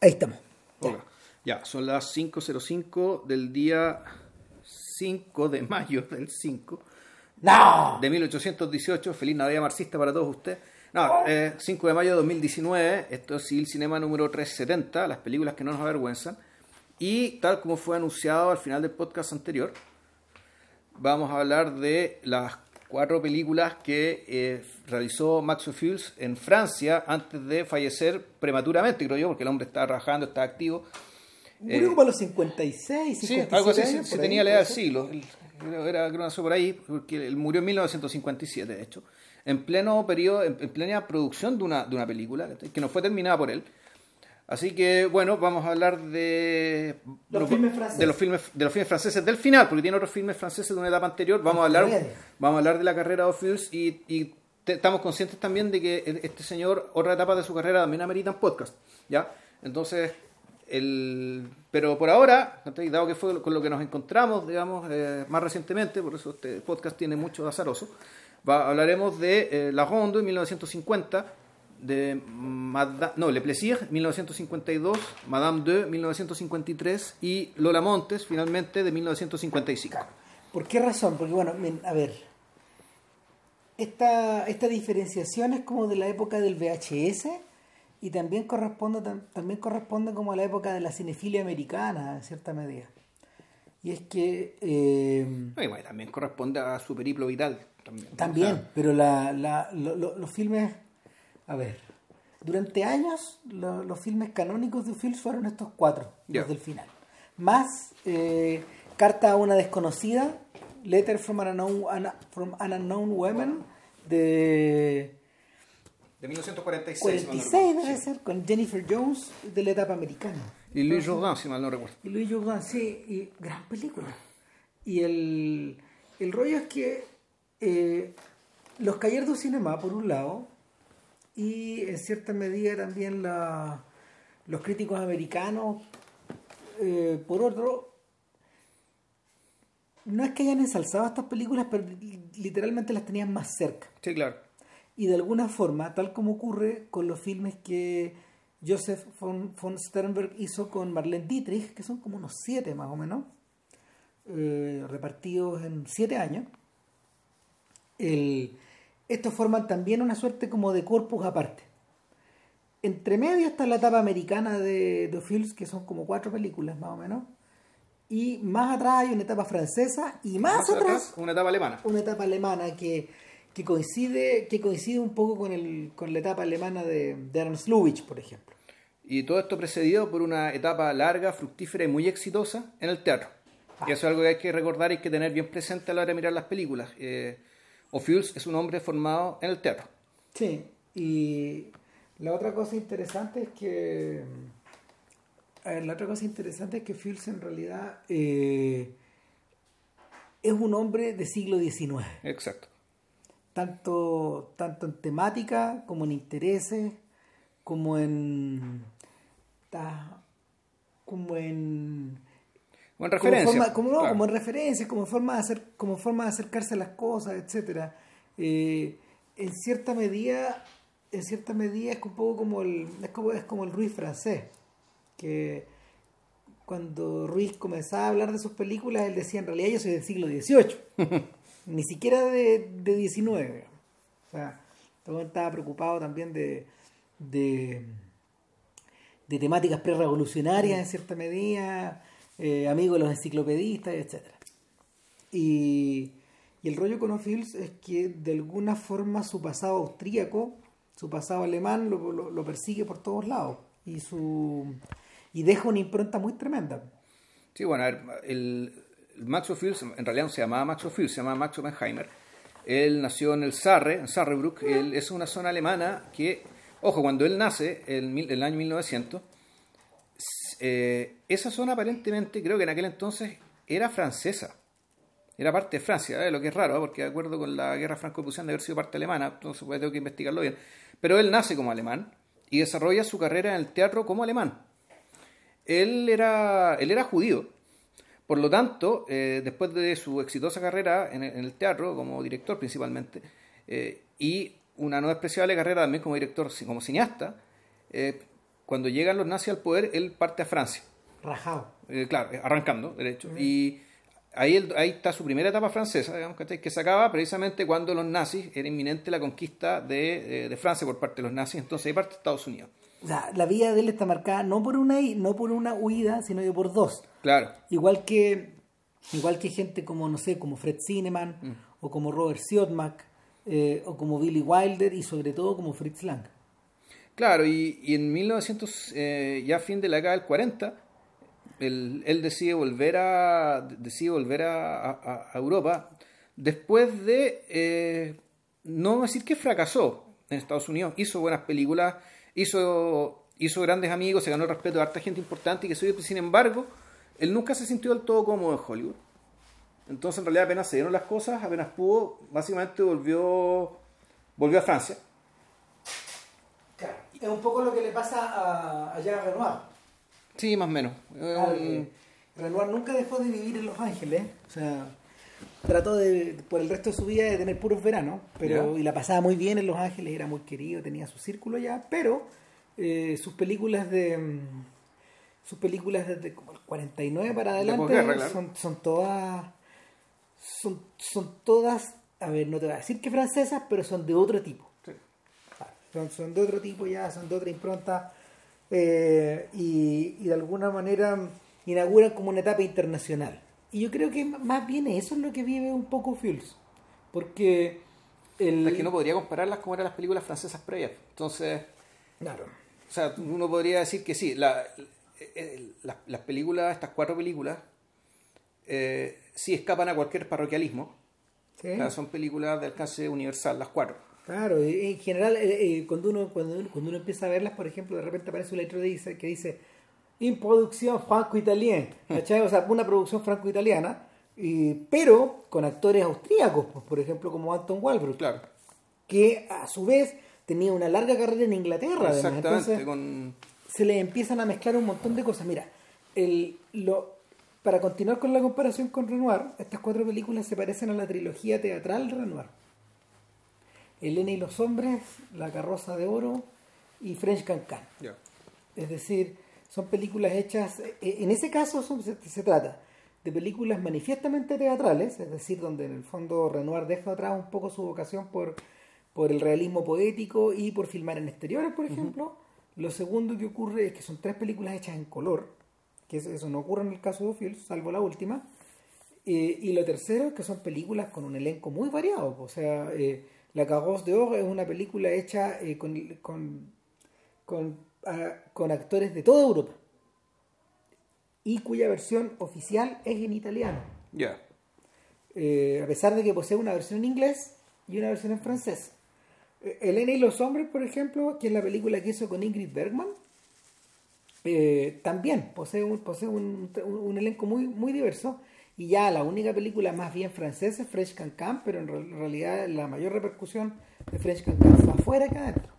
Ahí estamos. Ya. ya, son las 5.05 del día 5 de mayo del 5 ¡No! de 1818. Feliz Navidad marxista para todos ustedes. No, eh, 5 de mayo de 2019. Esto es Civil Cinema número 370, las películas que no nos avergüenzan. Y tal como fue anunciado al final del podcast anterior, vamos a hablar de las cuatro películas que eh, realizó Max Ophuls en Francia antes de fallecer prematuramente, creo yo, porque el hombre estaba trabajando, estaba activo. Murió Eh, como a los 56, 57 Sí, algo así, años, se, se ahí, tenía la edad del siglo. Él- Era, era nació por ahí, porque él murió en 1957, de hecho, en pleno periodo, en, en plena producción de una, de una película, que no fue terminada por él. Así que, bueno, vamos a hablar de Los filmes franceses. de los filmes de los filmes franceses del final, porque tiene otros filmes franceses de una etapa anterior. Vamos a hablar, vamos a hablar de la carrera de Ophuls y, y te- estamos conscientes también de que este señor, otra etapa de su carrera también ameritan podcast, ¿ya? Entonces, el, pero por ahora, dado que fue con lo que nos encontramos, digamos, eh, más recientemente, por eso este podcast tiene mucho de azaroso, va- hablaremos de eh, La Ronde en 1950, de Mada- no, Le Plaisir 1952, Madame de 1953 y Lola Montes finalmente de 1955. ¿Por qué razón? Porque, bueno, a ver. Esta, esta diferenciación es como de la época del VHS y también corresponde, tam- también corresponde como a la época de la cinefilia americana, en cierta medida. Y es que. eh, No, y bueno, también corresponde a su periplo vital. También. También, O sea, pero la, la- lo- lo- los filmes, a ver, durante años lo- los filmes canónicos de Phil fueron estos cuatro, Ya. los del final. Más eh, Carta a una desconocida, Letter from an Unknown, an- from an unknown Woman, de de 1946. 46 si mal no debe recuerdo, ser, con Jennifer Jones de la etapa americana. sí. Y Louis Jourdan, si mal no recuerdo. Y Louis Jourdan, sí, y gran película. Y el, el rollo es que eh, los Cahiers du Cinema, por un lado, y en cierta medida también la- los críticos americanos, eh, por otro, no es que hayan ensalzado estas películas, pero li- literalmente las tenían más cerca Sí, claro. y de alguna forma, tal como ocurre con los filmes que Joseph von, von Sternberg hizo con Marlene Dietrich, que son como unos siete más o menos, eh, repartidos en siete años, el- estos forman también una suerte como de corpus aparte. Entre medio está la etapa americana de, de Films, que son como cuatro películas más o menos, y más atrás hay una etapa francesa, y más, Más atrás atrás, una etapa alemana. una etapa alemana que, que coincide que coincide un poco con el con la etapa alemana de, de Ernst Lubitsch, por ejemplo. Y todo esto precedido por una etapa larga, fructífera y muy exitosa en el teatro. Y eso es algo que hay que recordar y hay que tener bien presente a la hora de mirar las películas. Eh, Ophuls es un hombre formado en el teatro. Sí, y la otra cosa interesante es que a ver, la otra cosa interesante es que Fields en realidad eh, es un hombre de siglo XIX, Exacto. tanto, tanto en temática como en intereses, como en como en O en como referencia. forma, como, no, claro. como en referencias, como forma de hacer, como forma de acercarse a las cosas, etcétera. Eh, en cierta medida, en cierta medida es un poco como el, es como, es como el Ruiz francés, que cuando Ruiz comenzaba a hablar de sus películas, él decía en realidad yo soy del siglo XVIII, ni siquiera de, de XIX. O sea, todo estaba preocupado también de, de, de temáticas prerevolucionarias en cierta medida, eh, amigo de los enciclopedistas, etc. Y, y el rollo con O'Fields es que de alguna forma su pasado austríaco, su pasado alemán lo, lo- lo persigue por todos lados y su y deja una impronta muy tremenda. Sí, bueno, a ver, el, el Max Ophuls, en realidad no se llamaba Max Ophuls, se llamaba Max Oppenheimer. Él nació en el Sarre, en Sarrebruck. Él es una zona alemana que, ojo, cuando él nace, en el, el año 1900, eh, esa zona aparentemente, creo que en aquel entonces, era francesa. Era parte de Francia, ¿eh? lo que es raro, ¿eh? porque de acuerdo con la guerra franco-prusiana de haber sido parte alemana, entonces pues, tengo que investigarlo bien. Pero él nace como alemán y desarrolla su carrera en el teatro como alemán. Él era, él era judío, por lo tanto, después de su exitosa carrera en el, en el teatro, como director principalmente, y una no despreciable carrera también como director, como cineasta, eh, cuando llegan los nazis al poder, él parte a Francia. Rajado. Eh, claro, arrancando, derecho. Y ahí, él- ahí está su primera etapa francesa, digamos, que se acaba precisamente cuando los nazis, era inminente la conquista de, eh, de Francia por parte de los nazis, entonces ahí parte Estados Unidos. O sea, la vida de él está marcada no por una, no por una huida, sino que por dos. Claro, Igual que, igual que gente como, no sé, como Fred Zinnemann, Mm. o como Robert Siodmak, eh, o como Billy Wilder, y sobre todo como Fritz Lang. Claro, y, en 1900, eh, ya fin de la década del 40, él, decide volver a decide volver a, a- a Europa después de eh, no decir que fracasó en Estados Unidos hizo buenas películas hizo hizo grandes amigos se ganó el respeto de harta gente importante y que se sin embargo él nunca se sintió del todo cómodo en Hollywood entonces en realidad apenas se dieron las cosas apenas pudo básicamente volvió volvió a Francia. Es un poco lo que le pasa a, a Jacques Renoir. sí más o menos Eh, Renoir nunca dejó de vivir en Los Ángeles. O sea, trató de, por el resto de su vida de tener puros veranos. Pero, y la pasaba muy bien en Los Ángeles, era muy querido, tenía su círculo ya. Pero eh, sus películas de. mm, Sus películas desde como el 49 para adelante son, son todas. Son, son todas. A ver, no te voy a decir que francesas, pero son de otro tipo. Son, de otro tipo ya, son de otra impronta eh, y, y de alguna manera inauguran como una etapa internacional. Y yo creo que más bien eso es lo que vive un poco Fields. Porque el... es que no podría compararlas como eran las películas francesas previas entonces Claro. O sea, uno podría decir que sí, la- eh, las, las películas, estas cuatro películas, eh, sí escapan a cualquier parroquialismo. Sí. O sea, son películas de alcance universal, las cuatro. Claro, en general, eh, eh, cuando, uno, cuando, uno, cuando uno empieza a verlas, por ejemplo, de repente aparece un letrero que dice, que dice en producción franco-italiana. O sea, una producción franco-italiana, pero con actores austríacos, pues, por ejemplo, como Anton Walbrook, Claro, que a su vez tenía una larga carrera en Inglaterra. además. exactamente. Entonces, con, se le empiezan a mezclar un montón de cosas. Mira, el, lo, para continuar con la comparación con Renoir, estas cuatro películas se parecen a la trilogía teatral de Renoir. Elena y los hombres, La carroza de oro y French Cancan. ya. Es decir, son películas hechas, eh, en ese caso son- se, se trata de películas manifiestamente teatrales, es decir, donde en el fondo Renoir deja atrás un poco su vocación por, por el realismo poético y por filmar en exteriores, por ejemplo. Lo segundo que ocurre es que son tres películas hechas en color, que eso, no ocurre en el caso de Fields, salvo la última. Eh, y lo tercero es que son películas con un elenco muy variado. O sea, eh, La Carrosse de Oro es una película hecha eh, con, con, con, ah, con actores de toda Europa y cuya versión oficial es en italiano. Ya. Eh, a pesar de que posee una versión en inglés y una versión en francés. Eh, Elena y los hombres, por ejemplo, que es la película que hizo con Ingrid Bergman, eh, también posee un, posee un, un- un elenco muy, muy diverso. Y ya la única película más bien francesa es French Cancan, pero en real- realidad la mayor repercusión de French Cancan fue afuera que adentro.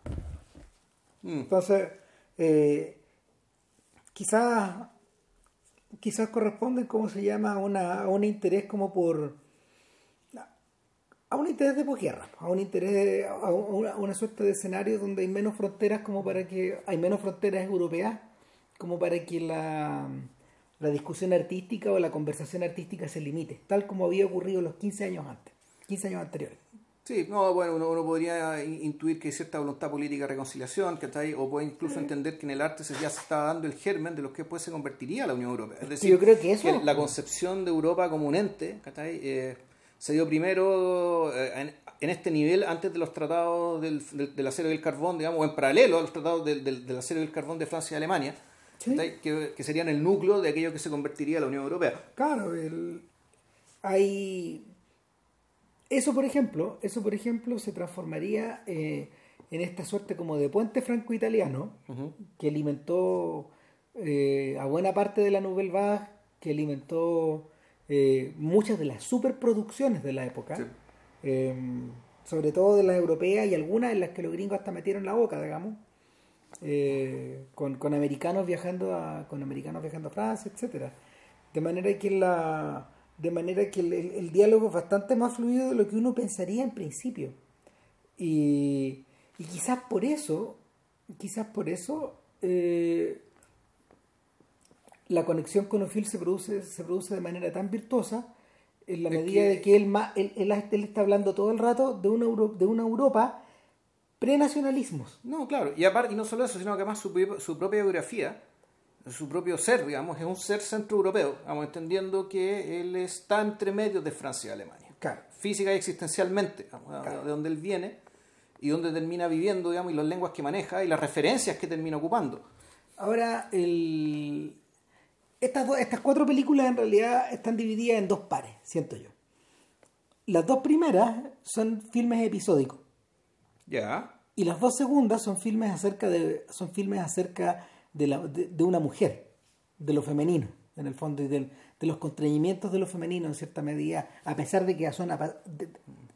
Mm. Entonces, eh, quizás quizás corresponden, como se llama, a, una, a un interés como por... a un interés de posguerra, a un interés, a una, a una suerte de escenario donde hay menos fronteras como para que... hay menos fronteras europeas como para que la, la discusión artística o la conversación artística se limite, tal como había ocurrido los 15 años antes, 15 años anteriores. Sí, no, bueno, uno, uno podría in- intuir que hay cierta voluntad política de reconciliación, que está ahí, o puede incluso entender que en el arte se ya se está dando el germen de lo que después se convertiría la Unión Europea. Es decir, yo creo que eso- la concepción de Europa como un ente, ¿cachai? Eh, se dio primero eh, en, en este nivel antes de los tratados del, del, del acero y el carbón, digamos, o en paralelo a los tratados del, del, del acero y el carbón de Francia y Alemania, Que, que serían el núcleo de aquello que se convertiría la Unión Europea. Claro, el- hay eso por ejemplo, eso por ejemplo se transformaría eh, en esta suerte como de puente franco-italiano que alimentó eh, a buena parte de la Nouvelle Vague, que alimentó eh, muchas de las superproducciones de la época, Sí. eh, sobre todo de las europeas y algunas en las que los gringos hasta metieron la boca, digamos, eh, con, con americanos viajando a con americanos viajando a Francia, etcétera. De manera que la de manera que el, el- el diálogo es bastante más fluido de lo que uno pensaría en principio. Y, y quizás por eso, quizás por eso eh, la conexión con Ophir se produce, se produce de manera tan virtuosa en la Es medida que- de que él, él, él- él está hablando todo el rato de una, Euro- de una Europa pre-nacionalismos. No, claro, y aparte, y no solo eso, sino que además su, propia biografía, su propio ser, digamos, es un ser centroeuropeo, vamos entendiendo que él está entre medios de Francia y Alemania, Claro. física y existencialmente, digamos, Claro. de donde él viene y donde termina viviendo, digamos, y las lenguas que maneja y las referencias que termina ocupando. Ahora, el... estas, dos- estas cuatro películas en realidad están divididas en dos pares, siento yo. Las dos primeras son filmes episódicos Ya, y las dos segundas son filmes acerca de, son filmes acerca de, la, de, de una mujer, de lo femenino, en el fondo, y del- de los constreñimientos de lo femenino en cierta medida, a pesar de que son de-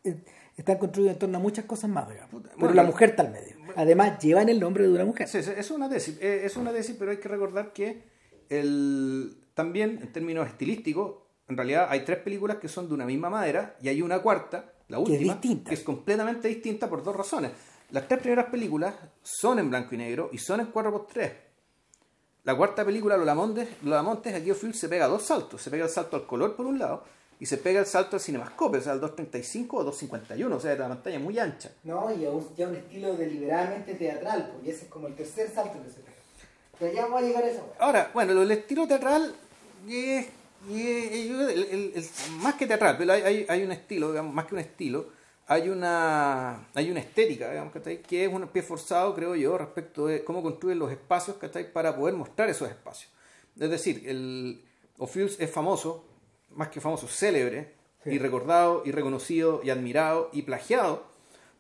de- están construidos en torno a muchas cosas más, digamos. Pero bueno, la mujer está al medio. Además, llevan el nombre de una mujer. Sí, sí, es una tesis, eh, es una tesis, pero hay que recordar que el, también en términos estilísticos, en realidad hay tres películas que son de una misma madera y hay una cuarta, la Que es última, distinta. que es completamente distinta por dos razones. Las tres primeras películas son en blanco y negro y son en 4x3. La cuarta película, Lola Montes, Lola Montes aquí O'Fill se pega dos saltos. Se pega el salto al color por un lado y se pega el salto al cinemascope, o sea, al 235 o 251, o sea, la pantalla muy ancha. No, y a un, ya un estilo deliberadamente teatral, porque ese es como el tercer salto que se pega. Pero ya vamos a llegar a eso. Ahora, bueno, del estilo teatral es, es- el- el- el- más que teatral, pero hay, hay, hay un estilo, digamos, más que un estilo, hay una hay una estética, digamos, que es un pie forzado, creo yo, respecto de cómo construyen los espacios ¿cachai? para poder mostrar esos espacios. Es decir, el Ophius es famoso, más que famoso, célebre, Sí. y recordado, y reconocido, y admirado, y plagiado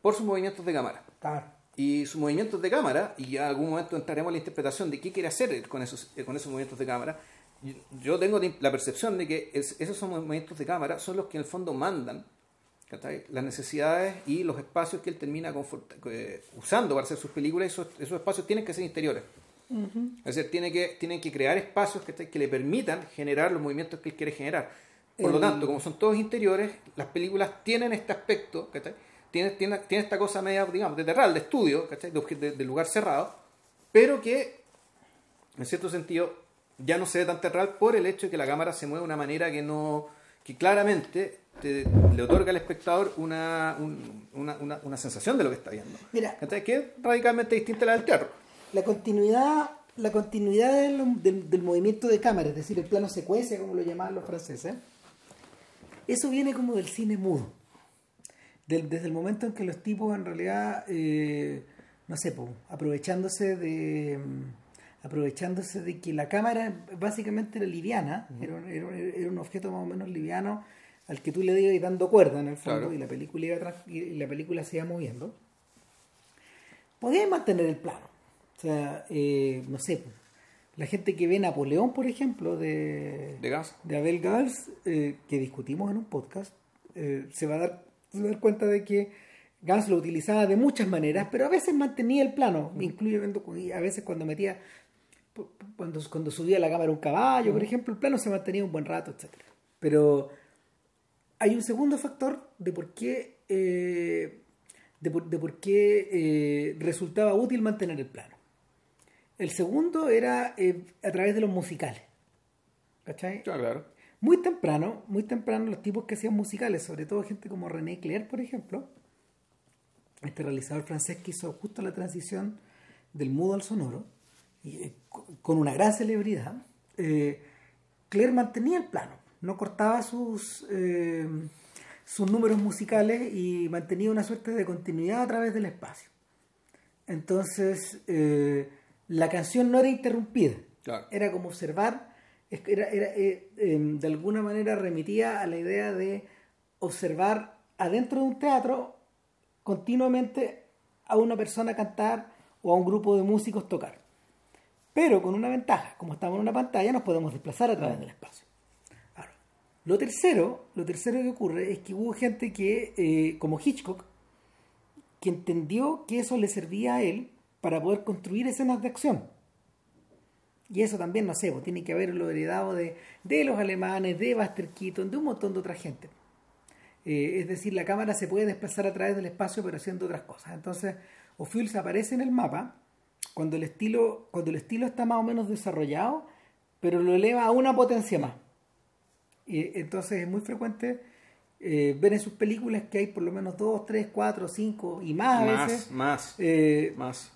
por sus movimientos de cámara Claro. y sus movimientos de cámara, y ya en algún momento entraremos en la interpretación de qué quiere hacer con esos, con esos movimientos de cámara. Yo- tengo la percepción de que es- esos son movimientos de cámara son los que en el fondo mandan las necesidades y los espacios que él termina eh, usando para hacer sus películas, esos, esos espacios tienen que ser interiores. Es decir, tiene que, tienen que crear espacios que le permitan generar los movimientos que él quiere generar. Por lo tanto, como son todos interiores, las películas tienen este aspecto. Tiene, tiene, tiene esta cosa media, digamos, de terral, de estudio. De, de- de lugar cerrado, pero que, en cierto sentido, ya no se ve tan terral por el hecho de que la cámara se mueve de una manera que no que claramente te- le otorga al espectador una, un- una, una, una sensación de lo que está viendo. Mira. ¿cachai? Que es radicalmente distinta a la del teatro. La continuidad, la continuidad del, del- del movimiento de cámara, es decir, el plano secuencia, como lo llamaban los franceses, eso viene como del cine mudo. Del- desde el momento en que los tipos en realidad, eh, no sé, po, aprovechándose de aprovechándose de que la cámara básicamente era liviana, era, un- era era un objeto más o menos liviano al que tú le ibas dando cuerda en el fondo Claro. y la película iba y la película se iba moviendo podías mantener el plano. O sea, eh, no sé, la gente que ve Napoleón, por ejemplo, de, De gas. de Abel Gals, eh, que discutimos en un podcast, eh, se, va a dar, se va a dar cuenta de que Gans lo utilizaba de muchas maneras, pero a veces mantenía el plano, incluyendo a veces cuando metía, cuando, cuando subía la cámara un caballo, por ejemplo, el plano se mantenía un buen rato, etc. Pero hay un segundo factor de por qué, eh, de por, de por qué eh, resultaba útil mantener el plano. El segundo era eh, a través de los musicales. ¿Cachai? Claro, claro. Muy temprano, muy temprano los tipos que hacían musicales, sobre todo gente como René Clair, por ejemplo, este realizador francés que hizo justo la transición del mudo al sonoro, y, eh, co- con una gran celebridad, eh, Clair mantenía el plano, no cortaba sus, eh, sus números musicales y mantenía una suerte de continuidad a través del espacio. Entonces, eh, la canción no era interrumpida, Claro. era como observar, era, eh, em, de alguna manera remitía a la idea de observar adentro de un teatro continuamente a una persona cantar o a un grupo de músicos tocar. Pero con una ventaja, como estamos en una pantalla, nos podemos desplazar a través del espacio. Lo tercero, lo tercero que ocurre es que hubo gente que, eh, como Hitchcock, que entendió que eso le servía a él para poder construir escenas de acción. Y eso también, no sé, pues, tiene que haberlo heredado de, los alemanes, de Buster Keaton, de un montón de otra gente. Eh, es decir, la cámara se puede desplazar a través del espacio, pero haciendo otras cosas. Entonces, Ophuls aparece en el mapa cuando el estilo, cuando el estilo está más o menos desarrollado, pero lo eleva a una potencia más. Y entonces es muy frecuente eh, ver en sus películas que hay por lo menos dos, tres, cuatro, cinco y más a Más, veces. más, eh, más.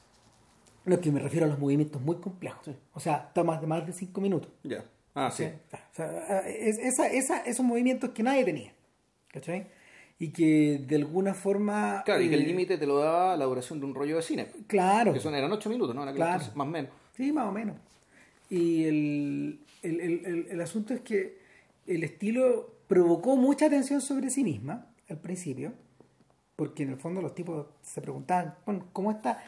lo que me refiero a los movimientos muy complejos. O sea, tomas de más de cinco minutos. Ya. Ah, sí. O sea, es- esa, esa, esos movimientos que nadie tenía. ¿Cachai? Y que de alguna forma. Claro, y que el eh, límite te lo daba la duración de un rollo de cine. Claro. Que son, eran ocho minutos, ¿no? Aquel Claro. más o menos. Sí, más o menos. Y el, el, el- el- el asunto es que el estilo provocó mucha atención sobre sí misma al principio, porque en el fondo los tipos se preguntaban, bueno, ¿cómo, está,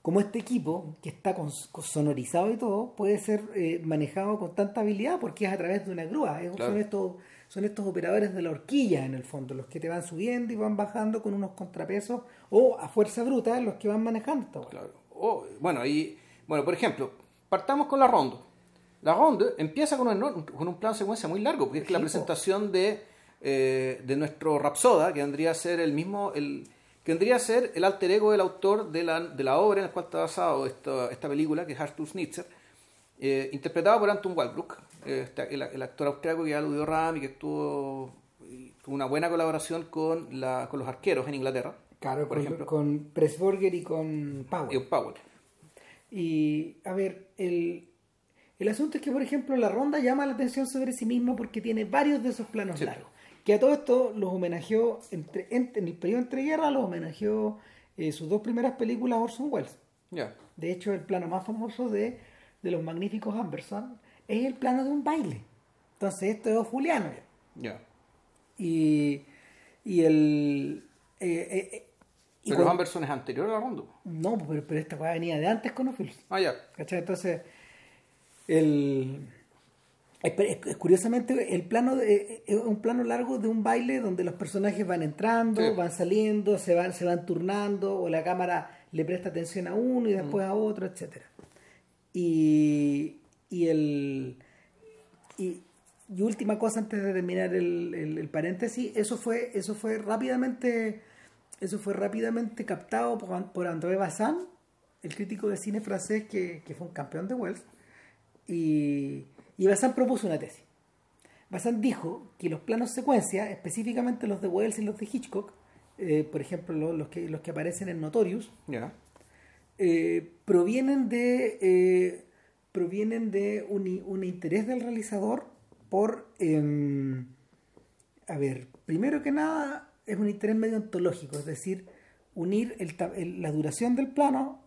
cómo este equipo, que está con, con sonorizado y todo, puede ser eh, manejado con tanta habilidad? Porque es a través de una grúa. Es- Claro. son, estos, son estos operadores de la horquilla, en el fondo, los que te van subiendo y van bajando con unos contrapesos, o a fuerza bruta, los que van manejando esta. Claro. O, bueno, ahí, bueno, por ejemplo, partamos con la ronda. La ronda empieza con un, con un plan de secuencia muy largo, porque es la presentación de, eh, de nuestro Rapsoda, que vendría a ser el mismo, el, que vendría a ser el alter ego del autor de la, de la obra en la cual está basado esta, esta película, que es Arthur Schnitzer, eh, interpretado por Anton Walbrook, eh, este- el, el actor austriaco que aludió Ram y que tuvo, una buena colaboración con, la, con los arqueros en Inglaterra, Claro, por con, ejemplo, con Pressburger y con Powell. y Powell. Y, a ver, el, el asunto es que, por ejemplo, la ronda llama la atención sobre sí misma porque tiene varios de esos planos Sí. largos. Que a todo esto los homenajeó, entre, en, en el periodo entre guerras, los homenajeó eh, sus dos primeras películas Orson Welles. Ya. De hecho, el plano más famoso de, de los magníficos Amberson es el plano de un baile. Entonces, esto es Juliano. Ya. Y, y el... eh, eh, eh, y Pero con- Amberson es anterior a la ronda. No, pero, pero esta venía de antes con Ophüls. Ah, ya. ¿Cachai? Entonces, el, es, curiosamente, el plano de- es un plano largo de un baile donde los personajes van entrando, Sí. van saliendo, se van, se van turnando, o la cámara le presta atención a uno y después a otro, etcétera. Y, y el y, última cosa antes de terminar el, el- paréntesis, eso fue, eso fue rápidamente, eso fue rápidamente captado por, por André Bazin, el crítico de cine francés que, que fue un campeón de Wells, y, y Bazin propuso una tesis. Bazin dijo que los planos secuencia, específicamente los de Wells y los de Hitchcock, eh, por ejemplo lo- los, que, los que aparecen en Notorious, Ya. Eh, provienen de eh, provienen de un, un interés del realizador por em, a ver primero que nada es un interés medio ontológico es decir unir el la duración del plano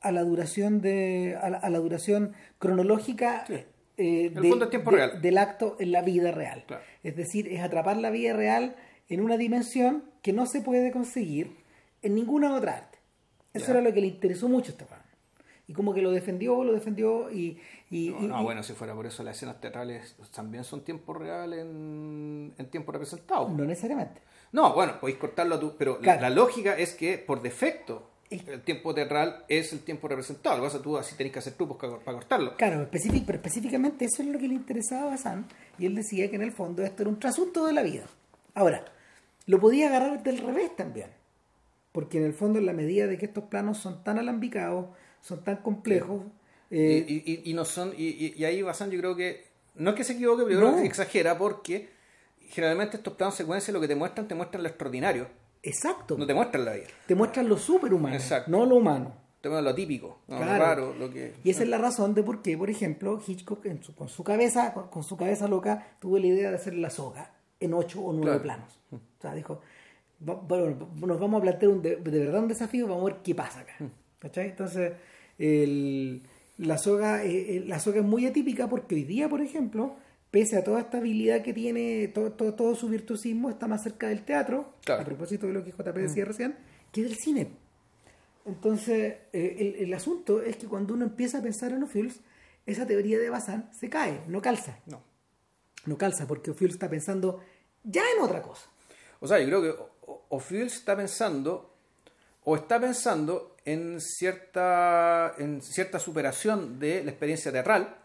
a la duración de a la, a la duración cronológica Sí. eh, del acto en la vida real Claro. es decir es atrapar la vida real en una dimensión que no se puede conseguir en ninguna otra arte eso era lo que le interesó mucho a este weón. Y como que lo defendió, lo defendió y... y- No, no, y- bueno, si fuera por eso las escenas teatrales también son tiempo real en, en tiempo representado. No necesariamente. No, bueno, podéis cortarlo a tu... Pero la- Claro. la, lógica es que, por defecto, el tiempo teatral es el tiempo representado. Lo que pasa tú así tenés que hacer trupos ca- para cortarlo. Claro, específic- pero específicamente eso es lo que le interesaba a Bazán y él decía que en el fondo esto era un trasunto de la vida. Ahora, lo podía agarrar del revés también, porque en el fondo en la medida de que estos planos son tan alambicados, son tan complejos, eh, y, y- y no son... Y, y- ahí Bazán yo creo que... No es que se equivoque, pero creo que exagera porque generalmente estos planos secuencias lo que te muestran, te muestran lo extraordinario. exacto, No te muestran la vida. te muestran lo superhumano, Exacto. no lo humano. Te muestran lo típico, ¿no? Claro. lo raro, lo que... Y esa es la razón de por qué, por ejemplo, Hitchcock en su- con su cabeza, con, con su cabeza loca, tuvo la idea de hacer la soga en ocho o nueve Claro. planos. O sea, dijo, bueno, nos vamos a plantear un de, de verdad un desafío, vamos a ver qué pasa acá. ¿Cachai? Entonces, el- la, soga, eh, eh, la soga es muy atípica porque hoy día, por ejemplo, pese a toda esta habilidad que tiene, todo, todo, todo su virtuosismo, está más cerca del teatro, Claro. a propósito de lo que JP decía recién, que del cine. Entonces, eh, el, el asunto es que cuando uno empieza a pensar en Ophiuls, esa teoría de Bazin se cae, no calza. No. No calza, porque Ophiuls está pensando ya en otra cosa. O sea, yo creo que O- Ophiuels está pensando o está pensando en cierta en cierta superación de la experiencia teatral,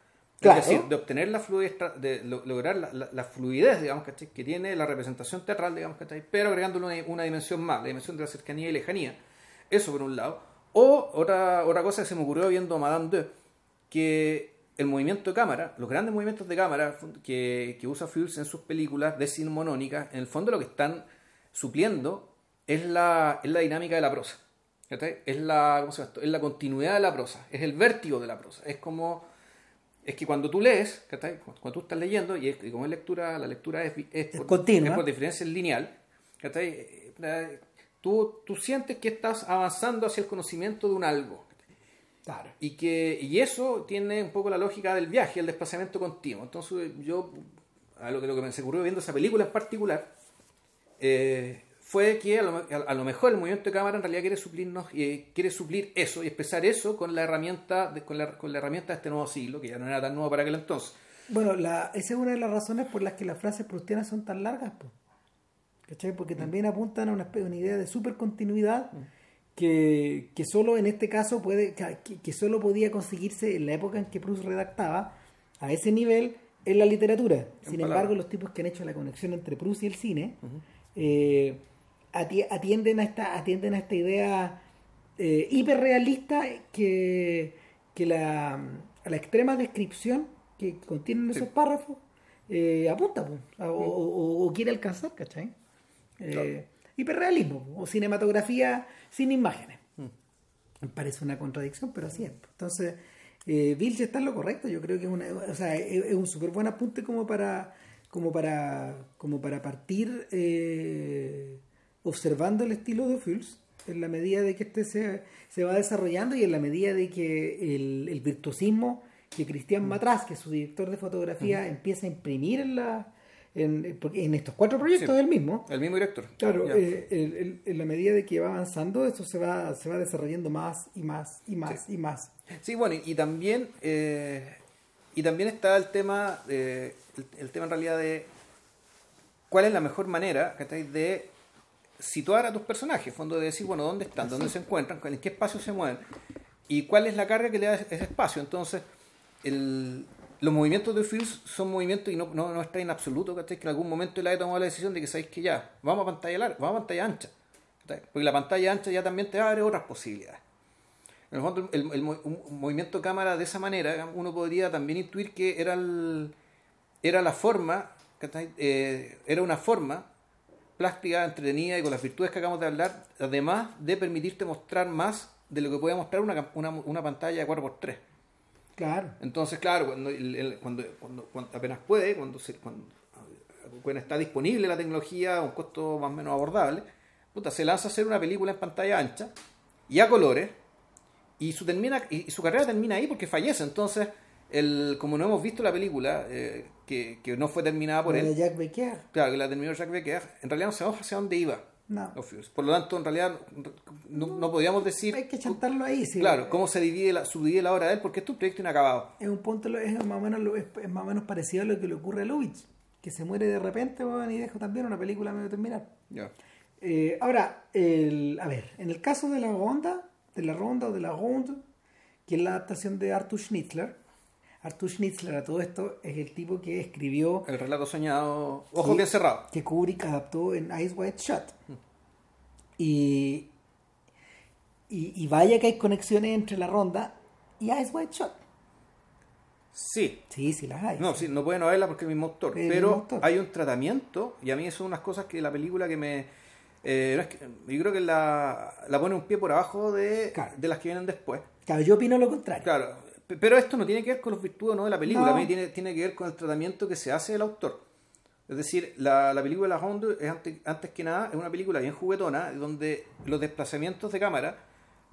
Claro. es decir, de obtener la fluidez, de lo- lograr la, la- la fluidez, digamos, ¿cachai? que tiene la representación teatral, digamos, ¿cachai? pero agregándole una, una dimensión más, la dimensión de la cercanía y lejanía. Eso por un lado. O otra, otra cosa que se me ocurrió viendo Madame 2, que el movimiento de cámara, los grandes movimientos de cámara que, que usa Fields en sus películas decimonónicas, en el fondo lo que están supliendo es la, es la dinámica de la prosa. Es la, ¿cómo se llama esto? es la continuidad de la prosa, es el vértigo de la prosa. Es como, es que cuando tú lees, cuando tú estás leyendo, y, es, como es lectura, la lectura es, es, por, continua. es por diferencia lineal, tú, tú sientes que estás avanzando hacia el conocimiento de un algo. Claro. Y, que, y eso tiene un poco la lógica del viaje, el desplazamiento continuo. Entonces yo, a lo que, lo que me ocurrió viendo esa película en particular, eh, fue que a lo, a lo, mejor el movimiento de cámara en realidad quiere suplirnos eh, quiere suplir eso y expresar eso con la herramienta de, con, la, con la herramienta de este nuevo siglo que ya no era tan nuevo para aquel entonces bueno la, esa es una de las razones por las que las frases prustianas son tan largas pues. ¿cachai? porque también apuntan a una, una idea de supercontinuidad que, que solo en este caso puede que, que solo podía conseguirse en la época en que Proust redactaba a ese nivel en la literatura sin embargo los tipos que han hecho la conexión entre Proust y el cine uh -huh. Eh, atienden a esta, atienden a esta idea eh, hiperrealista que, que la, a la extrema descripción que contienen esos sí. párrafos eh, apunta pues, o, o, o, quiere alcanzar, ¿cachai? Claro. Hiperrealismo o cinematografía sin imágenes. Mm. Parece una contradicción, pero así es. Entonces, eh, Vilche está en lo correcto. Yo creo que es, una, o sea, es, es un súper buen apunte como para, como para, como para partir eh, observando el estilo de Fields en la medida de que este se, se va desarrollando y en la medida de que el, el virtuosismo que Cristian Matras, que es su director de fotografía, uh -huh. empieza a imprimir en la en, en estos cuatro proyectos sí, del mismo. El mismo director. Claro, eh, el, el, en la medida de que va avanzando, esto se va, se va desarrollando más y más y más sí. y más. Sí, bueno, y, y también eh, y también está el tema, de, el, el, tema en realidad de cuál es la mejor manera de situar a tus personajes, fondo de decir, bueno, dónde están, dónde se encuentran, en qué espacio se mueven y cuál es la carga que le da ese espacio. Entonces, el, los movimientos de Fields son movimientos y no, no, no está en absoluto, ¿cachai? Que en algún momento él haya tomado la decisión de que sabéis que ya, vamos a pantalla larga, vamos a pantalla ancha. ¿cachai? Porque la pantalla ancha ya también te abre otras posibilidades. En el fondo, el, el, el un movimiento cámara de esa manera, uno podría también intuir que era, el, era la forma, eh, era una forma plástica, entretenida y con las virtudes que acabamos de hablar, además de permitirte mostrar más de lo que puede mostrar una, una, una pantalla de 4x3. Claro. Entonces, claro, cuando, cuando, cuando, apenas puede, cuando, se, cuando, cuando, está disponible la tecnología a un costo más o menos abordable, puta, se lanza a hacer una película en pantalla ancha y a colores y su, termina, y su carrera termina ahí porque fallece. Entonces, el, como no hemos visto la película, eh, que, que, no fue terminada por la él. De Jack Becker. Claro, que la terminó Jack Becker. En realidad no sabemos hacia dónde iba. No. Por lo tanto, en realidad no, no, podíamos decir. Hay que chantarlo ahí, sí. Claro, cómo se divide la, subdivide la obra de él, porque es un proyecto inacabado. Es un punto, es más o menos, es, más o menos parecido a lo que le ocurre a Lubitsch, que se muere de repente bueno, y deja también una película medio terminar. Yeah. Eh, ahora, el, a ver, en el caso de la ronda, de la ronda o de la ronde, que es la adaptación de Arthur Schnitzler, Arthur Schnitzler a todo esto es el tipo que escribió el relato soñado Ojo bien cerrado. que Kubrick adaptó en Eyes Wide Shut. Mm. y, y, y vaya que hay conexiones entre la ronda y Eyes Wide Shut. Sí. Sí sí las hay no sí, no puede no verla porque es el mismo autor el pero mismo autor. hay un tratamiento y a mí son unas cosas que la película que me eh, no es que, yo creo que la, la pone un pie por abajo de, claro. de las que vienen después claro yo opino lo contrario claro pero esto no tiene que ver con los virtudes no de la película, no. tiene, tiene que ver con el tratamiento que se hace del autor. Es decir, la, la película La Honda es antes, antes, que nada es una película bien juguetona, donde los desplazamientos de cámara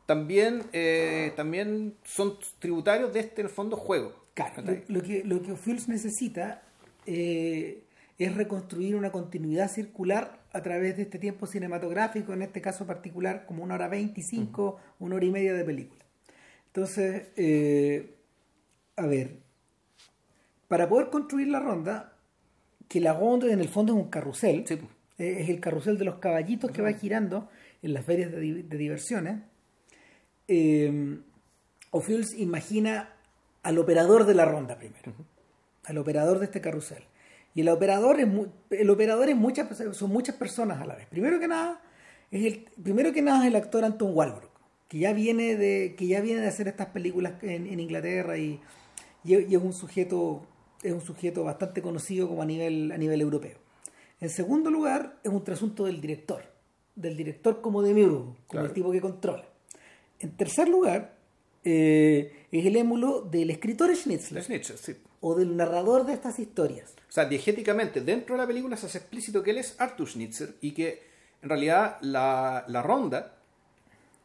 también, eh, también son tributarios de este, en el fondo, juego. Claro, lo, lo, que, lo que Fields necesita eh, es reconstruir una continuidad circular a través de este tiempo cinematográfico, en este caso particular, como una hora 25, uh -huh. una hora y media de película. Entonces, eh, a ver, para poder construir la ronda, que la ronda en el fondo es un carrusel, sí. eh, es el carrusel de los caballitos que va girando en las ferias de, de diversiones, eh, imagina al operador de la ronda primero, uh -huh. al operador de este carrusel. Y el operador es, el operador es muchas, son muchas personas a la vez. Primero que nada, es el, primero que nada es el actor Anton Walbrook que ya viene de, que ya viene de hacer estas películas en, en Inglaterra y, y, y es un sujeto, es un sujeto bastante conocido como a nivel, a nivel europeo. En segundo lugar, es un trasunto del director, del director como demiurgo, como Claro. el tipo que controla. En tercer lugar, eh, es el émulo del escritor Schnitzler Snitcher, sí. O del narrador de estas historias. O sea, diegéticamente, dentro de la película se hace explícito que él es Arthur Schnitzer y que en realidad la, la ronda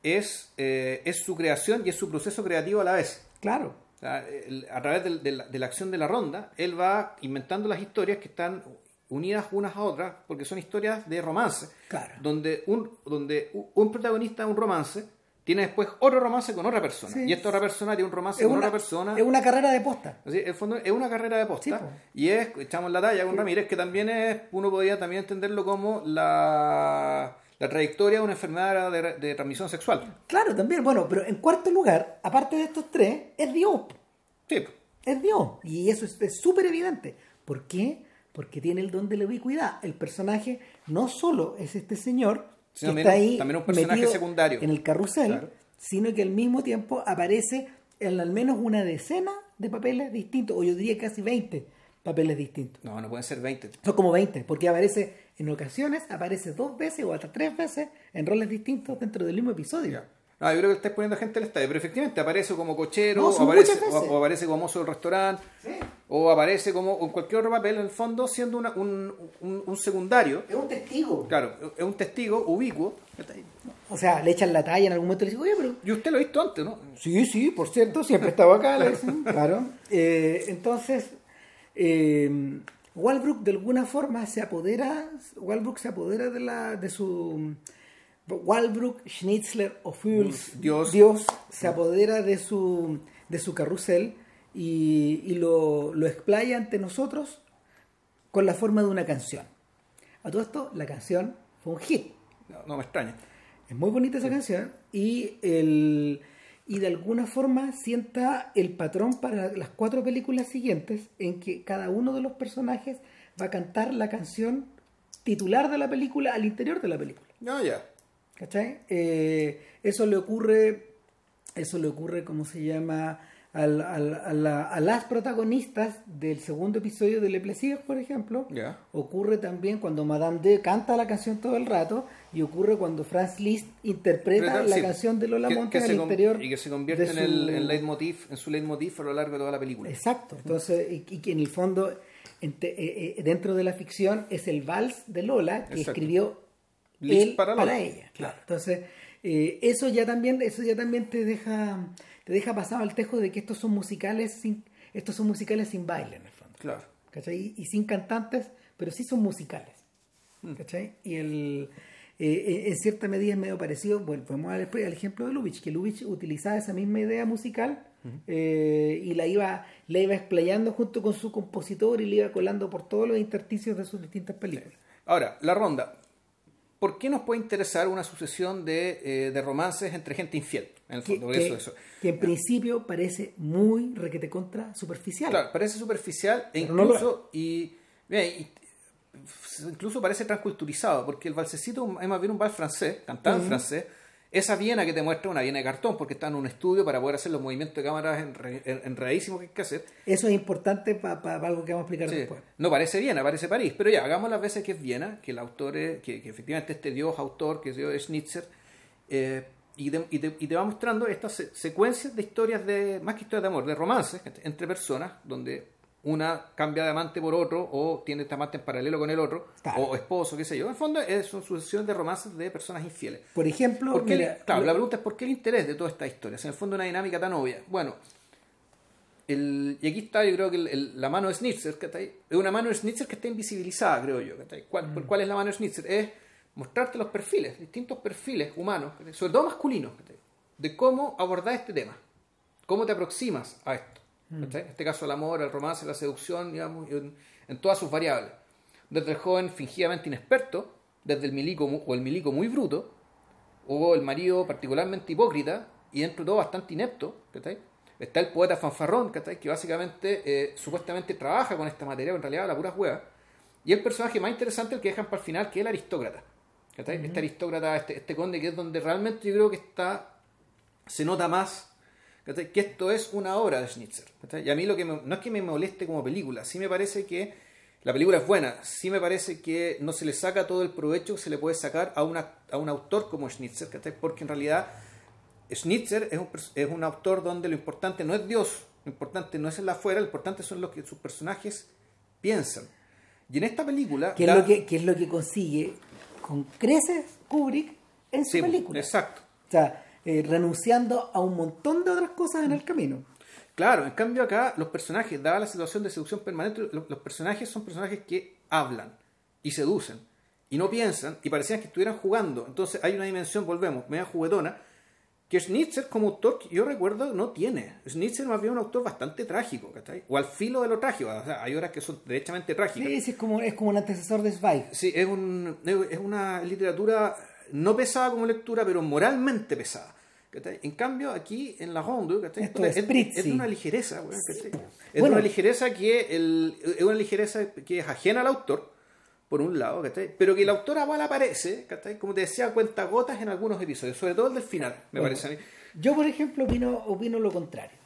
es, eh, es su creación y es su proceso creativo a la vez. Claro, O sea, a través de, la, de la acción de la ronda, él va inventando las historias que están unidas unas a otras, porque son historias de romance, Claro. donde un, donde un protagonista de un romance tiene después otro romance con otra persona, Sí. y esta otra persona tiene un romance es con una, otra persona. es una carrera de posta. Así, en el fondo es una carrera de posta Sí, y es, echamos la talla con Ramírez, que también es, uno podría también entenderlo como la, la trayectoria de una enfermedad de, de transmisión sexual. Claro, también. Bueno, pero en cuarto lugar, aparte de estos tres, es Dios. Sí. Es Dios. Y eso es es súper evidente. ¿Por qué? Porque tiene el don de la ubicuidad. El personaje no solo es este señor que también está ahí también un personaje metido secundario. en el carrusel, Claro. sino que al mismo tiempo aparece en al menos una decena de papeles distintos, o yo diría casi 20 papeles distintos. no, no pueden ser 20. Son como 20, porque aparece en ocasiones, aparece dos veces o hasta tres veces en roles distintos dentro del mismo episodio. No, yo creo que estáis poniendo gente al estadio, pero efectivamente aparece como cochero, No, o, aparece, muchas o, veces. o aparece como mozo del restaurante, o aparece como o en cualquier otro papel, en el fondo, siendo una- un, un- un secundario. Es un testigo. Claro, es un testigo ubicuo. O sea, le echan la talla en algún momento y le dicen, oye, pero Y usted lo ha visto antes, ¿no? Sí, sí, por cierto, siempre estaba acá. le dicen, claro. Eh, entonces, eh, Walbrook de alguna forma se apodera, Walbrook se apodera de la de su Walbrook, Schnitzler o Fools, Dios. se apodera de su de su carrusel y, y lo, lo explaya ante nosotros con la forma de una canción. A todo esto, la canción fue un hit. No, no me extraña. Es muy bonita esa canción y, el, y de alguna forma sienta el patrón para las cuatro películas siguientes en que cada uno de los personajes va a cantar la canción titular de la película al interior de la película. No, ya. ¿Cachai? Eh, eso le ocurre, eso le ocurre, ¿cómo se llama? Al- al- a, la- a las protagonistas del segundo episodio de Le Plaisir, por ejemplo. Ya. Ocurre también cuando Madame D canta la canción todo el rato y ocurre cuando Franz Liszt interpreta la Sí, canción de Lola Monte se con- interior. Y que se convierte en, el, su- en leitmotiv, en su leitmotiv a lo largo de toda la película. Exacto. Entonces, y, y que en el fondo, eh, eh, dentro de la ficción, es el vals de Lola que Exacto. escribió él para ella. Claro. Entonces, eh, eso ya también, eso ya también te deja, te deja pasado al tejo de que estos son musicales sin, estos son musicales sin baile en el fondo. Claro. ¿cachai? Y sin cantantes, pero sí son musicales. ¿cachai? Y el, eh, eh, en cierta medida es medio parecido, bueno, podemos al, al ejemplo de Lubitsch, que Lubitsch utilizaba esa misma idea musical eh, y la iba, la iba explayando junto con su compositor y le iba colando por todos los intersticios de sus distintas películas. Ahora, la ronda. ¿Por qué nos puede interesar una sucesión de, eh, de romances entre gente infiel? En el Que, fondo, que- eso, eso. que en principio parece muy requete contra superficial. Claro, parece superficial e incluso, y, y- incluso parece transculturizado, porque el valsecito es más bien un vals francés, cantado en francés. Esa Viena que te muestra una Viena de cartón, porque está en un estudio para poder hacer los movimientos de cámaras enre- en- enredadísimos que hay que hacer. Eso es importante para algo que vamos a explicar Sí, después. No parece Viena, parece París, pero ya, hagamos las veces que es Viena, que el autor es, que, que efectivamente este dios autor, que es Dios Schnitzer, eh, y, te, y, te, y te va mostrando estas se- secuencias de historias de, más que historias de amor, de romances entre personas, donde una cambia de amante por otro, o tiene este amante en paralelo con el otro, Claro. o esposo, qué sé yo. En el fondo es una sucesión de romances de personas infieles. Por ejemplo, ¿Por qué- mira, claro, lo- la pregunta es ¿por qué el interés de toda esta historia? En el fondo una dinámica tan obvia. Bueno, el, y aquí está yo creo que el- el- la mano de Schnitzer, que está ahí, es una mano de Schnitzer que está invisibilizada, creo yo. ¿cachai? ¿Cuál, por ¿Cuál es la mano de Schnitzer? Es mostrarte los perfiles, distintos perfiles humanos, sobre todo masculinos, de cómo abordar este tema, cómo te aproximas a esto. ¿Cachai? En este caso el amor, el romance, la seducción, digamos, en, en todas sus variables. Desde el joven fingidamente inexperto, desde el milico o el milico muy bruto, o el marido particularmente hipócrita y dentro de todo bastante inepto, ¿cachai? Está el poeta fanfarrón, ¿cachai? Que básicamente eh, supuestamente trabaja con esta materia, pero en realidad la pura hueá. Y el personaje más interesante, el que dejan para el final, que es el aristócrata. ¿cachai? Este aristócrata, este, este conde, que es donde realmente yo creo que está se nota más ¿cachai? que esto es una obra de Schnitzer. ¿cachai? Y a mí lo que me- no es que me moleste como película, sí me parece que la película es buena, sí me parece que no se le saca todo el provecho que se le puede sacar a, una, a un autor como Schnitzer, ¿cachai? porque en realidad Schnitzer es un, es un autor donde lo importante no es Dios, lo importante no es el afuera, lo importante son lo que sus personajes piensan. Y en esta película... Que es, lo que, que es lo que consigue con creces Kubrick en su Sí, película. Exacto. O sea, eh, renunciando a un montón de otras cosas en el camino. Claro, en cambio acá los personajes, dada la situación de seducción permanente, lo- los, personajes son personajes que hablan y seducen y no piensan y parecían que estuvieran jugando. Entonces hay una dimensión, volvemos, media juguetona, que Schnitzer como autor, yo recuerdo, no tiene. Schnitzer más bien un autor bastante trágico, ¿cachai? O al filo de lo trágico. O sea, hay horas que son derechamente trágicas. Sí, sí, es como, es como un antecesor de Zweig. Sí, es, un, es una literatura no pesada como lectura, pero moralmente pesada. En cambio, aquí en la Ronde, ¿cachai? Esto es, es es, una ligereza, ¿cachai? Es Bueno. una ligereza que el, es una ligereza que es ajena al autor, por un lado, pero que el autor igual aparece, como te decía, cuenta gotas en algunos episodios, sobre todo el del final, me Bueno, parece a mí. Yo, por ejemplo, opino, opino lo contrario.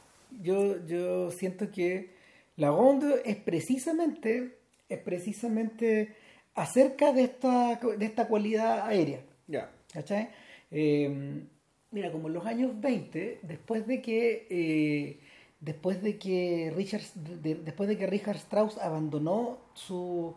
Yo, yo siento que la Ronde es precisamente, es precisamente acerca de esta, de esta cualidad aérea. Ya. ¿Cachai? Eh, mira, como en los años 20, después de que eh, después de que Richard de- después de que Richard Strauss abandonó su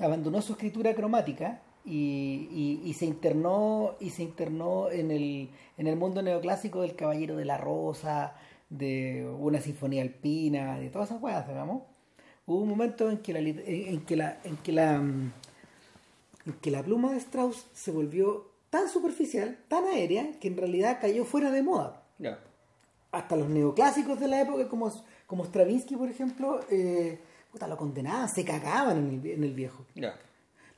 abandonó su escritura cromática y, y- se internó y se internó en el en el mundo neoclásico del Caballero de la Rosa, de una sinfonía alpina, de todas esas cosas, digamos. Hubo un momento en que la en que la en que la en que la pluma de Strauss se volvió tan superficial, tan aérea, que en realidad cayó fuera de moda. Ya. Hasta los neoclásicos de la época, como, como Stravinsky, por ejemplo, eh, puta, lo condenaban, se cagaban en el, en el viejo. Ya.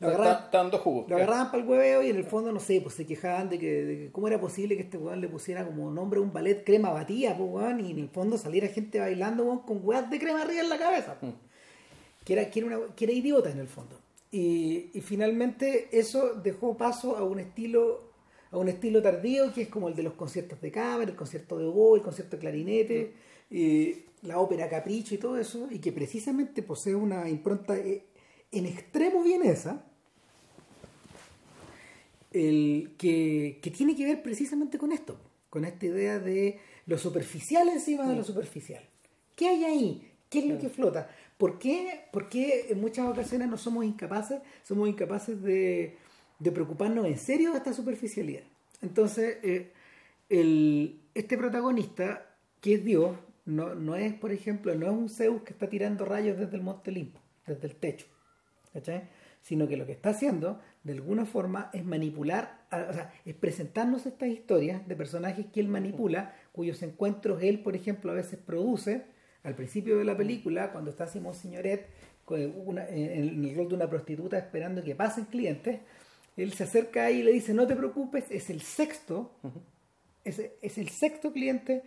Lo agarraban- dando jugo. Lo agarraban para el hueveo y en el fondo, no sé, pues se quejaban de que, de que cómo era posible que este weón le pusiera como nombre un ballet crema batida, pues weón, y en el fondo saliera gente bailando weón, con weas de crema arriba en la cabeza. pues. Que, era, que, era una- que era idiota en el fondo. Y, y finalmente eso dejó paso a un estilo a un estilo tardío que es como el de los conciertos de cámara, el concierto de oboe, el concierto de clarinete, y la ópera capricho y todo eso, y que precisamente posee una impronta eh, en extremo vienesa, el, que, que tiene que ver precisamente con esto, con esta idea de lo superficial encima de lo superficial. ¿Qué hay ahí? ¿Qué es lo que flota? ¿Por qué, por qué en muchas ocasiones no somos incapaces, somos incapaces de, preocuparnos en serio de esta superficialidad? Entonces, eh, este protagonista, que es Dios, no, es, por ejemplo, no es un Zeus que está tirando rayos desde el Monte Olimpo, desde el techo. Sino que lo que está haciendo, de alguna forma, es manipular, o sea, es presentarnos estas historias de personajes que él manipula, cuyos encuentros él, por ejemplo, a veces produce. Al principio de la película, cuando está Simón Signoret una- en el rol de una prostituta esperando que pasen clientes, él se acerca ahí y le dice, no te preocupes, es el sexto, es, es el sexto cliente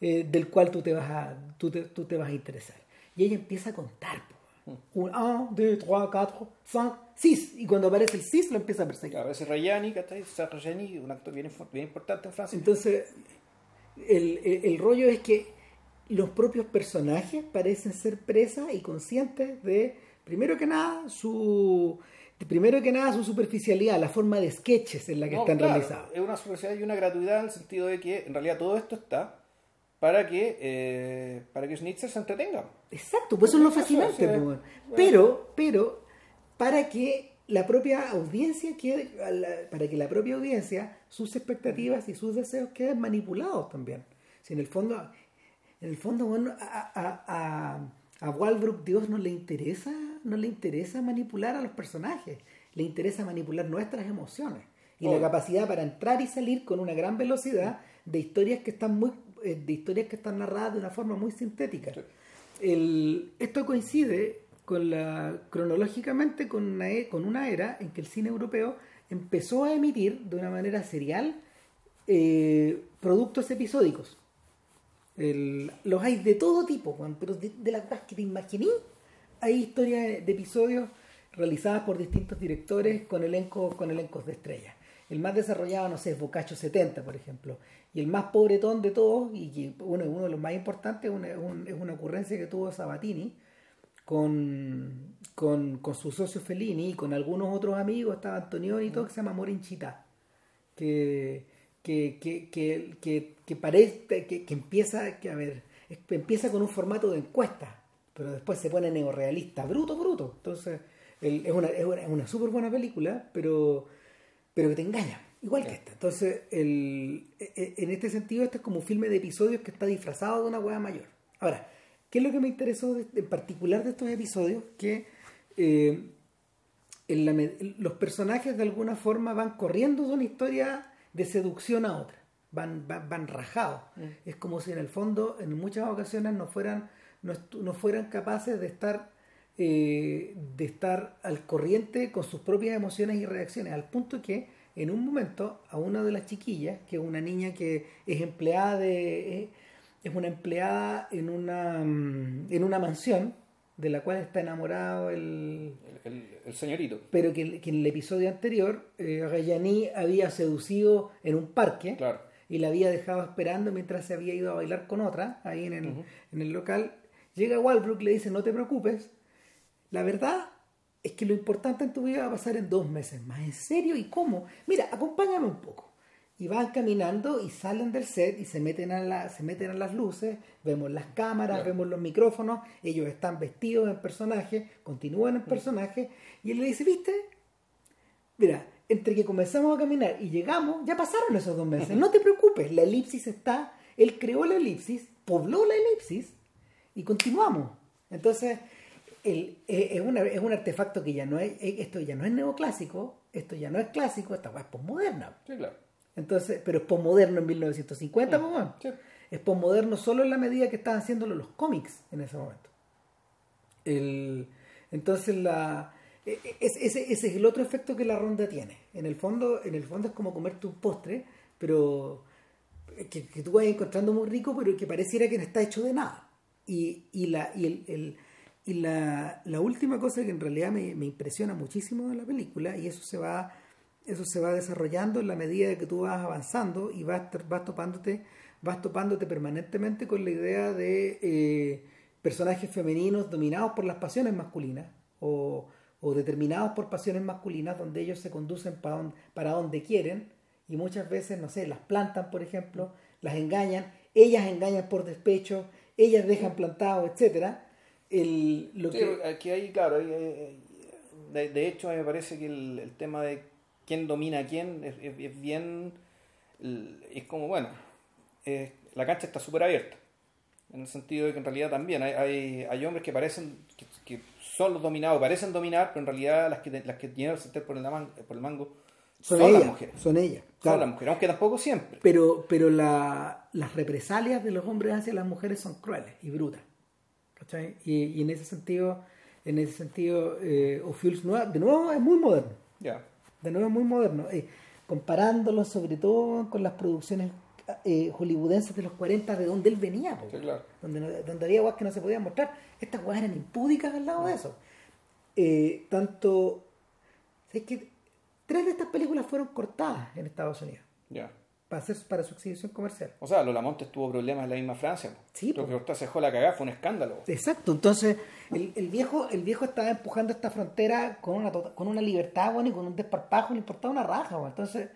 eh, del cual tú te, vas a, tú, te, tú te vas a interesar. Y ella empieza a contar. Un, un, dos, tres, cuatro, cinco, seis. Y cuando aparece el sis lo empieza a perseguir. Claro, ese Rayani, Rayani, un actor bien, bien importante en Francia. Entonces, el, el- el rollo es que los propios personajes parecen ser presas y conscientes de, primero que nada, su primero que nada su superficialidad, la forma de sketches en la que No, están claro, realizados. Es una superficialidad y una gratuidad en el sentido de que en realidad todo esto está para que eh, para que Schnitzer se entretenga. Exacto, pues eso es lo fascinante. pues, bueno. Pero, pero, para que la propia audiencia quede, para que la propia audiencia, sus expectativas y sus deseos queden manipulados también. Si en el fondo, en el fondo, bueno, a, a, a, a Walbrook Dios no le interesa, no le interesa manipular a los personajes, le interesa manipular nuestras emociones y la Obvio. capacidad para entrar y salir con una gran velocidad de historias que están muy, eh, de historias que están narradas de una forma muy sintética. Sí. El- esto coincide con la, cronológicamente con una, e- con una era en que el cine europeo empezó a emitir de una manera serial eh, productos episódicos. El- los hay de todo tipo, Juan, pero de, de las cosas que te imaginé, hay historias de episodios realizadas por distintos directores con elencos, con elencos de estrellas. el más desarrollado, no sé, es Bocacho 70, por ejemplo. Y el más pobretón de todos, y que uno, uno de los más importantes, es una, es una ocurrencia que tuvo Sabatini con, con, con, su socio Fellini y con algunos otros amigos, estaba Antonio y todo, que se llama Morinchita, que, que, que, que, que, parece, que, que empieza, que, a ver, empieza con un formato de encuesta, pero después se pone neorealista, bruto, bruto. Entonces, es una, es una, una súper buena película, pero, pero que te engaña. Igual que esta. Entonces, el, e, e, en este sentido, este es como un filme de episodios que está disfrazado de una hueá mayor. Ahora, ¿qué es lo que me interesó en particular de estos episodios? Que eh, en la, los personajes de alguna forma van corriendo de una historia de seducción a otra. Van, van, van rajados. Mm. Es como si en el fondo, en muchas ocasiones, no fueran, no, no fueran capaces de estar, eh, de estar al corriente con sus propias emociones y reacciones, al punto que en un momento a una de las chiquillas, que es una niña que es empleada de es una empleada en una mm, en una mansión de la cual está enamorado el, el, señorito. Pero que, en el episodio anterior eh, había seducido en un parque y la había dejado esperando mientras se había ido a bailar con otra ahí en el, en el local. Llega Walbrook, le dice, no te preocupes. La verdad es que lo importante en tu vida va a pasar en dos meses más. ¿En serio? ¿Y cómo? Mira, acompáñame un poco. Y van caminando y salen del set y se meten a, la, se meten a las luces, vemos las cámaras, vemos los micrófonos, ellos están vestidos en personaje, continúan en personaje, y él le dice, ¿viste? Mira, entre que comenzamos a caminar y llegamos, ya pasaron esos dos meses, no te preocupes, la elipsis está, él creó la elipsis, pobló la elipsis y continuamos. Entonces, el, eh, es, una, es un artefacto que ya no es, eh, esto ya no es neoclásico, esto ya no es clásico, esta es posmoderna. Sí, claro. Entonces, pero es posmoderno en 1950, mm, sí. Es posmoderno solo en la medida que estaban haciéndolo los cómics en ese momento. El, entonces, la, e, e, ese, ese, es el otro efecto que la ronda tiene. En el fondo, en el fondo es como comerte un postre, pero que, que tú vas encontrando muy rico, pero que pareciera que no está hecho de nada. Y, y, la, y el y la, la, última cosa que en realidad me, me, impresiona muchísimo de la película, y eso se va, eso se va desarrollando en la medida de que tú vas avanzando y vas, vas topándote, vas topándote permanentemente con la idea de eh, personajes femeninos dominados por las pasiones masculinas o, o, determinados por pasiones masculinas donde ellos se conducen para, on, para donde quieren y muchas veces, no sé, las plantan, por ejemplo, las engañan, ellas engañan por despecho, ellas dejan plantado, etcétera. El, lo que... aquí hay, claro, de, hecho me parece que el, tema de quién domina a quién es, bien, es como, bueno, la cancha está súper abierta, en el sentido de que en realidad también hay, hay, hombres que parecen, que, son los dominados, parecen dominar, pero en realidad las que, las que tienen el sentir por el, por el mango son, son las mujeres. Son ellas. Son las mujeres, aunque tampoco siempre. Pero, pero la, las represalias de los hombres hacia las mujeres son crueles y brutas. Y, en ese sentido, en ese sentido, eh, de nuevo es muy moderno. De nuevo muy moderno. Eh, comparándolo sobre todo con las producciones eh, hollywoodenses de los 40 de donde él venía, donde, donde había guas que no se podían mostrar. Estas guas eran impúdicas al lado de eso. Eh, tanto, es que tres de estas películas fueron cortadas en Estados Unidos. Ya para, hacer, para su exhibición comercial. O sea, Lola Montes tuvo problemas en la misma Francia. Sí. Lo que se dejó la cagada fue un escándalo. Exacto. Entonces, el, el, viejo el viejo estaba empujando esta frontera con una, con una libertad, bueno, y con un desparpajo, le importaba una raja, bueno. Entonces...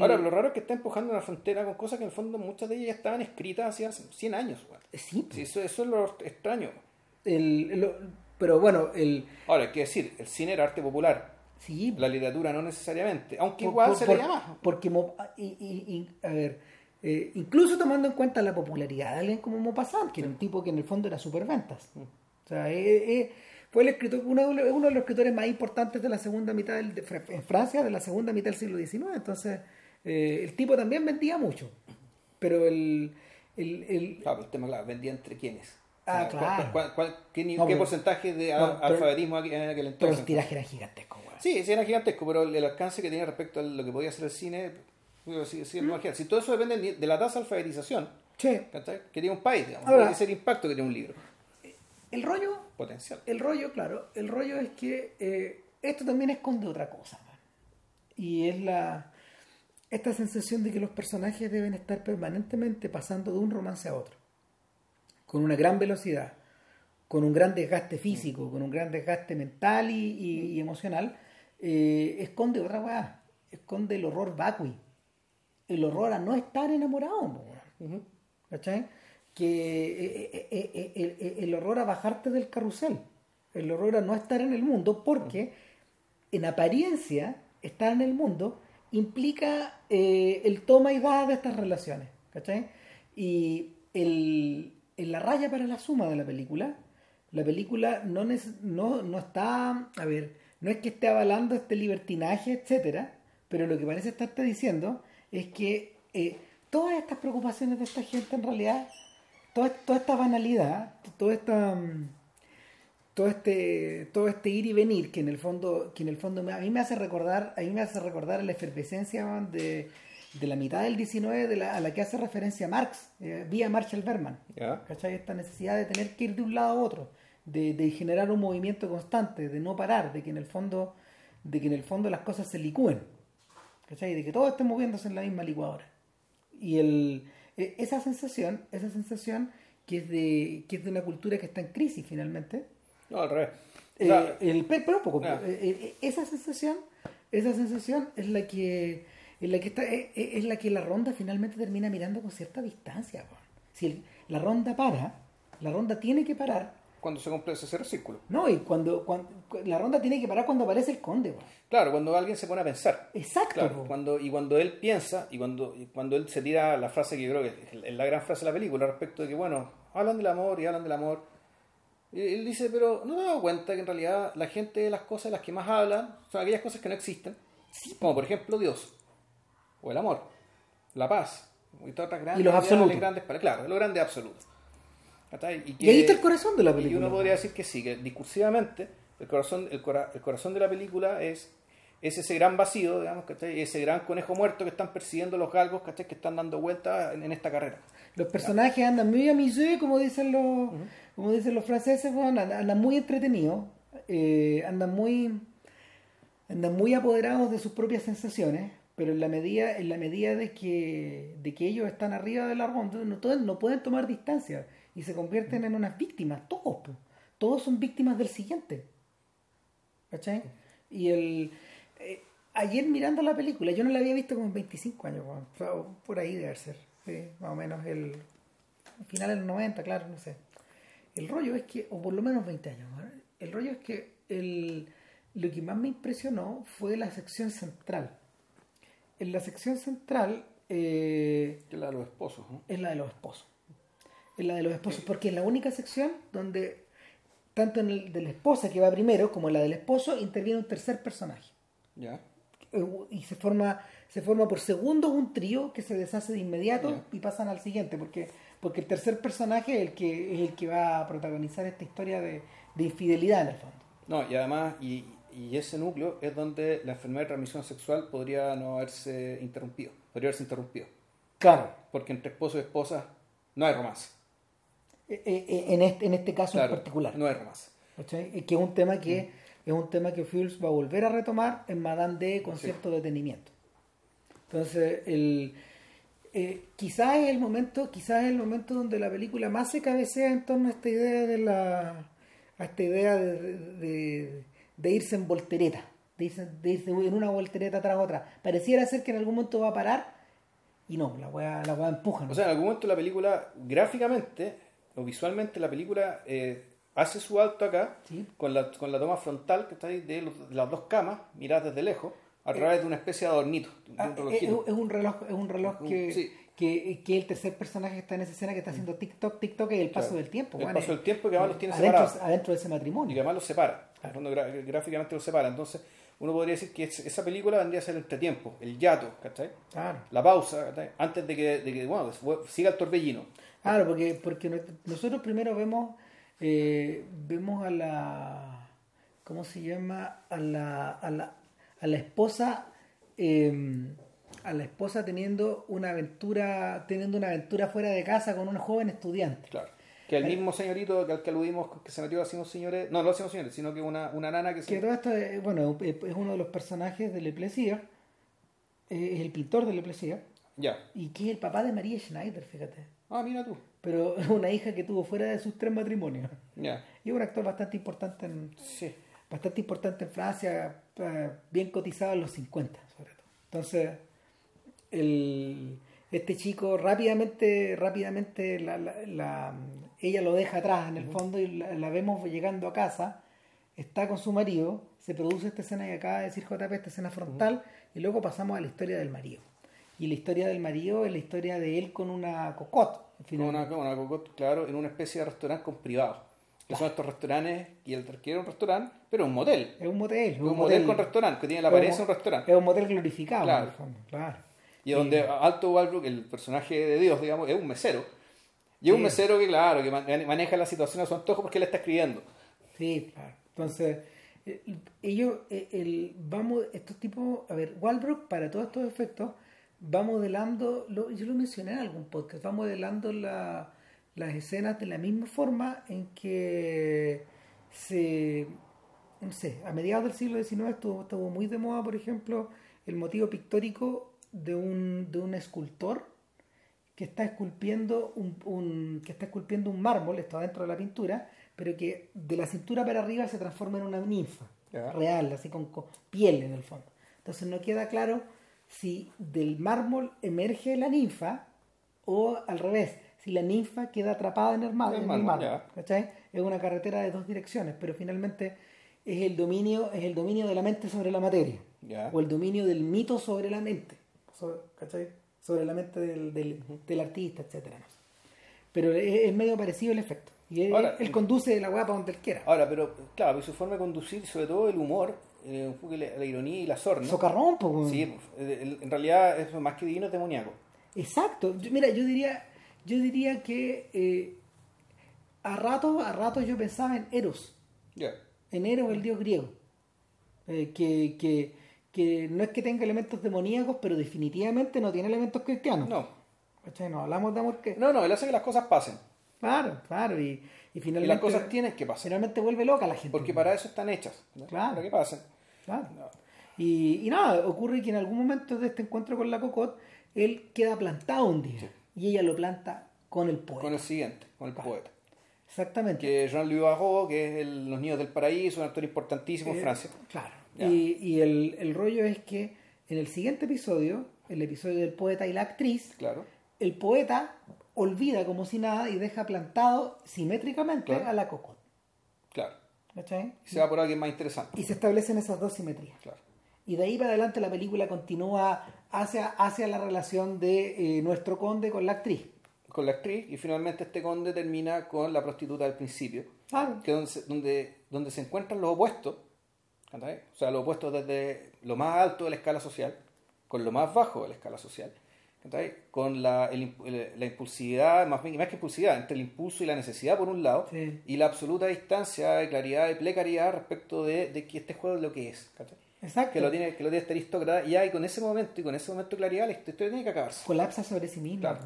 Ahora, lo raro es que está empujando una frontera con cosas que en el fondo muchas de ellas estaban escritas hace 100 años. Bueno. Sí, sí eso, eso, es lo extraño. El, pero bueno, el... Ahora, hay que decir, el cine era arte popular Sí. La literatura no necesariamente, aunque igual se le llama. Porque, y, a ver, eh, incluso tomando en cuenta la popularidad de alguien como Maupassant, que era un tipo que en el fondo era superventas. Mm. O sea, eh, eh, fue el escritor, uno, uno, de los escritores más importantes de la segunda mitad del, en Francia, de la segunda mitad del siglo XIX. Entonces, el tipo también vendía mucho. Pero el... el, el... Claro, el tema, claro, vendía entre quiénes. Ah, claro. qué, porcentaje de alfabetismo en aquel entonces? Pero el tiraje era gigantesco. Sí, sí era gigantesco, pero el, alcance que tenía respecto a lo que podía hacer el cine, sí, sí, mm. Si todo eso depende de la tasa de alfabetización sí. que tiene un país, digamos, Ahora, el impacto que tiene un libro. El rollo. Potencial. El rollo, claro. El rollo es que eh, esto también esconde otra cosa. Y es la. esta sensación de que los personajes deben estar permanentemente pasando de un romance a otro, con una gran velocidad, con un gran desgaste físico, con un gran desgaste mental y, emocional, eh, esconde otra weá, esconde el horror vacui, el horror a no estar enamorado, ¿cachai? Que eh, eh, el, horror a bajarte del carrusel, el horror a no estar en el mundo, porque en apariencia estar en el mundo implica el toma y da de estas relaciones, ¿cachai? Y el, en la raya para la suma de la película, la película no, no, no está, a ver, no es que esté avalando este libertinaje, etcétera, pero lo que parece estarte diciendo es que eh, todas estas preocupaciones de esta gente en realidad, toda, toda esta banalidad, toda esta mm, todo este todo este ir y venir que en el fondo que en el fondo a mí me hace recordar a mí me hace recordar la efervescencia de, de la mitad del 19 de la, a la que hace referencia Marx eh, vía Marshall Berman. ¿cachai? esta necesidad de tener que ir de un lado a otro de, generar un movimiento constante, de no parar, de que en el fondo, de que en el fondo las cosas se licúen, ¿cachai? De que todo esté moviéndose en la misma licuadora. Y el, e, esa sensación, esa sensación que es de, que es de una cultura que está en crisis finalmente. No, al revés. Eh, el, pero poco, eh, eh, esa sensación, esa sensación es la que es la que está, es, la que la ronda finalmente termina mirando con cierta distancia. Si la ronda para, la ronda tiene que parar cuando se cumple ese círculo. No, y cuando, cuando, la ronda tiene que parar cuando aparece el conde. Claro, cuando alguien se pone a pensar. Exacto. cuando, y cuando él piensa, y cuando, cuando él se tira la frase que yo creo que es la gran frase de la película respecto de que, bueno, hablan del amor y hablan del amor. Y él dice, pero no me he dado cuenta que en realidad la gente de las cosas de las que más hablan son aquellas cosas que no existen. Como por ejemplo Dios, o el amor, la paz, y todas otras grandes. Y los absolutos. Grandes, claro, lo grande absoluto. Y, ahí está el corazón de la película. Y uno podría decir que sí, que discursivamente. El corazón, el, corazón de la película es, es ese gran vacío, digamos, ese gran conejo muerto que están persiguiendo los galgos que están dando vueltas en, esta carrera. Los personajes andan muy a como dicen los, como dicen los franceses, andan, muy entretenidos, eh, andan muy andan muy apoderados de sus propias sensaciones, pero en la medida, en la medida de que, de que ellos están arriba del árbol, no, no pueden tomar distancia y se convierten en unas víctimas, todos, todos son víctimas del siguiente. ¿Cachai? Y el eh, ayer mirando la película, yo no la había visto como en 25 años, por ahí debe ser, más o menos el final de los 90, claro, no sé. El rollo es que, o por lo menos 20 años, el rollo es que el, lo que más me impresionó fue la sección central. En la sección central... Eh, es la de los esposos, ¿no? Es la de los esposos es la de los esposos, porque es la única sección donde, tanto en el de la esposa que va primero como en la del esposo, interviene un tercer personaje. Ya. Eh, y se forma, se forma por segundos un trío que se deshace de inmediato y pasan al siguiente, porque, porque el tercer personaje es el que, es el que va a protagonizar esta historia de, infidelidad en el fondo. No, y además, y, y ese núcleo es donde la enfermedad de transmisión sexual podría no haberse interrumpido, podría haberse interrumpido. Claro. Porque entre esposo y esposa no hay romance. Eh, eh, en, este, en este caso en particular. No es más. Que es un tema que mm. es un tema que Fields va a volver a retomar en Madame D con cierto detenimiento. Entonces, el, eh, quizás es el momento, quizás es el momento donde la película más se cabecea en torno a esta idea de la a esta idea de, de, irse en voltereta, de irse, de irse, en una voltereta tras otra. Pareciera ser que en algún momento va a parar y no, la weá, la empuja. O sea, en algún momento la película gráficamente o visualmente la película eh, hace su alto acá con, la, con la toma frontal que está ahí de, las dos camas, miradas desde lejos, a eh, través de una especie de adornito. Ah, es, un reloj, es un reloj que, que, que, el tercer personaje que está en esa escena que está haciendo TikTok, TikTok es el paso del tiempo. El paso del tiempo que además los tiene adentro, separados. Adentro de ese matrimonio. Y que además los separa. gráficamente los separa. Entonces, uno podría decir que esa película vendría a ser el entretiempo, el yato, ¿cachai? La pausa, ¿cachai? Antes de que, de que bueno, siga el torbellino. Claro, porque, porque nosotros primero vemos, eh, vemos a la, ¿cómo se llama? A la, a la, a la esposa, em, a la esposa teniendo una aventura, teniendo una aventura fuera de casa con un joven estudiante. Claro. Que el mismo señorito que al que aludimos que se metió haciendo señores, no, no haciendo señores, sino que una, una nana que se... Que todo esto, bueno, es uno de los personajes de Le Plaisir, eh, es el pintor de Le Plessier Ya. y que es el papá de María Schneider, fíjate. Ah, mira tú. Pero una hija que tuvo fuera de sus tres matrimonios. Ya. Y es un actor bastante importante en, Sí. bastante importante en Francia, eh, bien cotizado en los 50, sobre todo. Entonces, el, este chico rápidamente, rápidamente la, la- la- ella lo deja atrás en el fondo y la, la vemos llegando a casa, está con su marido, se produce esta escena que acaba de decir JP, esta escena frontal, y luego pasamos a la historia del marido. Y la historia del marido es la historia de él con una cocotte. Con una, una cocotte, claro, en una especie de restaurante con privado. Que son estos restaurantes, y el que era un restaurante, pero un motel. Es un motel. es Un, motel con restaurante, que tiene la apariencia de un restaurante. Es un motel glorificado, Claro. en el fondo, claro. Y donde Alto Walbrook, el personaje de Dios, digamos, es un mesero. Y es un mesero que, claro, que man- maneja la situación a su antojo porque él está escribiendo. Sí, claro. Entonces, eh, ellos, eh, el, vamos, estos tipos, a ver, Walbrook, para todos estos efectos, va modelando, lo, yo lo mencioné en algún podcast, va modelando la- las escenas de la misma forma en que se, no sé, a mediados del siglo XIX estuvo, estuvo muy de moda, por ejemplo, el motivo pictórico de un, de un escultor que está esculpiendo un, un- que está esculpiendo un mármol, esto dentro de la pintura, pero que de la cintura para arriba se transforma en una ninfa real, así con, con piel en el fondo. Entonces no queda claro si del mármol emerge la ninfa o al revés, si la ninfa queda atrapada en el, mar- En el en el mármol. ¿cachai? Es una carretera de dos direcciones, pero finalmente es el dominio, es el dominio de la mente sobre la materia o el dominio del mito sobre la mente, sobre, ¿cachai? sobre la mente del, del, del artista, etcétera. no sé. Pero es, es medio parecido el efecto. Y él, Ahora, él conduce la para donde él quiera. Ahora, pero claro, pues su forma de conducir, sobre todo el humor, eh, un poco la, la ironía y la sorna. Socarrón. Sí, pues, el- en realidad es más que divino, es demoníaco. Exacto. Yo- mira, yo diría, yo diría que eh, a ratos, a ratos yo pensaba en Eros. Ya. En Eros, el dios griego. Eh, que, que, que no es que tenga elementos demoníacos, pero definitivamente no tiene elementos cristianos. No. ¿Cachai? No hablamos de amor que. No, no, él hace que las cosas pasen. Claro, claro. Y, y Y finalmente. las cosas tienen que pasar. Finalmente vuelve loca la gente. Porque para eso están hechas. ¿no? Claro. Para que pasen. Claro. No. Y, y nada, ocurre que en algún momento de este encuentro con la Cocotte, él queda plantado un día. Y ella lo planta con el poeta. Con el siguiente, con el poeta. Exactamente. Que Jean-Louis Barrault, que es el- Los Niños del Paraíso, un actor importantísimo en Eh, Francia. Claro. Ya. Y, y el, el rollo es que en el siguiente episodio, el episodio del poeta y la actriz, Claro. el poeta olvida como si nada y deja plantado simétricamente Claro. a la Cocotte. Claro. ¿Cachai? Y se va por alguien más interesante. Y se establecen esas dos simetrías. Claro. Y de ahí para adelante la película continúa hacia, hacia la relación de eh, nuestro conde con la actriz. Con la actriz, y finalmente este conde termina con la prostituta del principio. Claro. que donde donde, donde se encuentran los opuestos, ¿cachai? o sea, los opuestos desde lo más alto de la escala social, con lo más bajo de la escala social. Con la, el el- la impulsividad, más, bien- más que impulsividad, entre el impulso y la necesidad por un lado, Sí. y la absoluta distancia de claridad y precariedad respecto de, de que este juego es lo que es, ¿cachai? Exacto. que lo tiene que lo tiene este aristócrata, y ya y con ese momento y con ese momento de claridad la historia tiene que acabarse. colapsa sobre sí mismo. Claro.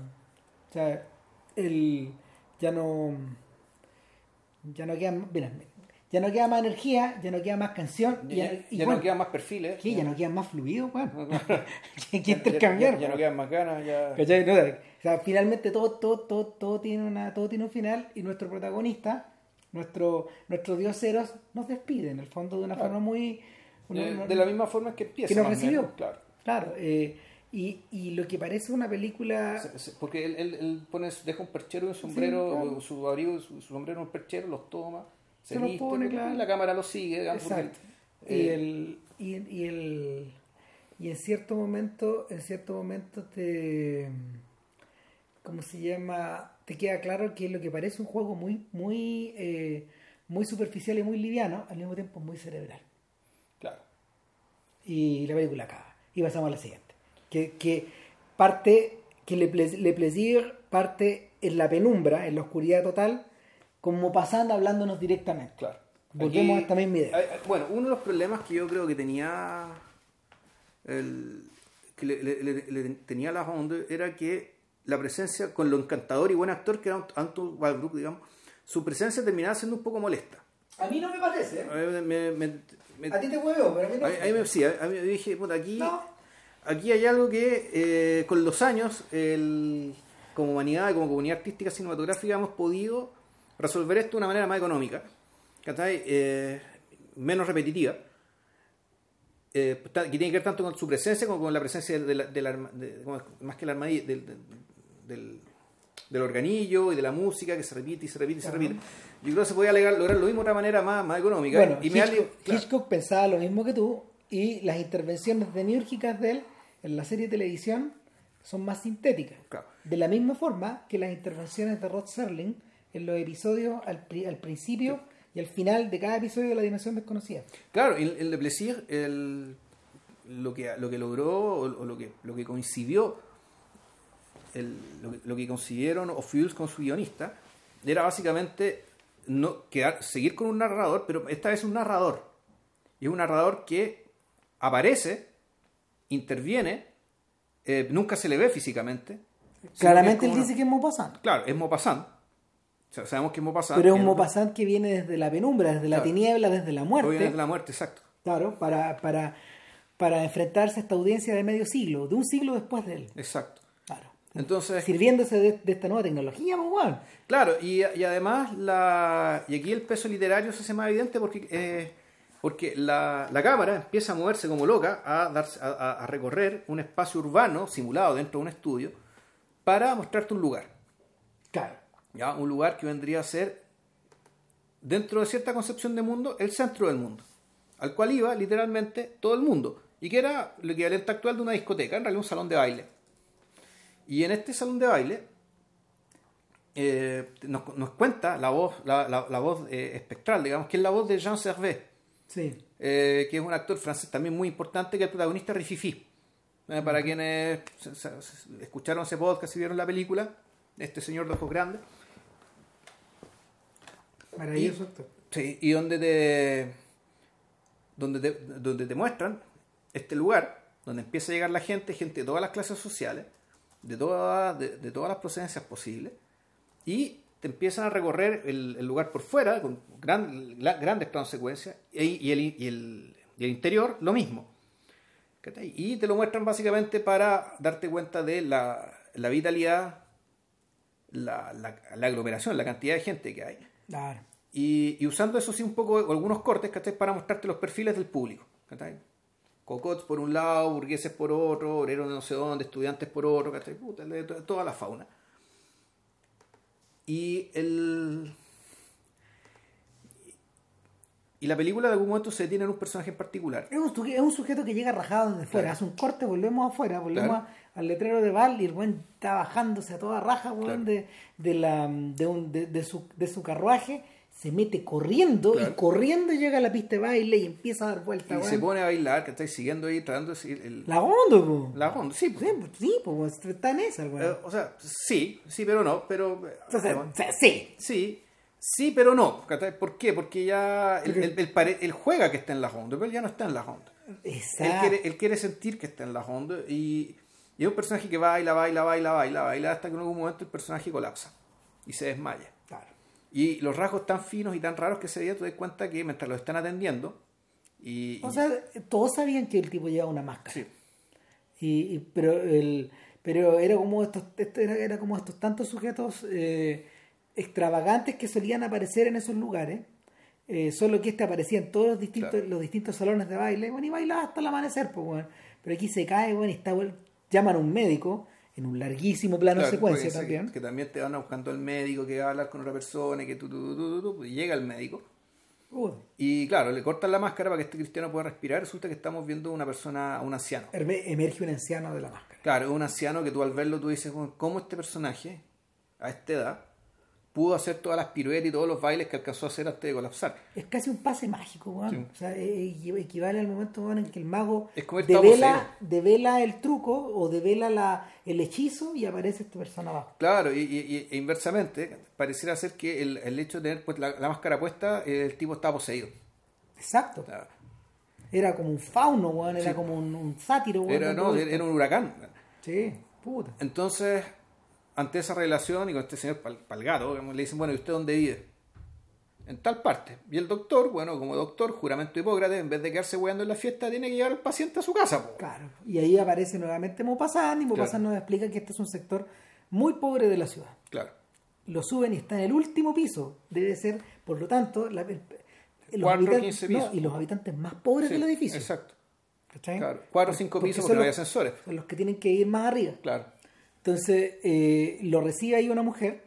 O sea, él ya no. Ya no queda. Mira, ya no queda más energía, ya no queda más canción. Ya, ya, y ya bueno, no quedan más perfiles, ¿qué? Ya no quedan más fluidos, weón. que ya- intercambiar. ya- ya no quedan más ganas, ya... No, o sea, finalmente todo, todo, todo, todo tiene una, todo tiene un final y nuestro protagonista, nuestro, nuestro dios Eros, nos despide en el fondo de una Claro. forma muy. una- de, una- de la misma forma que empieza. que nos recibió. menos, claro. Claro. eh, y, y lo que parece una película. Porque él, él- él pone, deja un perchero y un sombrero, Sí, claro. o su abrigo su sombrero en un perchero, los toma, se, Se los pone, y claro. la cámara lo sigue. digamos, porque, Exacto. y eh, el y, y el y en cierto momento en cierto momento te cómo se llama te queda claro que lo que parece un juego muy muy eh, muy superficial y muy liviano al mismo tiempo muy cerebral Claro. y la película acaba y pasamos a la siguiente que, que parte que le, le plaisir parte en la penumbra en la oscuridad total como pasando hablándonos directamente Claro. Volvemos Aquí- a esta misma idea. bueno, uno de los problemas que yo creo que tenía el, que le, le- le- le tenía la Honda era que la presencia, con lo encantador y buen actor que era Anton Walbrook, digamos, su presencia terminaba siendo un poco molesta. a mí no me parece me- me- me- A ti te huevo, pero a mí no. a mí- a mí me- sí, a a mí dije, puta, aquí, No. aquí hay algo que eh, con los años, el, como humanidad como comunidad artística cinematográfica, hemos podido resolver esto de una manera más económica. Eh, menos repetitiva. eh, que tiene que ver tanto con su presencia como con la presencia de la, de la de- más que la armadilla, del, del, del- organillo y de la música que se repite y se repite y se repite. Yo creo que se podía lograr, lograr lo mismo de otra manera más, más económica. Bueno, y me Hitchcock, claro. Hitchcock pensaba lo mismo que tú y las intervenciones demiúrgicas de él en la serie de televisión son más sintéticas. Claro. De la misma forma que las intervenciones de Rod Serling en los episodios al, pri- al principio y al final de cada episodio de La Dimensión Desconocida. Claro, el, el de Plessis, el, lo, que, lo que logró o, o lo, que, lo que coincidió, el- lo, que, lo que consiguieron Ophuls con su guionista, era básicamente no quedar, seguir con un narrador, pero esta vez un narrador. Y es un narrador que aparece, interviene, eh, nunca se le ve físicamente. Claramente es él dice que es Maupassant. Claro, es Maupassant. Sea, sabemos que es Maupassant. Pero es un Maupassant que viene desde la penumbra, desde la tiniebla, desde la muerte. Proviene de la muerte, exacto. Claro, para, para, para enfrentarse a esta audiencia de medio siglo, de un siglo después de él. Exacto. Claro. Entonces, Sirviéndose de, de esta nueva tecnología, pues. Claro, y, y además, la, y aquí el peso literario se hace más evidente porque, eh, porque la, la cámara empieza a moverse como loca, a, darse, a- a recorrer un espacio urbano simulado dentro de un estudio para mostrarte un lugar. Claro. ¿Ya? Un lugar que vendría a ser, dentro de cierta concepción de mundo, el centro del mundo, al cual iba literalmente todo el mundo, y que era el equivalente actual de una discoteca, en realidad un salón de baile. Y en este salón de baile eh, nos, nos cuenta la voz, la, la- la voz eh, espectral, digamos, que es la voz de Jean Servet, Sí. eh, que es un actor francés también muy importante, que es el protagonista Rififi. Para quienes escucharon ese podcast y vieron la película, este señor de ojos grandes. Maravilloso actor. Sí, y donde te, donde te, donde te muestran este lugar, donde empieza a llegar la gente, gente de todas las clases sociales, de, todas de, de todas las procedencias posibles, y te empiezan a recorrer el, el lugar por fuera, con gran- la- grandes consecuencias, y, y el, y, el, y el interior lo mismo. Y te lo muestran básicamente para darte cuenta de la, la vitalidad, la, la, la aglomeración, la cantidad de gente que hay. Claro. Y, y usando eso sí un poco algunos cortes, ¿cachai? Para mostrarte los perfiles del público, ¿cachai? Cocots por un lado, burgueses por otro, obreros de no sé dónde, estudiantes por otro, ¿cachai? Puta, toda la fauna. Y el... Y la película de algún momento se detiene en un personaje en particular. Es un, es un sujeto que llega rajado desde fuera. Hace un corte, volvemos afuera, volvemos Claro. a- al letrero de Val y el buen está bajándose a toda raja, weón, Claro. de, de, la, de, un- de- de su, de su carruaje. Se mete corriendo y corriendo llega a la pista de baile y empieza a dar vueltas, Y weón. se pone a bailar, que estáis siguiendo ahí, tratando de seguir el, La onda, po. la onda. Sí, pues. Sí, pues, sí, está en esa, weón. Eh, o sea, sí, sí, pero no, pero... eh, O sea, bueno. o sea, sí. Sí, sí, pero no. ¿Por qué? Porque ya él, Porque- él- él pare- él juega que está en la Honda, pero él ya no está en la Honda. Él Exacto. quiere, él quiere sentir que está en la Honda y, y es un personaje que baila, baila, baila, baila, baila, hasta que en algún momento el personaje colapsa y se desmaya. Claro. Y los rasgos tan finos y tan raros que se veía, tú te das cuenta que mientras lo están atendiendo, y, O y- sea, todos sabían que el tipo llevaba una máscara. sí, Y, y- pero el pero era como estos esto era, era como estos tantos sujetos eh, extravagantes que solían aparecer en esos lugares eh, solo que este aparecía en todos los distintos Claro. los distintos salones de baile bueno y bailaba hasta el amanecer pues bueno. pero aquí se cae bueno y está llaman a un médico en un larguísimo plano Claro, secuencia también Que, que también te van buscando el médico, que va a hablar con otra persona, y que tú, tú, tú, tú, y llega el médico. Y claro, le cortan la máscara para que este cristiano pueda respirar. Resulta que estamos viendo una persona, un anciano. emerge un anciano de la máscara Claro, un anciano que tú al verlo tú dices, "Bueno, ¿cómo este personaje, a esta edad, pudo hacer todas las piruetas y todos los bailes que alcanzó a hacer antes de colapsar? es casi un pase mágico weón. Sí. o sea equi- equivale al momento weón, en que el mago devela, devela el truco o devela la, el hechizo y aparece esta persona abajo Claro, y, y- y- e inversamente, pareciera ser que el, el hecho de tener pues, la, la máscara puesta, el tipo estaba poseído. exacto Claro. Era como un fauno, weón, era Sí. como un, un sátiro, weón. Era, no, era un huracán. Sí, puta. Entonces, ante esa relación y con este señor pal, digamos, le dicen, bueno, ¿y usted dónde vive? en tal parte. Y el doctor, bueno, como doctor, juramento Hipócrates, en vez de quedarse hueando en la fiesta, tiene que llevar al paciente a su casa. po. Claro. Y ahí aparece nuevamente Maupassant y Maupassant nos explica que este es un sector muy pobre de la ciudad. Claro. Lo suben y está en el último piso. Debe ser, por lo tanto, la- el- los Cuatro, habitantes- 15 no, pisos. y los habitantes más pobres Sí, del edificio. Exacto. ¿cachai? Claro. Cuatro o cinco pisos porque no hay ascensores. Son los que tienen que ir más arriba. Claro. Entonces, eh, lo recibe ahí una mujer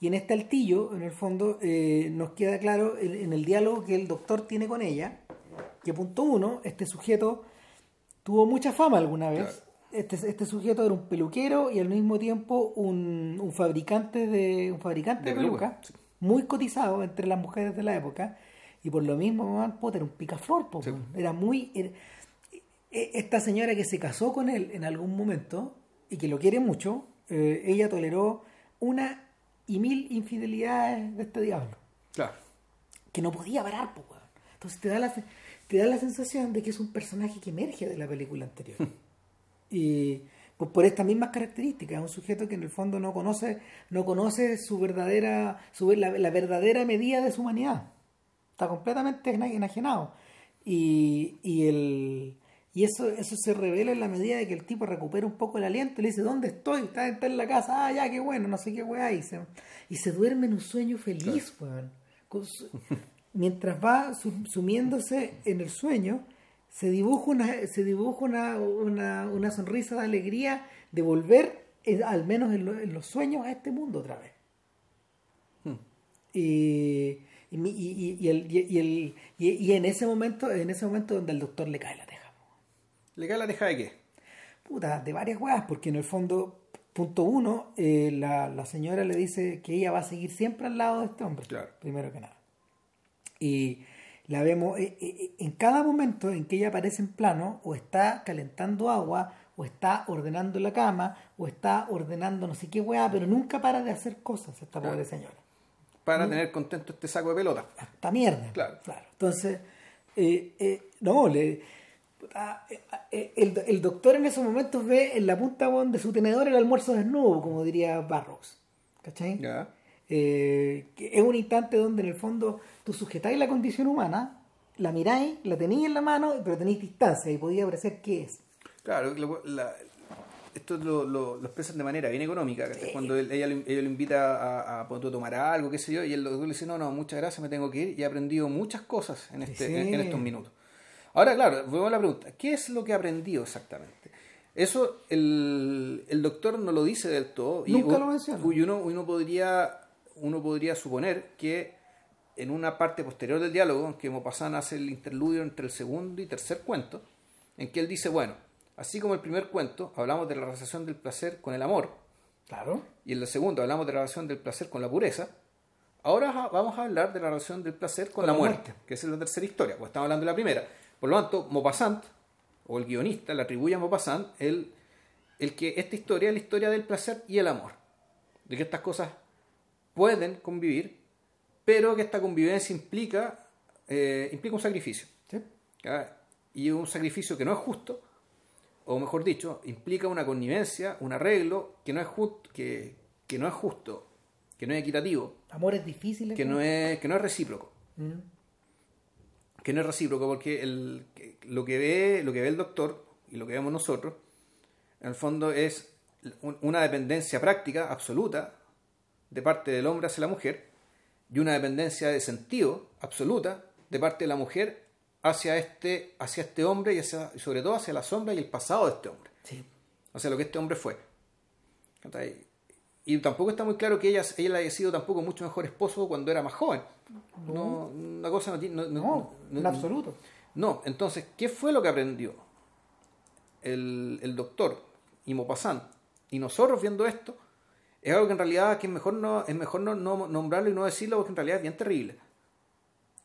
y en este altillo, en el fondo, eh, nos queda claro en, en el diálogo que el doctor tiene con ella, que punto uno, este sujeto tuvo mucha fama alguna vez. Claro. Este, este sujeto era un peluquero y al mismo tiempo un, un fabricante de un fabricante de, De pelucas, pelucas, muy cotizado entre las mujeres de la época y por lo mismo Van Potter era un picaflor, Sí. era muy era- e- esta señora que se casó con él en algún momento y que lo quiere mucho, eh, ella toleró una y mil infidelidades de este diablo, Claro. que no podía parar, weón. Entonces te da, la, te da la sensación de que es un personaje que emerge de la película anterior. y por, por estas mismas características, es un sujeto que en el fondo no conoce, no conoce su verdadera, su, la, la verdadera medida de su humanidad. Está completamente ena- enajenado. Y, y el y eso, eso se revela en la medida de que el tipo recupera un poco el aliento y le dice, ¿dónde estoy? Está, está en la casa, ah, ya, qué bueno, no sé qué weá. Y se, y se duerme en un sueño feliz, weón. Con su- mientras va su- sumiéndose en el sueño, se dibuja una, se dibuja una, una, una sonrisa de alegría de volver, eh, al menos en, lo- en los sueños, a este mundo otra vez. Y, y, y- y- el, y, el- en ese momento, en ese momento donde el doctor le cae la. ¿Le cae la teja de qué? Puta, de varias weas, porque en el fondo, punto uno, eh, la, la señora le dice que ella va a seguir siempre al lado de este hombre, Claro. primero que nada. Y la vemos eh, eh, en cada momento en que ella aparece en plano, o está calentando agua, o está ordenando la cama, o está ordenando no sé qué wea, pero nunca para de hacer cosas esta Claro. pobre señora. Para tener contento este saco de pelota. hasta mierda. Claro. Entonces, eh, eh, no, le, puta, el, el doctor en esos momentos ve en la punta de su tenedor el almuerzo desnudo, como diría Barrows. ¿Cachai? Eh, que es un instante donde en el fondo tú sujetáis la condición humana, la miráis, la tenéis en la mano, pero tenéis distancia y podía parecer qué es. Claro, la- esto lo, lo, lo expresan de manera bien económica. Cuando él- ella, lo- ella lo invita a, a, tomar algo, qué sé yo, y el doctor le dice, no, no, muchas gracias, me tengo que ir, y he aprendido muchas cosas en, este, Sí. en, en estos minutos. Ahora, claro, volvemos a la pregunta, ¿qué es lo que ha aprendido exactamente? Eso el, el doctor no lo dice del todo. Nunca lo menciona. Y uno, uno, podría, uno podría suponer que en una parte posterior del diálogo, en que Maupassant hace el interludio entre el segundo y tercer cuento, en que él dice, bueno, así como el primer cuento, hablamos de la relación del placer con el amor, Claro. y en el segundo hablamos de la relación del placer con la pureza, ahora vamos a hablar de la relación del placer con, la, muerte, que es la tercera historia, pues estamos hablando de la primera. Por lo tanto, Maupassant, o el guionista, le atribuye a Maupassant el, el que esta historia es la historia del placer y el amor, de que estas cosas pueden convivir, pero que esta convivencia implica, eh, implica un sacrificio. Y un sacrificio que no es justo, o mejor dicho, implica una connivencia, un arreglo que no es justo, que, que no es justo, que no es equitativo, Amores difíciles. que no es, que no es recíproco. Mm. Que no es recíproco, porque el, que- lo, que ve, lo que ve el doctor y lo que vemos nosotros, en el fondo es un- una dependencia práctica absoluta de parte del hombre hacia la mujer y una dependencia de sentido absoluta de parte de la mujer hacia este, hacia este hombre y, hacia- y sobre todo hacia la sombra y el pasado de este hombre. Sí. hacia lo que este hombre fue. Y tampoco está muy claro que ella, ella haya sido tampoco mucho mejor esposo cuando era más joven. No, una cosa no tiene. No, no- No, no- en absoluto. no, entonces, ¿qué fue lo que aprendió el, el doctor y Maupassant y nosotros viendo esto? Es algo que en realidad que es mejor no es mejor no, no nombrarlo y no decirlo porque en realidad es bien terrible.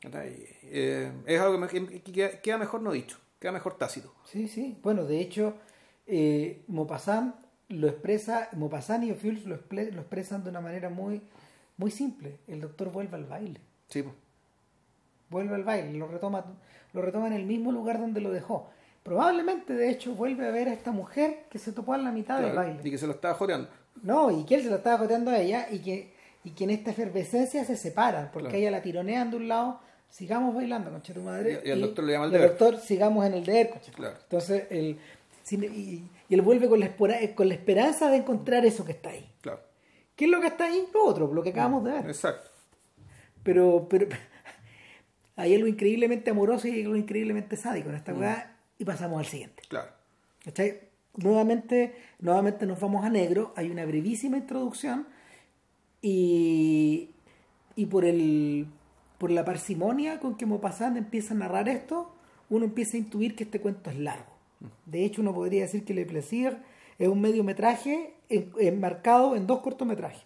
Eh, es algo que, me- que- que queda- mejor no dicho, queda mejor tácito. Sí, sí. Bueno, de hecho, eh, Maupassant lo expresa, Maupassant y Ophuls lo, lo expresan de una manera muy, muy simple. El doctor vuelve al baile. Sí, pues. Vuelve al baile, lo retoma, lo retoma en el mismo lugar donde lo dejó. Probablemente, de hecho, vuelve a ver a esta mujer que se topó en la mitad del baile. y que se lo estaba joreando. No, y que él se lo estaba joteando a ella y que y que en esta efervescencia se separan, porque Claro. ella la tironean de un lado, sigamos bailando, concha tu madre. Y- y al doctor le llama y al deber. doctor, sigamos en el deber, concha Claro. Entonces, el, y, y él vuelve con la, con la esperanza de encontrar eso que está ahí. Claro. ¿Qué es lo que está ahí? Lo otro, lo que acabamos de ver. Exacto. Pero, pero hay algo increíblemente amoroso y algo increíblemente sádico en esta weá, y pasamos al siguiente. Claro. ¿Cachai? Nuevamente, nuevamente nos vamos a negro, hay una brevísima introducción y, y por el por la parsimonia con que Maupassant empieza a narrar esto, uno empieza a intuir que este cuento es largo. De hecho, uno podría decir que Le Plaisir es un mediometraje en- enmarcado en dos cortometrajes.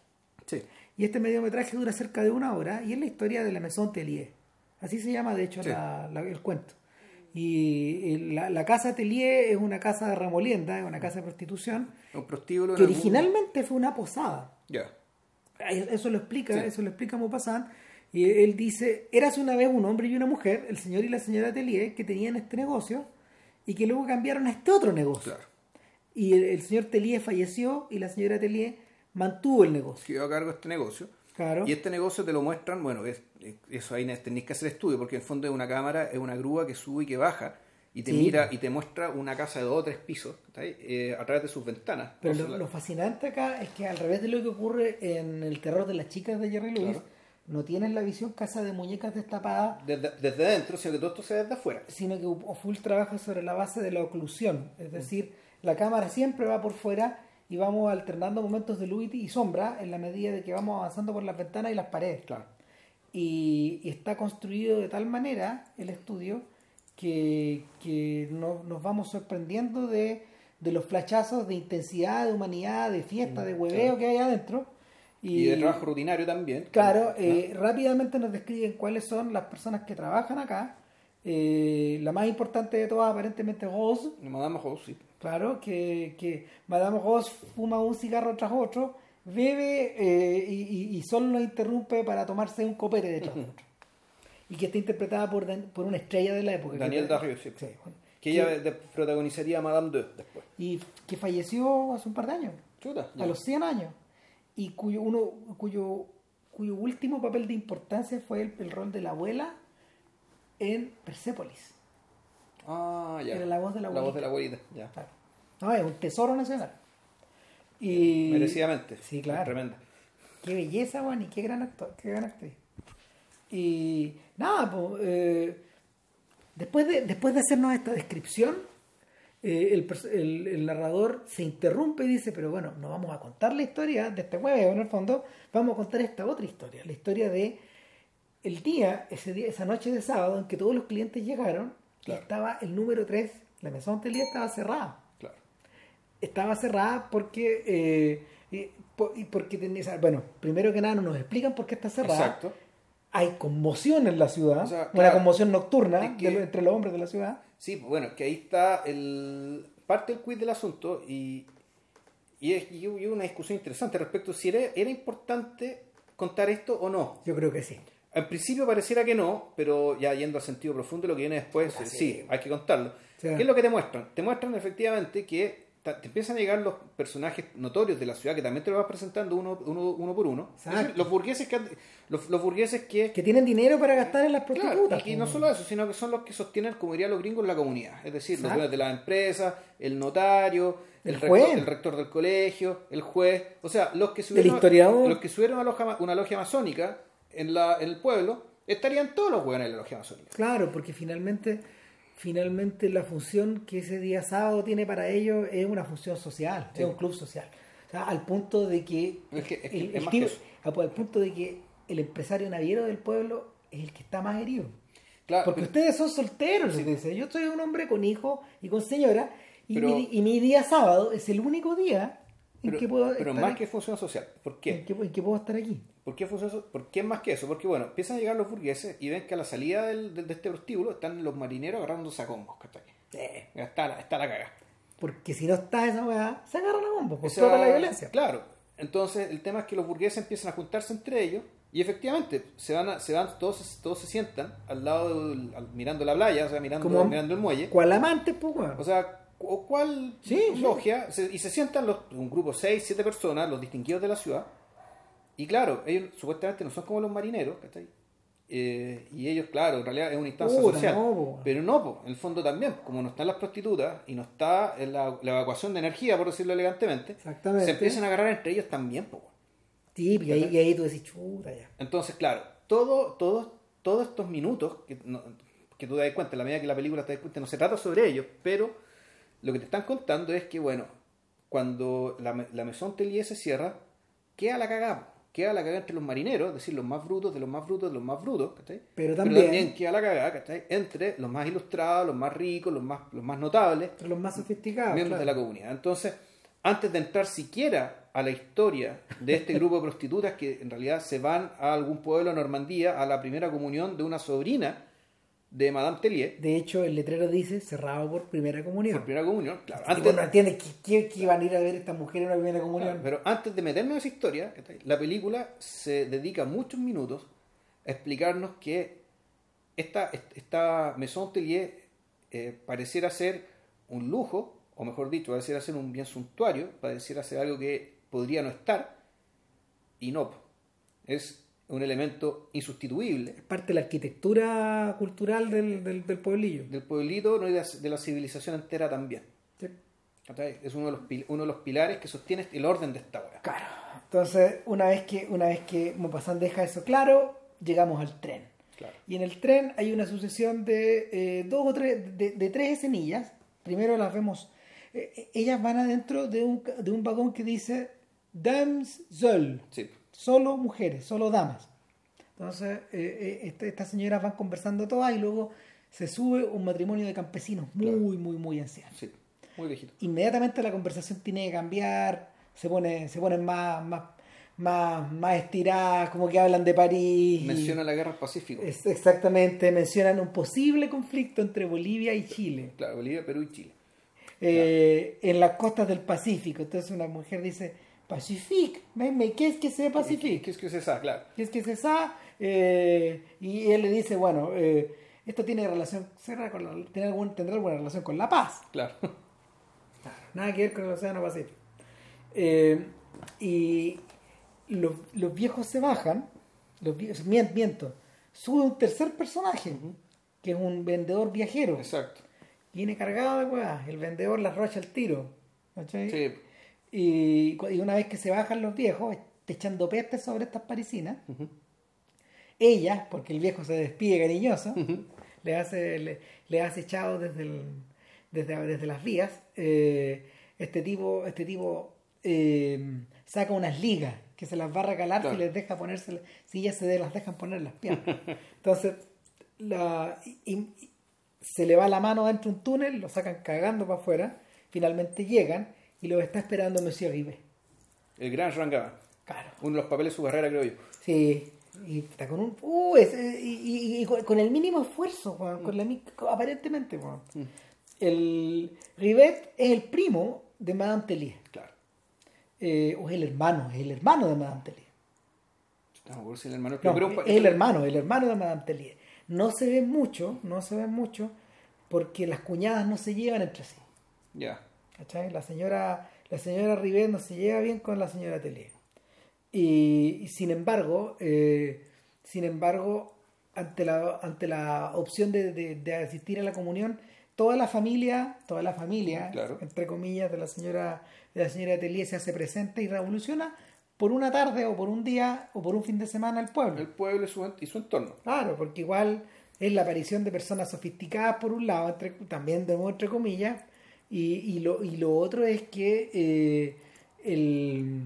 Sí. Y este mediometraje dura cerca de una hora y es la historia de la Maison Tellier. Así se llama, de hecho, Sí. la- la- el cuento. Y y la, la casa Tellier es una casa de ramolienda, es una casa de prostitución, Un prostíbulo. que originalmente fue una posada. Ya. Eso lo explica, Sí. eso lo explica Maupassant. Y él dice, eras una vez un hombre y una mujer, el señor y la señora Tellier, que tenían este negocio y que luego cambiaron a este otro negocio. Claro. Y el, el señor Tellier falleció y la señora Tellier mantuvo el negocio. Quedó a cargo este negocio. Claro. Y este negocio te lo muestran, bueno, es, es- eso ahí tenéis que hacer estudio, porque en el fondo es una cámara, es una grúa que sube y que baja, y te Sí. mira y te muestra una casa de dos o tres pisos. Eh, a través de sus ventanas. Pero lo, fascinante acá es que al revés de lo que ocurre en El terror de las chicas de Jerry Lewis, Claro. no tienen la visión casa de muñecas destapadas, desde, desde adentro, sino que todo esto se ve desde afuera. sino que full trabaja sobre la base de la oclusión. Es decir, la cámara siempre va por fuera y vamos alternando momentos de luz y sombra en la medida de que vamos avanzando por las ventanas y las paredes. Claro. Y, y está construido de tal manera el estudio que, que no- nos vamos sorprendiendo de, de los flachazos de intensidad, de humanidad, de fiesta, de hueveo que hay adentro. Y, de trabajo rutinario también. Claro, eh, rápidamente nos describen cuáles son las personas que trabajan acá. Eh, la más importante de todas, aparentemente, Rose. Madame sí. Claro, que, que Madame Rose fuma un cigarro tras otro, bebe eh, y, y- solo lo interrumpe para tomarse un copete detrás de otro. Y que está interpretada por, Dan- por una estrella de la época. Daniel que, Darrieux, sí. Sí, bueno, Que ella de- protagonizaría a Madame 2 después. Y que falleció hace un par de años. Chuta. a los 100 años y cuyo uno cuyo cuyo último papel de importancia fue el, el rol de la abuela en Persepolis Ah, ya. Era la voz de la La voz abuelita. de la abuelita, ya. Claro. no es un tesoro nacional y Merecidamente. sí claro Tremenda. qué belleza Juan y qué gran actor qué gran actriz y nada pues, eh, después de después de hacernos esta descripción eh, el, el- el narrador se interrumpe y dice, pero bueno, no vamos a contar la historia de este huevo, en el fondo, vamos a contar esta otra historia, la historia de el día, ese día, esa noche de sábado en que todos los clientes llegaron Claro. estaba el número 3, la Maison Tellier estaba cerrada. Claro. Estaba cerrada porque, eh, y po- y porque bueno, primero que nada no nos explican por qué está cerrada. Exacto. Hay conmoción en la ciudad, O sea, una claro, conmoción nocturna es que- de lo- entre los hombres de la ciudad. Sí, pues, bueno, que ahí está el parte del quiz del asunto y, y, es, y hubo una discusión interesante respecto a si era, era importante contar esto o no. Yo creo que sí. En principio pareciera que no, pero ya yendo al sentido profundo lo que viene después, sí, sí. hay que contarlo. Sí. ¿Qué es lo que te muestran? Te muestran efectivamente que te empiezan a llegar los personajes notorios de la ciudad que también te lo vas presentando uno, uno, uno por uno. Decir, los burgueses que, los, los burgueses que Que tienen dinero para gastar en las Claro, prostitutas. y, y no pues. solo eso, sino que son los que sostienen, como dirían los gringos, la comunidad. Es decir, los dueños de las empresas, el notario, el, El rector, el rector del colegio, el juez. O sea, los que El subieron, historiador. los que subieron a loja- una logia masónica en, la, en el pueblo, estarían todos los hueones en la logia masónica. Claro, porque finalmente, finalmente la función que ese día sábado tiene para ellos es una función social, Sí. es un club social. O sea, al punto de que, Es que- es que el, es el tipo- al punto de que el empresario naviero del pueblo es el que está más herido. Claro, Porque pero- ustedes son solteros, les dice. Yo soy un hombre con hijo y con señora, y, Pero- mi, y mi día sábado es el único día en que puedo pero estar más aquí- que función social. ¿Por qué? en que, en que puedo estar aquí. ¿Por qué, funciona eso? ¿Por qué más que eso? Porque bueno, empiezan a llegar los burgueses y ven que a la salida del- de, de este prostíbulo están los marineros agarrándose a combos, ¿cachai? Eh, Está, la- está la caga. Porque si no está esa weá, se agarran a bombos, pues la violencia. Claro. Entonces, el tema es que los burgueses empiezan a juntarse entre ellos y efectivamente se van, a- se van todos, todos se sientan al lado, del- al- mirando la playa, o sea, mirando, Como- mirando el muelle. ¿Cuál amante, pues? O sea, cu- ¿cuál Sí, sí. logia? Se- y se sientan los, un grupo, seis, siete personas, los distinguidos de la ciudad, Y claro, ellos supuestamente no son como los marineros, ¿cachai? Eh, y ellos, claro, en realidad es una instancia Puta, social. no, pero no, po, en el fondo también, como no están las prostitutas y no está la, la evacuación de energía, por decirlo elegantemente, se empiezan a agarrar entre ellos también. Po. Típico, y ahí, y ahí tú decís, chuta ya. Entonces, claro, todo, todo, todos estos minutos que, no- que tú te das cuenta, en la medida que la película te das cuenta, no se trata sobre ellos, pero lo que te están contando es que, bueno, cuando la, la Maison Tellier se cierra, queda la cagada. Queda la cagada entre los marineros, es decir, los más brutos de los más brutos de los más brutos, ¿cachai? Pero también- queda la cagada, ¿cachai? Entre los más ilustrados, los más ricos, los más, los más notables, Entre los más sofisticados. miembros claro. de la comunidad. Entonces, antes de entrar siquiera a la historia de este grupo de prostitutas que en realidad se van a algún pueblo de Normandía a la primera comunión de una sobrina de Madame Tellier, De hecho, el letrero dice cerrado por primera comunión. por primera comunión, claro, Antes, no entiende que, que- iban a ir a ver esta mujer en una primera comunión. claro, pero antes de meternos en esa historia, la película se dedica muchos minutos a explicarnos que esta, esta Maison Tellier eh, pareciera ser un lujo, o mejor dicho, pareciera ser un bien suntuario, pareciera ser algo que podría no estar, y no. Es un elemento insustituible Es parte de la arquitectura cultural del, del, del pueblillo. del pueblito no, y de, de la civilización entera también. Sí. Es uno de, los, uno de los pilares que sostiene el orden de esta weá. Claro. Entonces, una vez que, una vez que Maupassant deja eso claro, llegamos al tren. Claro. Y en el tren hay una sucesión de eh, dos o tres, de, de tres escenillas. Primero las vemos, eh, ellas van adentro de un, de un vagón que dice Dames seul, Sí. Solo mujeres, solo damas. Entonces, eh, eh, este- estas señoras van conversando todas y luego se sube un matrimonio de campesinos muy, Claro. muy, muy ancianos Sí. Muy viejito. inmediatamente la conversación tiene que cambiar, se pone, se ponen más, más, más, más estiradas, como que hablan de París. y- Menciona la guerra del Pacífico. es- exactamente, mencionan un posible conflicto entre Bolivia y Chile Claro, Bolivia, Perú y Chile. eh, en las costas del Pacífico. Entonces una mujer dice, Me, ¿qué es que sea ¿Qué, Pacific? qué es que sabe? Claro. ¿Qué es que se sabe? Eh, y él le dice, bueno, eh, esto tiene relación, ¿será con la- tiene algún, tendrá alguna relación con la paz. Claro. Nada que ver con el Océano Pacífico. Eh, y los, los viejos se bajan, los viejos, mien- miento, sube un tercer personaje, que es un vendedor viajero. Exacto. Viene cargado de weas, el vendedor las rocha al tiro. ¿cachai? Sí. Y, una vez que se bajan los viejos, echando pestes sobre estas parisinas, ella, porque el viejo se despide cariñoso, le hace le, le hace echado desde, el- desde, desde las vías, eh, este tipo, este tipo eh, saca unas ligas que se las va a regalar Claro. si les deja ponerse, si ellas se de- las dejan poner las piernas. Entonces, la, y- y- se le va la mano dentro de un túnel, lo sacan cagando para afuera, finalmente llegan y los está esperando Monsieur Rivet. El gran Rangaba. Claro. Uno de los papeles de su carrera, creo yo. Sí, y está con un. Uh, es- eh, y, y- y con, el mínimo esfuerzo, weón, con la, aparentemente. weón. El Rivet es el primo de Madame Tellier. Claro. Eh, o es el hermano, es el hermano de Madame Tellier. No si el hermano. No, pero es el hermano, el hermano de Madame Tellier. No se ve mucho, no se ve mucho, porque las cuñadas no se llevan entre sí. Ya. ¿Cachai? La señora, la señora Rivet no se lleva bien con la señora Tellier. Y, y sin embargo, eh, sin embargo, ante la, ante la opción de, de- de asistir a la comunión, toda la familia, toda la familia, Claro. entre comillas, de la señora, de la señora Tellier se hace presente y revoluciona por una tarde o por un día o por un fin de semana el pueblo. El pueblo y su, entorno. Claro, porque igual es la aparición de personas sofisticadas por un lado, entre- también de nuevo entre comillas, y, y, lo, y lo otro es que eh, el,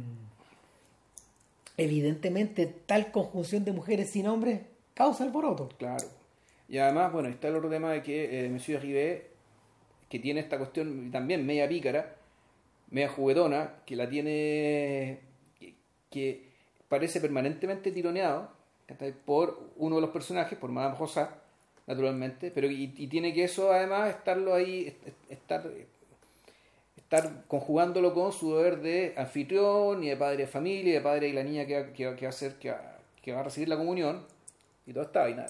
evidentemente tal conjunción de mujeres sin hombres causa alboroto. Claro. Y además, bueno, está el otro tema de que eh, Monsieur Rivet, que tiene esta cuestión también media pícara, media juguetona, que la tiene. que, parece permanentemente tironeado por uno de los personajes, por Madame Rosa, naturalmente, pero y, y tiene que eso además estarlo ahí, est- est- estar, estar conjugándolo con su deber de anfitrión y de padre de familia, y de padre y la niña que va, que que a hacer, que va, que va a recibir la comunión y toda esta vaina.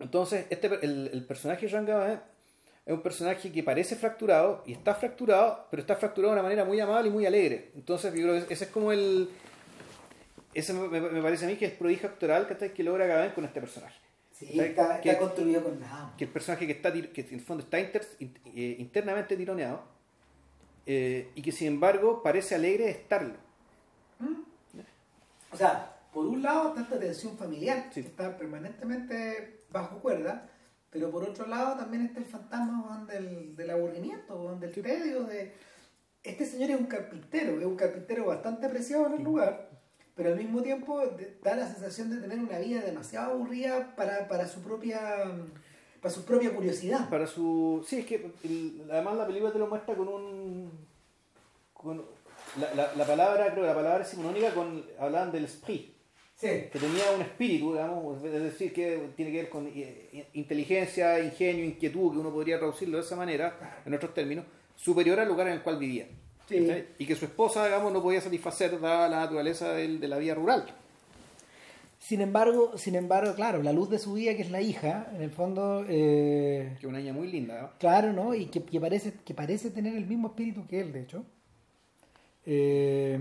Entonces, este, el, el personaje Jean Gabin es un personaje que parece fracturado y está fracturado, pero está fracturado de una manera muy amable y muy alegre. Entonces, yo creo que ese es como el, Ese me, parece a mí que es prodigio actoral ¿cachai? que logra Gabán con este personaje. Sí, ¿Cachai? está, Que- está construido con nada. que el personaje que está que en el fondo está inter- in- eh, internamente tironeado eh, y que sin embargo parece alegre de estarlo. O sea, por un lado está esta tensión familiar, Sí. que está permanentemente bajo cuerda, pero por otro lado también está el fantasma del, del aburrimiento, del tedio, de... Este señor es un carpintero, es un carpintero bastante apreciado en el lugar, pero al mismo tiempo da la sensación de tener una vida demasiado aburrida para, para su propia para su propia curiosidad. Para su. Sí, es que el- además la película te lo muestra con un. con la, la- la palabra, creo que la palabra decimonónica con. hablaban del esprit. Sí. que tenía un espíritu, digamos, es decir, que tiene que ver con eh, inteligencia, ingenio, inquietud, que uno podría traducirlo de esa manera, en otros términos, superior al lugar en el cual vivía. Sí. Y que su esposa, digamos, no podía satisfacer dada la naturaleza del- de la vida rural. Sin embargo, sin embargo, claro, la luz de su vida, que es la hija, en el fondo, eh, Que es una niña muy linda, ¿no? claro, ¿no? Y que, que parece, que parece tener el mismo espíritu que él, de hecho. Eh,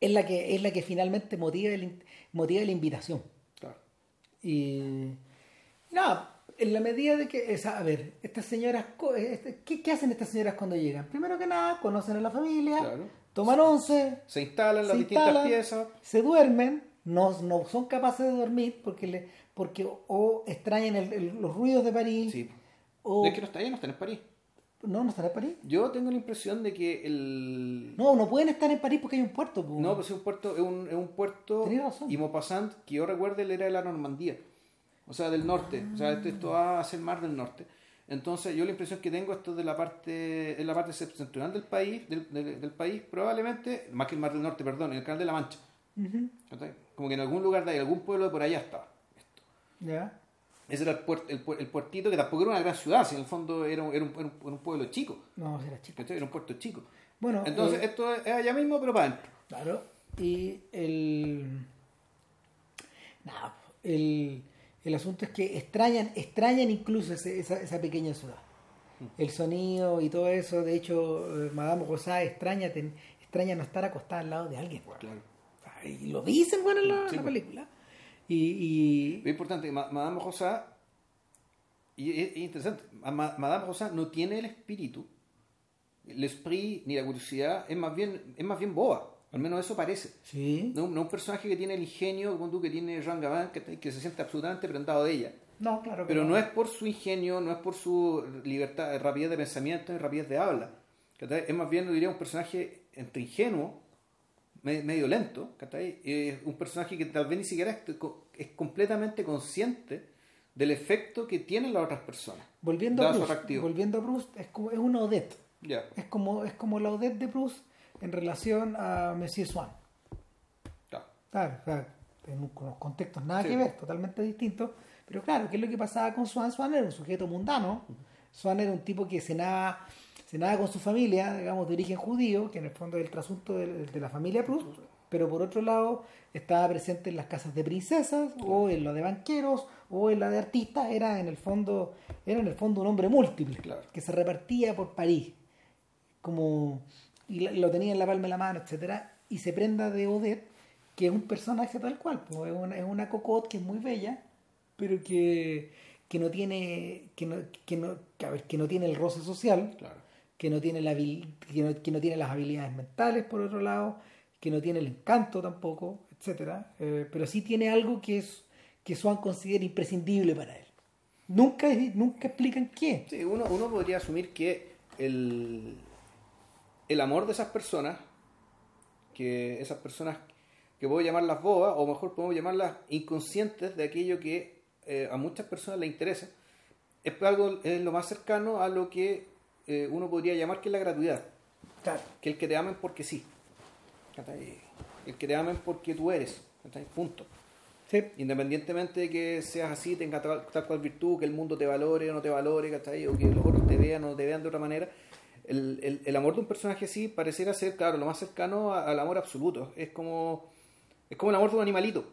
es la que es la que finalmente motiva el, motiva la invitación. Claro. Y nada, en la medida de que, a ver, estas señoras, este, ¿qué, qué hacen estas señoras cuando llegan? Primero que nada, conocen a la familia, Claro. toman once, Se instalan las se distintas instalan, piezas. se duermen, no, no son capaces de dormir porque le, porque o extrañan el- el- los ruidos de París, Sí. o Es que no está, ella no está en París. no, no están en París. Yo tengo la impresión de que el. No, no pueden estar en París porque hay un puerto. No, pues es un puerto, es un, es un puerto razón. y Maupassant, que yo recuerdo él era de la Normandía, o sea, del norte, o sea, esto, esto va hacia el mar del norte. Entonces, yo la impresión que tengo esto de la parte, en la parte septentrional del país, del, del- del país, probablemente, más que el mar del norte, perdón, en el canal de la Mancha. Como que en algún lugar de ahí, algún pueblo de por allá estaba. Ya. Ese era el, puert- el, el puertito que tampoco era una gran ciudad, si en el fondo era un, era un, era un- pueblo chico, No, era chico. Era un puerto chico. Bueno, Entonces, eh, esto es allá mismo, pero para adentro. Claro. Y el. Nada, el, el asunto es que extrañan, extrañan incluso ese- esa, esa pequeña ciudad. El sonido y todo eso. De hecho, eh, Madame Rosá extraña, ten- extraña no estar acostada al lado de alguien. Claro. Y lo dicen, bueno, en la, Sí, la película. Y, Es importante, Ma- Madame Rosa, y es, es interesante, Ma- Ma- Madame Rosa no tiene el espíritu, el esprit ni la curiosidad, es más bien, es más bien boba, al menos eso parece. Sí. No, no un personaje que tiene el ingenio, como tú, que tiene Jean Gabin, que, que se siente absolutamente prendado de ella. No, claro que Pero no es por su ingenio, no es por su libertad, rapidez de pensamiento y rapidez de habla. Es más bien, diría, un personaje entre ingenuo, medio lento, ¿cachai? Es un personaje que tal vez ni siquiera es, es completamente consciente del efecto que tienen las otras personas. Volviendo a Proust, volviendo a Proust, es como es una Odette. Ya, Es como, es como la Odette de Proust en relación a Monsieur Swann. claro. Claro, claro, en unos contextos nada Sí. que ver, totalmente distintos. Pero claro, ¿qué es lo que pasaba con Swan? Swan era un sujeto mundano. Swan era un tipo que cenaba, cenaba con su familia, digamos, de origen judío, que en el fondo es el trasunto de, de la familia Proust. Pero por otro lado, estaba presente en las casas de princesas, o en la de banqueros, o en la de artistas. Era en el fondo, era en el fondo un hombre múltiple, Claro. que se repartía por París como y lo tenía en la palma de la mano, etcétera, y se prenda de Odette, que es un personaje tal cual, pues, es una, es una cocotte que es muy bella, pero que, que no tiene que no, que no, que, a ver, que no tiene el roce social, Claro. Que no tiene la que no, que no tiene las habilidades mentales por otro lado, que no tiene el encanto tampoco, etcétera, eh, pero sí tiene algo que es que Swan considera imprescindible para él. Nunca, nunca explican qué. Sí, uno, uno podría asumir que el, el amor de esas personas, que esas personas que puedo llamarlas bobas, o mejor podemos llamarlas inconscientes de aquello que eh, a muchas personas les interesa, es algo es lo más cercano a lo que eh, uno podría llamar que es la gratuidad, Claro. que el que te amen porque sí, el que te amen porque tú eres, punto. Sí. Independientemente de que seas así, tenga tal, tal cual virtud, que el mundo te valore o no te valore, ¿cachai? o que los otros te vean o no te vean de otra manera, el, el- el amor de un personaje así pareciera ser, claro, lo más cercano a- al amor absoluto. Es como, es como el amor de un animalito.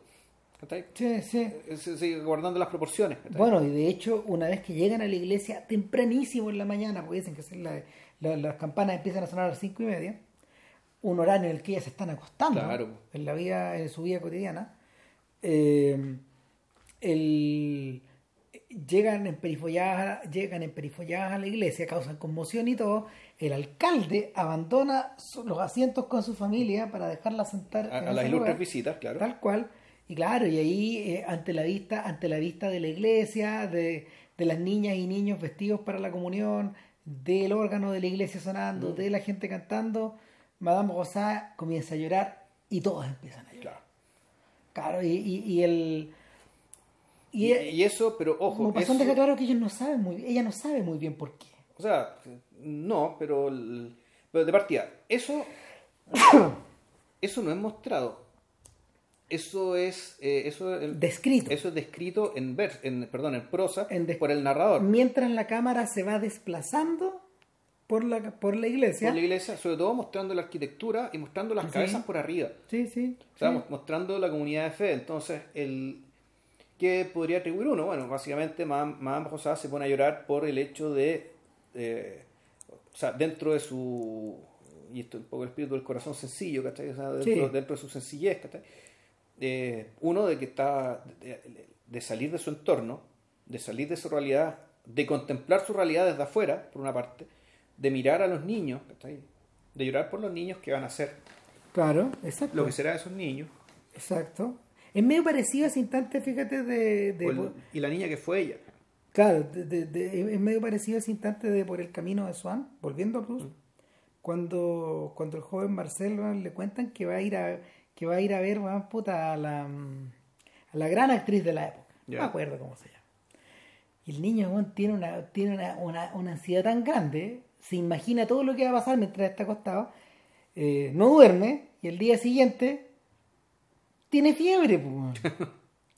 Sí, sí. Es- es- guardando las proporciones. Bueno, y de hecho, una vez que llegan a la iglesia tempranísimo en la mañana, porque dicen que la- la- las campanas empiezan a sonar a las cinco y media, un horario en el que ellas se están acostando Claro. en la vida, en su vida cotidiana. Eh, el- llegan emperifolladas, llegan emperifolladas a la iglesia, causan conmoción y todo. El alcalde abandona los asientos con su familia para dejarla sentar A, en a las ilustres visitas, claro. Tal cual. Y claro, y ahí eh, ante la vista, ante la vista de la iglesia, de, de las niñas y niños vestidos para la comunión, del órgano de la iglesia sonando, de la gente cantando, Madame Rosa comienza a llorar y todos empiezan a llorar. Claro. Claro, y, y, y el y, eso, pero ojo, como pasó deja claro que ellos no saben muy ella no sabe muy bien por qué. o sea, no, pero, el- pero de partida, eso, eso no es mostrado. Eso es, eh, eso, Descrito. eso es descrito en, vers, en perdón, en prosa En por el narrador. Mientras la cámara se va desplazando por la por la iglesia. por la iglesia, sobre todo mostrando la arquitectura y mostrando las Sí. cabezas por arriba. Sí, sí. O sea, sí. mostrando la comunidad de fe. Entonces, el ¿qué podría atribuir uno? Bueno, básicamente Madame, Rosada se pone a llorar por el hecho de, eh, o sea, dentro de su, y esto es un poco el espíritu del corazón sencillo, ¿cachai? O sea, dentro, Sí. dentro de su sencillez, ¿cachai? Eh, uno de que está, de, de salir de su entorno, de salir de su realidad, de contemplar su realidad desde afuera, por una parte, de mirar a los niños. De llorar por los niños que van a ser Claro, exacto. lo que será de esos niños. Exacto. Es medio parecido a ese instante, fíjate, de... de- el- y la niña que fue ella. claro, de- de- es medio parecido a ese instante de Por el Camino de Swan, volviendo a Bruce, Mm. cuando, cuando el joven Marcel weón, le cuentan que va a ir a, que va a, ir a ver weón, puta, a, la, mm, a la gran actriz de la época. No me acuerdo cómo se llama. Y el niño weón, tiene, una, tiene una, una, una ansiedad tan grande, se imagina todo lo que va a pasar mientras está acostado, eh, no duerme y el día siguiente tiene fiebre. pues,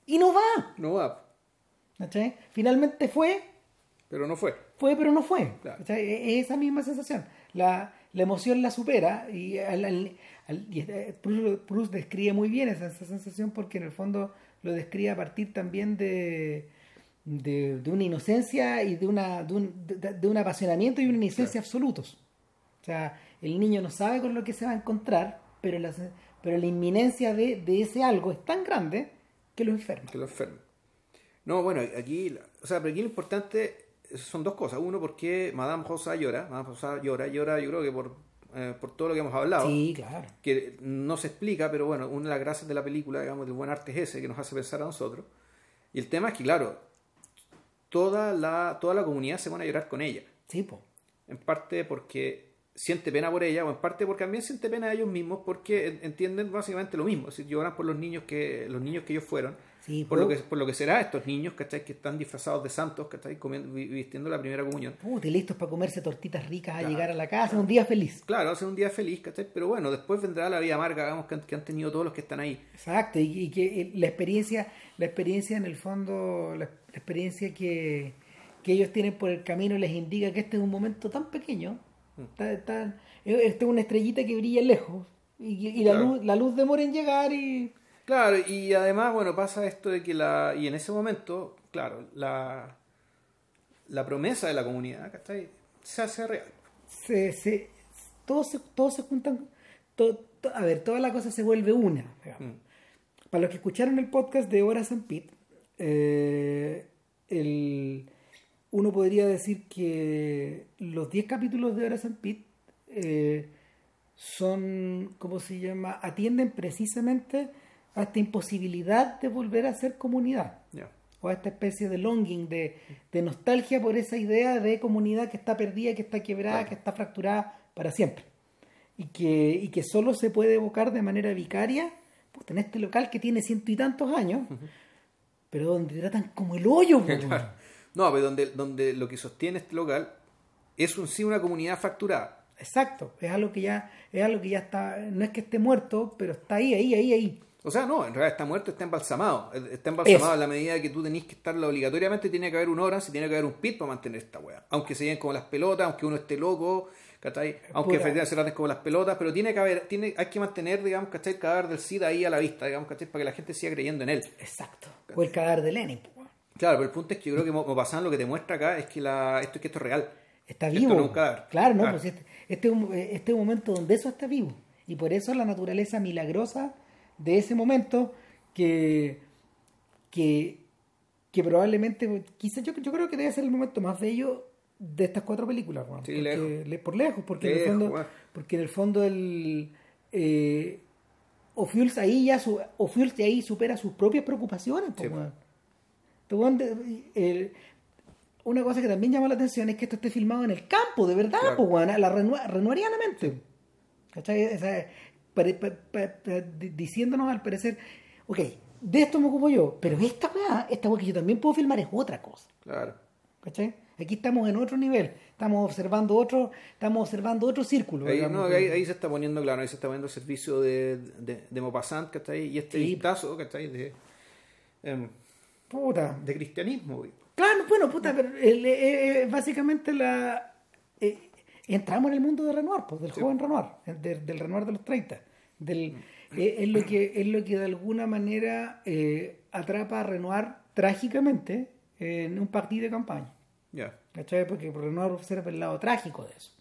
y no va. No va, ¿cachai? Finalmente fue, pero no fue. fue pero no fue. Claro. ¿cachai? Es esa misma sensación. La, la emoción la supera y, al- al- Proust, Proust describe muy bien esa, esa sensación porque en el fondo lo describe a partir también de, de, de una inocencia y de, una, de, un, de- un apasionamiento y una inocencia absolutos. O sea, el niño no sabe con lo que se va a encontrar, pero la, pero la inminencia de, de ese algo es tan grande que lo enferma. Que lo enferma. No, bueno, aquí, o sea, pero aquí lo importante son dos cosas. Uno, porque Madame Rosa llora. Madame Rosa llora, llora, yo creo que por, eh, por todo lo que hemos hablado. Sí, claro. Que no se explica, pero bueno, una de las gracias de la película, digamos, del buen arte es ese, que nos hace pensar a nosotros. Y el tema es que, claro, toda la, toda la comunidad se pone a llorar con ella. Sí, po. en parte porque siente pena por ella o en parte porque también siente pena a ellos mismos porque en- entienden básicamente lo mismo, es decir, lloran por los niños que los niños que ellos fueron, Sí, por po. lo que por lo que será estos niños, ¿cachai? que están disfrazados de santos, ¿cachai? Comiendo, vi- vistiendo la primera comunión. Puta, y listos para comerse tortitas ricas a Claro. llegar a la casa, un día feliz. Claro, hace un día feliz, ¿cachai? Pero bueno, después vendrá la vida amarga, digamos, que han, que han tenido todos los que están ahí. Exacto, y, y que eh, la experiencia, la experiencia en el fondo, la, la experiencia que, que ellos tienen por el camino les indica que este es un momento tan pequeño, Mm. tan, tan- este es una estrellita que brilla lejos, y, y la, Claro. luz, la luz demora en llegar y... Claro, y además, bueno, pasa esto de que la... Y en ese momento, claro, la, la promesa de la comunidad, ¿cachai? Se hace real. se, se, todos, se, todos se juntan, to- to- a ver, toda la cosa se vuelve una. Mm. Para los que escucharon el podcast de Horas en Pit, eh, el, uno podría decir que los 10 capítulos de Horas en Pit eh, son, ¿cómo se llama? Atienden precisamente a esta imposibilidad de volver a ser comunidad o a esta especie de longing, de, de nostalgia por esa idea de comunidad que está perdida, que está quebrada, que está fracturada para siempre. Y que, y que solo se puede evocar de manera vicaria puta, en este local que tiene ciento y tantos años, pero donde te tratan como el hoyo. Claro. No, pero donde, donde lo que sostiene este local es un, sí una comunidad fracturada. Exacto, es algo que ya, es algo que ya está, no es que esté muerto, pero está ahí, ahí, ahí, ahí. O sea, no, en realidad está muerto, está embalsamado. Está embalsamado Eso. en la medida que tú tenés que estarlo obligatoriamente, tiene que haber un hora, si tiene que haber un pit para mantener esta weá. Aunque se lleven como las pelotas, aunque uno esté loco, ¿cachai? Aunque efectivamente se traten como las pelotas, pero tiene que haber, tiene, hay que mantener, digamos, ¿cachai? El cadáver del SIDA ahí a la vista, digamos, ¿cachai? Para que la gente siga creyendo en él. Exacto. O el cadáver de Lenin. Claro, pero el punto es que yo creo que Mo- Maupassant lo que te muestra acá es que la, esto, es que esto es real. Está Esto vivo. no es un cadáver. Claro, no, Claro. pues este, este, es un, este es un momento donde eso está vivo. Y por eso la naturaleza milagrosa de ese momento que, que, que probablemente, quizás yo, yo creo que debe ser el momento más bello de estas cuatro películas, Juan. Sí, porque, lejos. le- por lejos, porque en el Lejos, fondo, Juan. porque en el fondo el eh, O'Fuels ahí ya su, O'Fuels de ahí supera sus propias preocupaciones, Sí. Este el- una cosa que también llama la atención es que esto esté filmado en el campo, de verdad, Claro. po, la renua- renuarianamente. ¿Cachai? O diciéndonos al parecer, ok, de esto me ocupo yo, pero esta weá, esta weá que yo también puedo filmar es otra cosa. Claro. ¿Cachai? Aquí estamos en otro nivel, estamos observando otro, estamos observando otro círculo. Ahí, no, ahí, ahí se está poniendo, claro, ahí se está poniendo el servicio de, de, de Maupassant, ¿cachai? Y este Sí. vistazo, ¿cachai? De, em, Puta. de cristianismo, güey. Claro, bueno, puta, pero eh, eh, básicamente la eh, entramos en el mundo de Renoir, pues, del Sí. joven Renoir, el de- del Renoir de los 30. Del, eh, es, lo que, es lo que de alguna manera eh, atrapa a Renoir trágicamente en un partido de campaña. Ya. ¿Cachai? Porque Renoir observa el lado trágico de eso.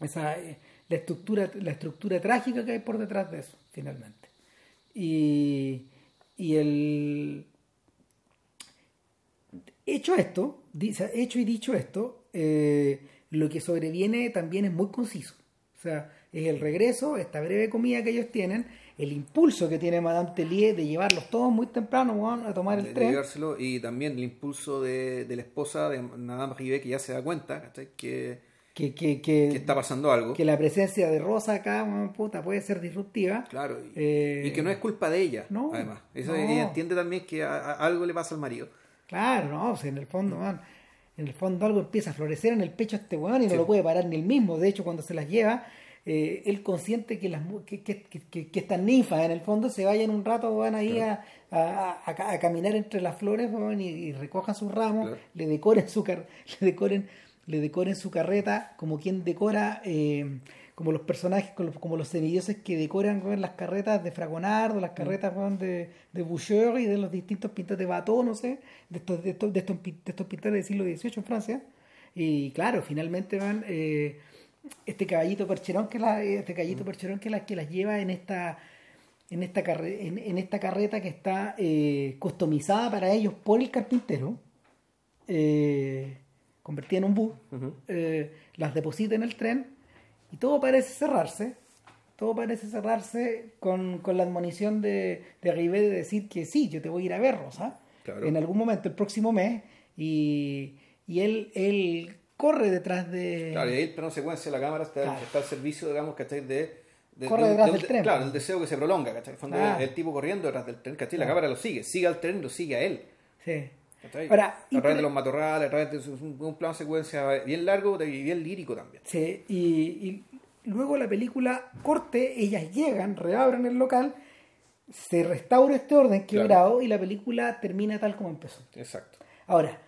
Esa, eh, la, estructura, la estructura trágica que hay por detrás de eso, finalmente. Y, y el. Hecho esto, hecho y dicho esto, eh, lo que sobreviene también es muy conciso. O sea, es el regreso, esta breve comida que ellos tienen, el impulso que tiene Madame Tellier de llevarlos todos muy temprano weón, a tomar el de, de tren. llevárselo, y también el impulso de, de la esposa de Madame Rivet que ya se da cuenta que, Que, que, está pasando algo. que la presencia de Rosa acá, puta, puede ser disruptiva. Claro, y, Eh, y que no es culpa de ella, no, además. Eso no. Ella entiende también que a- a- algo le pasa al marido. Claro, no, o sea, en el fondo, man, en el fondo algo empieza a florecer en el pecho de este weón y no Sí. lo puede parar ni él mismo. De hecho, cuando se las lleva, eh, él consciente que, las, que, que, que, estas ninfas en el fondo se vayan un rato, van ahí a, a, a- a caminar entre las flores weón, y, y recojan sus ramos, Claro. le decoren su car le decoren, le decoren su carreta como quien decora eh, como los personajes, como los, como los semidioses que decoran weón, las carretas de Fragonard, o las carretas weón, de, de Boucher y de los distintos pintores de Bateau, no sé, de estos, de estos, de estos, pintores del siglo XVIII en Francia. Y claro, finalmente van eh, este caballito percherón que la, este caballito percherón que las que las lleva en esta en esta carre- en, en esta carreta que está eh, customizada para ellos por el carpintero eh, convertida en un bus eh, las deposita en el tren y todo parece cerrarse todo parece cerrarse con, con la admonición de, de Rivet de decir que sí, yo te voy a ir a ver, Rosa, Claro. en algún momento, el próximo mes, y, y él, él corre detrás de... Claro, y ahí el plano secuencia de la cámara está, Claro. está al servicio, digamos, ¿cachai? De, de- Corre de- detrás de- del de- tren. Claro, el deseo que se prolonga, ¿cachai? El fondo, el tipo corriendo detrás del tren, ¿cachai? La cámara lo sigue, sigue al tren lo sigue a él. Sí. Ahora, a través de los matorrales, a través de un, un plano secuencia bien largo y bien lírico también. Sí, y, y luego la película corte, ellas llegan, reabren el local, se restaura este orden quebrado y la película termina tal como empezó. Exacto. Ahora,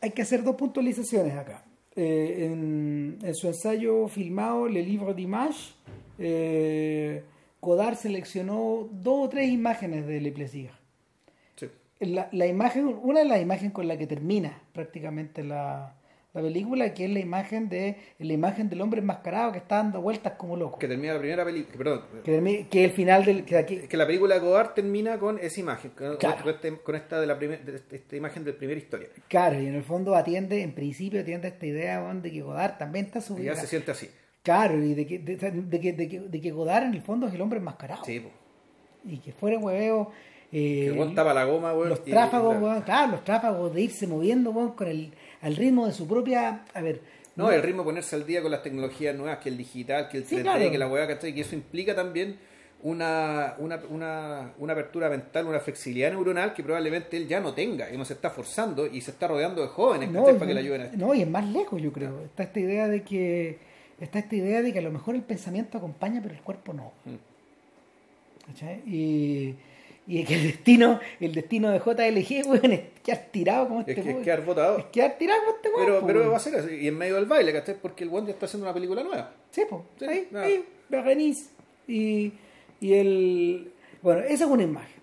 hay que hacer dos puntualizaciones acá. Eh, en, en su ensayo filmado, Le Livre d'Image, eh, Godard seleccionó dos o tres imágenes de Le Plaisir. La, la imagen, una de las imágenes con la que termina prácticamente la, la película, que es la imagen de la imagen del hombre enmascarado que está dando vueltas como loco. Que termina la primera película, perdón, Que, que el final del... Que aquí, es que la película de Godard termina con esa imagen, con, Claro. con este- con esta de la primer- de este- esta imagen de la primera historia. claro, y en el fondo atiende, en principio atiende esta idea de que Godard también está subido. ya se siente así. Claro, y de que, de, de de que Godard en el fondo es el hombre enmascarado. Sí, po. Y que fuera hueveo. Eh, Que tapa la goma, weón. los tráfagos, weón, claro, los tráfagos de irse moviendo, weón, con el al ritmo de su propia. A ver. No, el ritmo de ponerse al día con las tecnologías nuevas, que el digital, que el Sí, 3D, claro. que la weá, ¿cachai? Que eso implica también una, una, una, una apertura mental, una flexibilidad neuronal que probablemente él ya no tenga. Y no se está forzando y se está rodeando de jóvenes para que le ayuden a esto. no, y es más lejos, yo creo. Está esta idea de que. Está esta idea de que a lo mejor el pensamiento acompaña, pero el cuerpo no. Mm. ¿Cachai? Y, y que el destino, el destino de JLG, weón, es quedar tirado como este Es que es quedar botado. Es quedar tirado como este weón. Pero, po, pero weón. va a ser así. Y en medio del baile, ¿cachai? Porque el weón ya está haciendo una película nueva. Sí, pues, Sí, ahí, nada. ahí, Berenice. Y, y el. Bueno, esa es una imagen.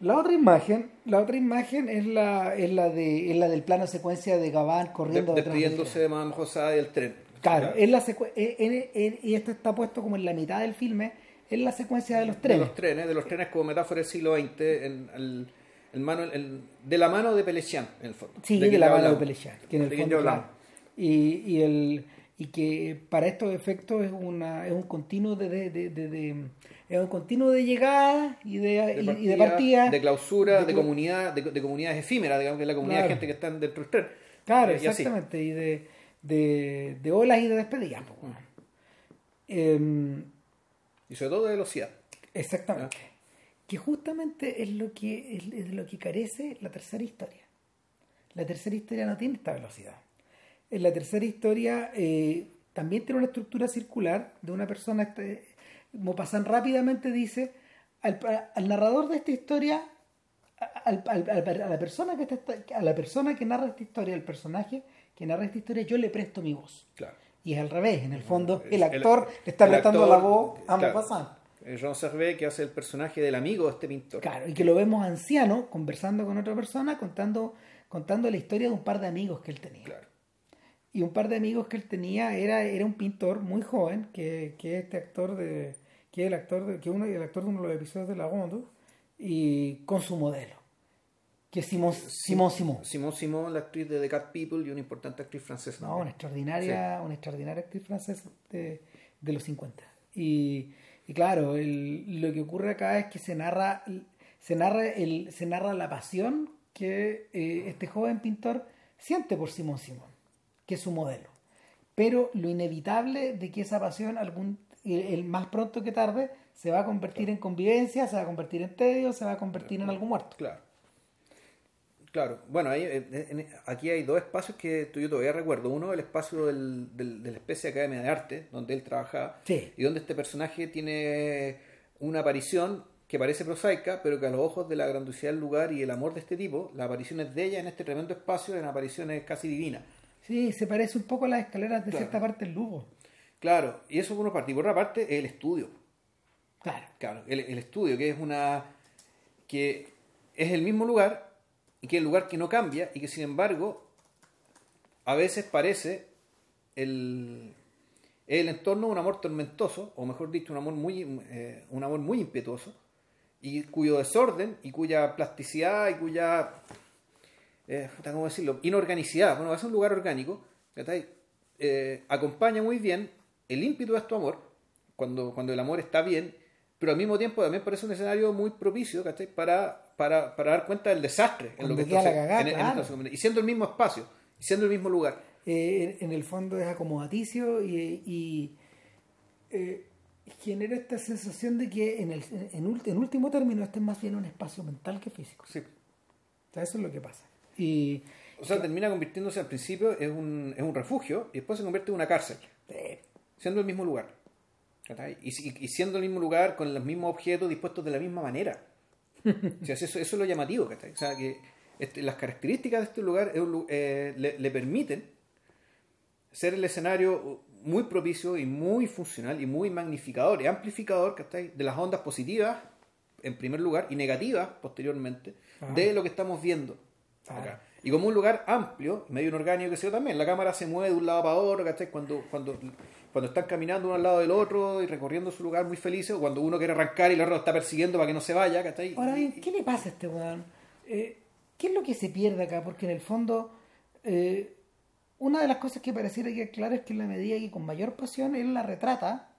La otra imagen, la otra imagen es la, es la de, es la del plano secuencia de Gabán De- corriendo del despidiéndose de Madame Josada y el tren. Claro, es la eh, en- en- y esto está puesto como en la mitad del filme, es la secuencia de los De trenes. los trenes, de los trenes como metáfora del siglo XX, en, el- el mano, el- de la mano de Pelecian, en el fondo. Sí, de de, la mano de. Pelechar, que en el De fondo, claro. Y, y, el, y que para estos efectos es, una, es un continuo de, de, de- de- de- es un continuo de llegada y de, y- y de partida. de clausura, de de, comunidad, de, de comunidades efímeras, digamos que es la comunidad Claro. de gente que están dentro del tren. Claro, Eh, y exactamente. Y de, de, de olas y de despedidas. Y sobre todo de velocidad. exactamente. Que justamente es lo que, es, lo que carece la tercera historia. La tercera historia no tiene esta velocidad. En la tercera historia eh, también tiene una estructura circular de una persona, este, Maupassant rápidamente dice al, al narrador de esta historia, al- al- al- a la persona que está- a la persona que narra esta historia, el personaje que narra esta historia, yo le presto mi voz. Claro. Y es al revés, en el fondo El- el actor le está prestando actor, la voz a claro. Maupassant. Jean Servet, que hace el personaje del amigo de este pintor. Claro, y que lo vemos anciano conversando con otra persona, contando, contando la historia de un par de amigos que él tenía. Claro. Y un par de amigos que él tenía era, era un pintor muy joven, que, que este actor de, que es el actor de, que uno, el actor de uno de los episodios de La Ronde, y con su modelo, que Simón Simón Simón. Simón Simón, la actriz de The Cat People y una importante actriz francesa. No, una extraordinaria, una extraordinaria actriz francesa de, de los 50. Y, y claro, el- lo que ocurre acá es que se narra, se narra, el, se narra la pasión que eh, este joven pintor siente por Simón Simón, que es su modelo. Pero lo inevitable de que esa pasión, algún, el, el más pronto que tarde, se va a convertir en convivencia, se va a convertir en tedio, se va a convertir en algo muerto. Claro. Claro, bueno, ahí, en- aquí hay dos espacios que tú- yo todavía recuerdo. Uno, el espacio del, del- de la especie de Academia de Arte, donde él trabajaba, Sí. y donde este personaje tiene una aparición que parece prosaica, pero que a los ojos de la grandiosidad del lugar y el amor de este tipo, las apariciones de ella en este tremendo espacio eran apariciones casi divinas. Sí, se parece un poco a las escaleras de Claro. cierta parte del Lugo. Claro, y eso por una parte. Y por otra parte, el estudio. Claro. Claro, el, el estudio, que es una. que es el mismo lugar y que es el lugar que no cambia y que sin embargo a veces parece el, el entorno de un amor tormentoso, o mejor dicho, un amor muy, eh, un amor muy impetuoso, y cuyo desorden y cuya plasticidad y cuya. eh, ¿cómo decirlo? Inorganicidad, bueno, es un lugar orgánico. Eh, acompaña muy bien el ímpetu de tu amor, cuando, cuando el amor está bien, pero al mismo tiempo también parece un escenario muy propicio ¿cachai? Para, para, para dar cuenta del desastre en lo que está cagada, en- claro. y siendo el mismo espacio, y siendo el mismo lugar. Eh, en, el fondo es acomodaticio y, y, eh, genera esta sensación de que en, el, en, en último término este es más bien un espacio mental que físico. Sí. O sea, eso es lo que pasa. Y O sea, termina convirtiéndose al principio en un, en un refugio y después se convierte en una cárcel, eh, siendo el mismo lugar. y- y siendo el mismo lugar, con los mismos objetos dispuestos de la misma manera. O sea, eso, eso es lo llamativo. ¿cachai? O sea, que este, las características de este lugar es un lu- eh, le, le permiten ser el escenario muy propicio y muy funcional y muy magnificador y amplificador ¿cachai? de las ondas positivas, en primer lugar, y negativas, posteriormente, Ah. de lo que estamos viendo. Ah. acá. Y como un lugar amplio, medio inorgánico que sea también, la cámara se mueve de un lado para otro, ¿cachai? Cuando, cuando, cuando están caminando uno al lado del otro y recorriendo su lugar muy felices, o cuando uno quiere arrancar y el otro lo está persiguiendo para que no se vaya, ¿cachai? Ahora bien, ¿qué le pasa a este weón? Eh, ¿Qué es lo que se pierde acá? Porque en el fondo, eh, una de las cosas que pareciera que claro es que en la medida que con mayor pasión él la retrata,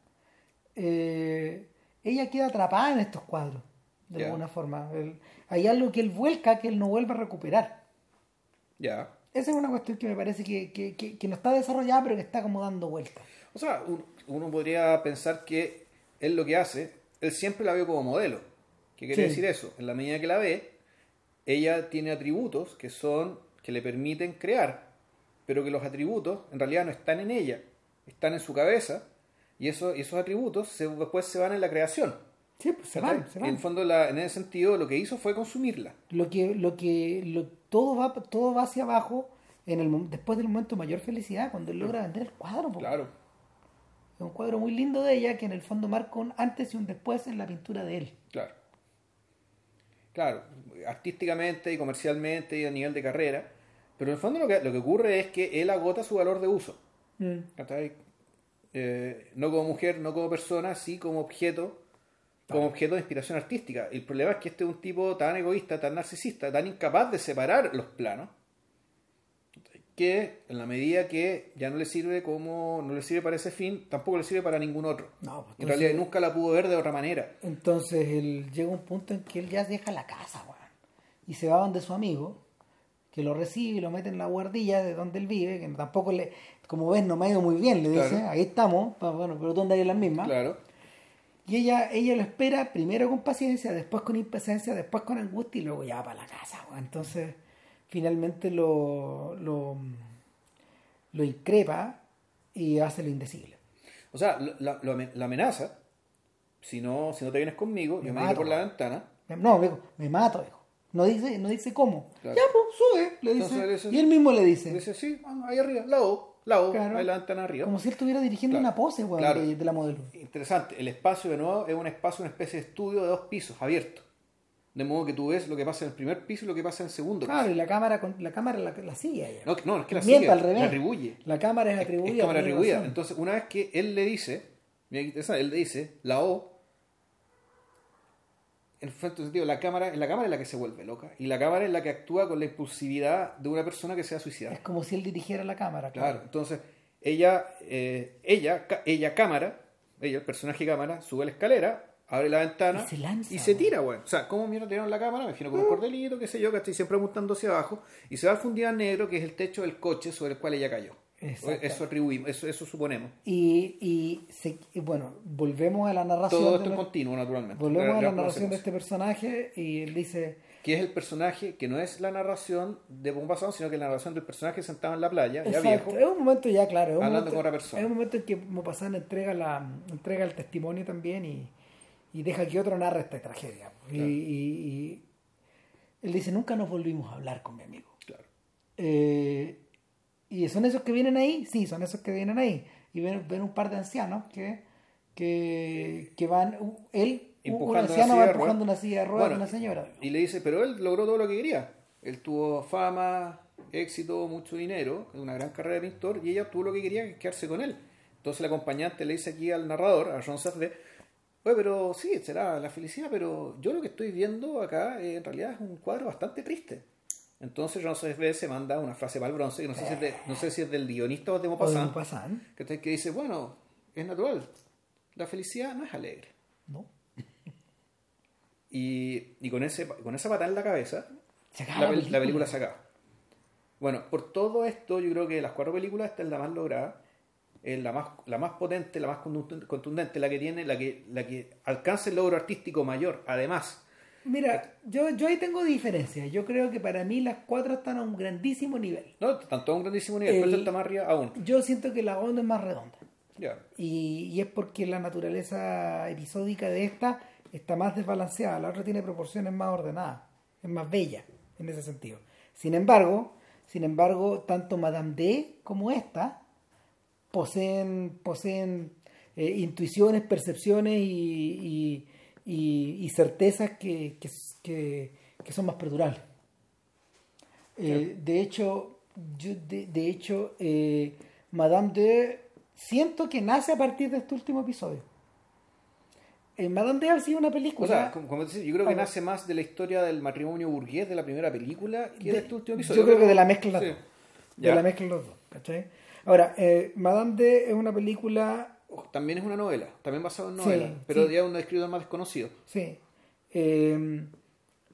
eh, ella queda atrapada en estos cuadros, de alguna forma. Él- hay algo que él vuelca que él no vuelve a recuperar. Ya. Esa es una cuestión que me parece que, que- que- que no está desarrollada, pero que está como dando vueltas. O sea, un- uno podría pensar que él lo que hace, él siempre la ve como modelo. ¿Qué quiere Sí. decir eso? En la medida que la ve, ella tiene atributos que son que le permiten crear, pero que los atributos en realidad no están en ella, están en su cabeza y eso, y esos atributos se- después se van en la creación. Sí, pues se van, se En van. el fondo, la- en ese sentido, lo que hizo fue consumirla. Lo que, lo que, lo, todo va, todo va hacia abajo en el, después del momento de mayor felicidad, cuando él logra vender el cuadro. Claro. Es un cuadro muy lindo de ella que en el fondo marca un antes y un después en la pintura de él. Claro. Claro, artísticamente y comercialmente y a nivel de carrera. Pero en el fondo lo que, lo que ocurre es que él agota su valor de uso. Mm. Eh, no como mujer, no como persona, sí como objeto, como objeto de inspiración artística. El problema es que este es un tipo tan egoísta, tan narcisista, tan incapaz de separar los planos, que en la medida que ya no le sirve como no le sirve para ese fin, tampoco le sirve para ningún otro. No, pues, en realidad nunca la pudo ver de otra manera. Entonces él llega un punto en que él ya deja la casa, weón. Y se va donde su amigo, que lo recibe y lo mete en la guardilla de donde él vive, que tampoco le, como ves, no me ha ido muy bien, le dice, ahí estamos, bueno, pero tú andas en las mismas. Claro. Y ella, ella lo espera primero con paciencia, después con impaciencia, después con angustia y luego ya va para la casa. weón. Entonces, finalmente lo, lo, lo increpa y hace lo indecible. O sea, la, la- la amenaza, si no, si no te vienes conmigo, Me yo me mato. tiro por la ventana. No, me mato, dijo. No dice, no dice cómo. Claro. Ya, pues, sube, le dice. y él mismo le dice. Dice, sí, ah, ahí arriba, la O, la O, Claro. ahí la ventana arriba. Como si él estuviera dirigiendo Claro. una pose, weón, de, de la modelo. Interesante, el espacio de nuevo es un espacio, una especie de estudio de dos pisos, abierto. De modo que tú ves lo que pasa en el primer piso y lo que pasa en el segundo Claro, piso. y la cámara, con- la cámara la, la sigue a ella. No, no, es que la Miente sigue, al revés. la atribuye. La cámara es Es, atribuida. es cámara tiene atribuida. Entonces, una vez que él le dice, mira qué interesante, él le dice, la O, en efecto sentido, la cámara, la cámara es la que se vuelve loca. Y la cámara es la que actúa con la impulsividad de una persona que se va a suicidar. Es como si él dirigiera la cámara, Claro, claro. entonces ella, eh, ella, ella cámara, ella, el personaje cámara, sube la escalera, abre la ventana Y se lanza, y se tira, weón. O sea, ¿cómo mierda tiraron la cámara? Me imagino con un cordelito, qué sé yo, que estoy siempre apuntando hacia abajo, y se va al fundido negro, que es el techo del coche sobre el cual ella cayó. Eso atribuimos, eso, eso suponemos. Y, y, se- y bueno, volvemos a la narración. Todo esto es continuo, naturalmente. volvemos Ya- a ya la narración de este personaje y él dice, Que es el personaje, que no es la narración de Bomba Sound, sino que es la narración del personaje sentado en la playa, ya Exacto, viejo. es un momento ya claro, es un Hablando momento, con otra persona. es un momento en que Maupassant entrega la entrega el testimonio también y, y deja que otro narre esta tragedia. Y, Claro. y- y él dice, nunca nos volvimos a hablar con mi amigo. Claro. Eh, ¿Y son esos que vienen ahí? Sí, son esos que vienen ahí. Y ven, ven un par de ancianos que, que, que van, él, un Empujando una anciano va empujando una silla de ruedas Bueno, una señora. Y le dice, pero él logró todo lo que quería. Él tuvo fama, éxito, mucho dinero, una gran carrera de pintor, y ella obtuvo lo que quería, quedarse con él. Entonces el acompañante le dice aquí al narrador, a Ron Safdie, oye, pero sí, será la felicidad, pero yo lo que estoy viendo acá eh, en realidad es un cuadro bastante triste. Entonces Ron Safdie se manda una frase para el bronce, que no sé si es, de- no sé si es del guionista o de Maupassant, que, que dice, bueno, es natural, la felicidad no es alegre. ¿no? Y, y con, ese, con esa patada en la cabeza, la, pel- la película se acaba. Bueno, por todo esto, yo creo que de las cuatro películas, esta es la más lograda, es la más, la más potente, la más contundente- la que tiene, la que, la que alcanza el logro artístico mayor. Además, Mira, yo, yo ahí tengo diferencias. Yo creo que para mí las cuatro están a un grandísimo nivel. no, tanto a un grandísimo nivel, El- pero está más arriba aún. Yo siento que la onda es más redonda. Y, y es porque la naturaleza episódica de esta está más desbalanceada. La otra tiene proporciones más ordenadas. Es más bella en ese sentido. Sin embargo, sin embargo, tanto Madame D como esta poseen, poseen eh, intuiciones, percepciones y, y- y- y certezas que, que, que- son más perdurables. Eh, de hecho, yo, de, de hecho eh, Madame D siento que nace a partir de este último episodio. Madame D ha sido una película. O sea, como, como yo creo que Vamos. nace más de la historia del matrimonio burgués de la primera película que de, de- este último episodio. yo creo que de la mezcla Sí. de, Ya. la mezcla de los dos. ¿cachai? Ahora, eh, Madame D es una película También es una novela, también basada en Sí, novela, pero sí. ya un escritor más desconocido. Sí. Eh,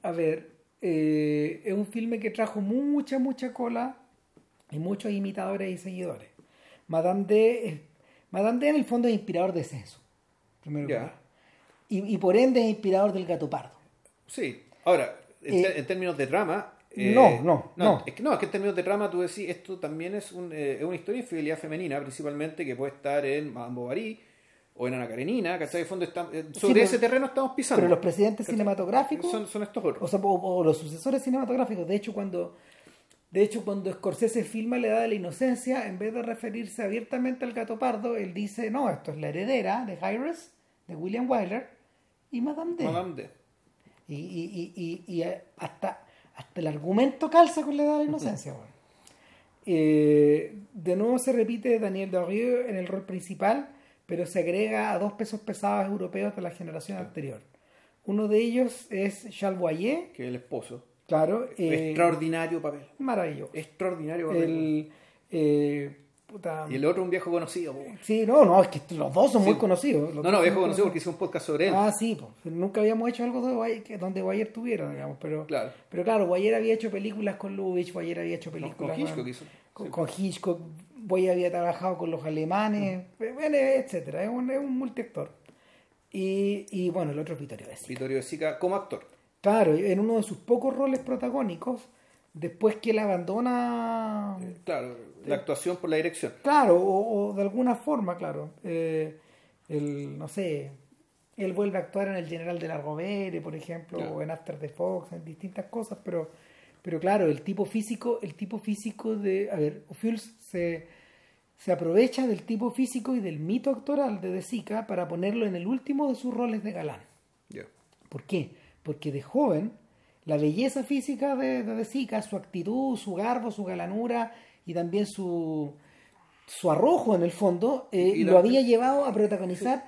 a ver, eh, es un filme que trajo mucha, mucha cola y muchos imitadores y seguidores. Madame D, es- Madame D en el fondo es inspirador de Censo, primero Ya. nada. Y, y por ende es inspirador del gato pardo. Sí. Ahora, en, Eh, en términos de trama. Eh, no, no, no. Es que, no, es que en términos de trama tú decís, esto también es, un, eh, una historia de infidelidad femenina, principalmente, que puede estar en Madame Bovary o en Ana Karenina, ¿cachai? De fondo está- eh, sobre pero- ese terreno estamos pisando. Pero los presidentes cinematográficos son, son estos otros. o, sea, o- o los sucesores cinematográficos. De hecho, cuando de hecho cuando Scorsese filma La Edad de la Inocencia, en vez de referirse abiertamente al gato pardo, él dice, no, esto es la heredera de Iris, de William Wyler, y Madame D. Madame D. Y, y- y- y- y hasta, hasta el argumento calza con La Edad de la Inocencia. bueno. Eh, de nuevo se repite Daniel Dorieux en el rol principal, pero se agrega a dos pesos pesados europeos de la generación anterior. Uno de ellos es Charles Boyer, Que es el esposo. claro, eh, Extraordinario papel. maravilloso. Extraordinario papel. El, eh, puta, Y el otro un viejo conocido. po. Sí, no, no, es que los dos son Sí. muy conocidos. No, no, viejo conocido porque hice un podcast sobre él. Ah, sí, pues, nunca habíamos hecho algo de Guayer- donde Guayer tuviera, digamos, pero Claro. pero claro, Guayer había hecho películas con Lubitsch, Guayer había hecho con películas Hitchcock hizo. con, Sí. con Hitchcock, Boyer había trabajado con los alemanes, bueno, etcétera, es un, es un multiactor. Y, y bueno, el otro es Vittorio Vessi. Vittorio De Sica como actor. Claro, en uno de sus pocos roles protagónicos, después que él abandona Claro, la actuación por la dirección. Claro, o, o de alguna forma, claro. Eh, el, no sé, él vuelve a actuar en El General de la Rovere, por ejemplo, o en After the Fox, en distintas cosas, pero, pero claro, el tipo físico, el tipo físico de, a ver, Ophuls se, se aprovecha del tipo físico y del mito actoral de De Sica para ponerlo en el último de sus roles de galán. Ya. ¿Por qué? Porque de joven, la belleza física de, de De Sica, su actitud, su garbo, su galanura y también su, su arrojo en el fondo, eh, Y lo había llevado a protagonizar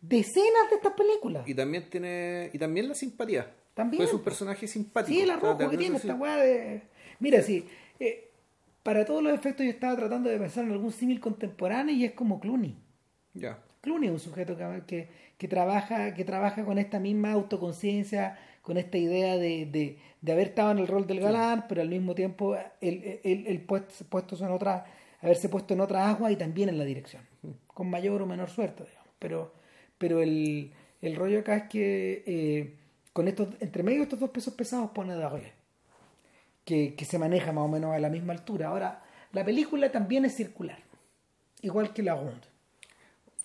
decenas de estas películas. Y también tiene. Y también la simpatía. También. Pues es un personaje simpático. Sí, el arrojo que tiene esta weá de... Mira, sí, eh, para todos los efectos yo estaba tratando de pensar en algún símil contemporáneo y es como Clooney. Ya. Clooney es un sujeto que, que, que trabaja, que trabaja con esta misma autoconciencia, con esta idea de, de, de haber estado en el rol del galán, pero al mismo tiempo el, el, el puesto, en otra, haberse puesto en otra agua y también en la dirección, con mayor o menor suerte, digamos. Pero, pero el, el rollo acá es que eh, con estos, entre medio de estos dos pesos pesados pone Daguerre, que, que se maneja más o menos a la misma altura. Ahora, la película también es circular, igual que la Ronde.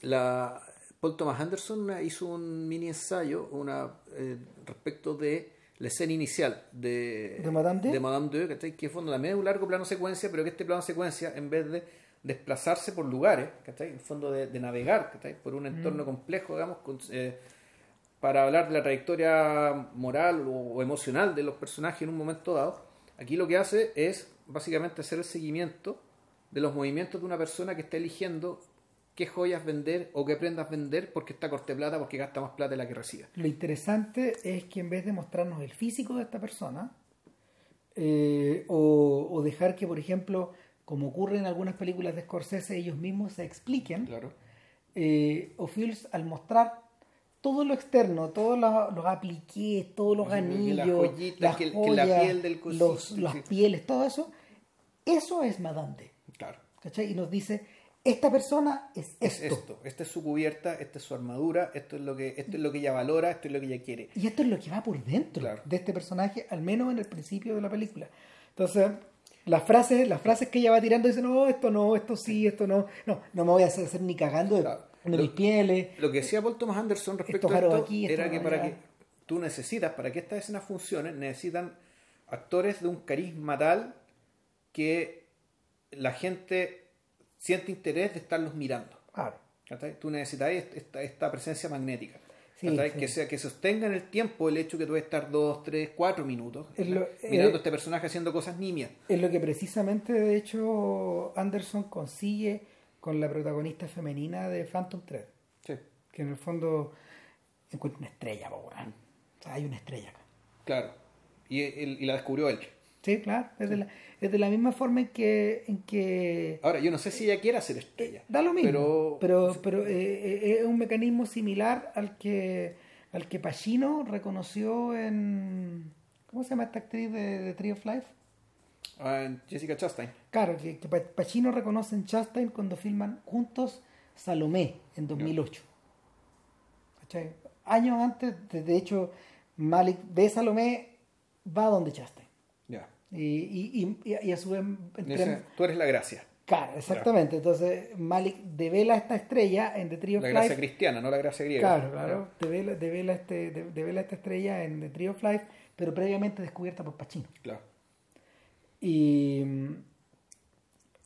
La, Paul Thomas Anderson hizo un mini ensayo una, eh, respecto de la escena inicial de, ¿De Madame D? de Madame D, ¿cachai? que fue también es un largo plano secuencia, pero que este plano secuencia, en vez de desplazarse por lugares, ¿cachai? en fondo de, de navegar ¿cachai? por un entorno complejo, digamos, con- eh, para hablar de la trayectoria moral o, o emocional de los personajes en un momento dado, aquí lo que hace es básicamente hacer el seguimiento de los movimientos de una persona que está eligiendo qué joyas vender o qué prendas vender porque está corte plata, porque gasta más plata de la que recibe. Lo interesante es que en vez de mostrarnos el físico de esta persona, eh, o, o dejar que, por ejemplo, como ocurre en algunas películas de Scorsese, ellos mismos se expliquen, Claro. eh, Ophuls, al mostrar todo lo externo, todos los, los apliqués, todos los anillos, las joyitas, las que el- que la piel del cosito, los- sí, las pieles, todo eso, eso es Madame D, Claro. ¿cachai? Y nos dice, esta persona es Es esto. esto. Esta es su cubierta, esta es su armadura, esto es lo que, esto es lo que ella valora, esto es lo que ella quiere. Y esto es lo que va por dentro Claro. de este personaje, al menos en el principio de la película. Entonces, las frases, las frases que ella va tirando dicen, no, esto no, esto sí, esto no. No, no me voy a hacer, hacer ni cagando de, Claro. de Lo- mis pieles. Lo que decía Paul Thomas Anderson respecto Estos a esto aquí, era que para que tú necesitas, para que estas escenas funcionen, necesitan actores de un carisma tal que la gente siente interés de estarlos mirando. Claro. Tú necesitas esta, esta presencia magnética. Sí, ¿cachai? sí. Que, sea, que sostenga en el tiempo el hecho que tú vas a estar dos, tres, cuatro minutos lo- mirando eh, a este personaje haciendo cosas nimias. Es lo que precisamente, de hecho, Anderson consigue con la protagonista femenina de Phantom Thread. Sí, Que en el fondo encuentra una estrella, po. O sea, hay una estrella acá. claro. Y, él- y la descubrió él. Sí, claro. Es de la, es de la misma forma en que, en que Ahora, yo no sé si ella quiere ser estrella. Da lo mismo, Pero, pero, pero, eh, eh, es un mecanismo similar al que al que Pacino reconoció en ¿cómo se llama esta actriz de, de Tree of Life? Ah, Jessica Chastain. Claro, que, que Pa- Pacino reconoce en Chastain cuando filman juntos Salomé en 2008. ¿Cachai? Años antes, de, de hecho, Malik de Salomé va donde Chastain. Y, y, y, y a su vez, entre- tú eres la gracia. claro, exactamente. Entonces Malik devela esta estrella en The Tree of La Life. gracia cristiana, no la gracia griega. Claro, claro. Devela, devela, este, de- devela esta estrella en The Tree of Life, pero previamente descubierta por Pacino. Claro. Y mm,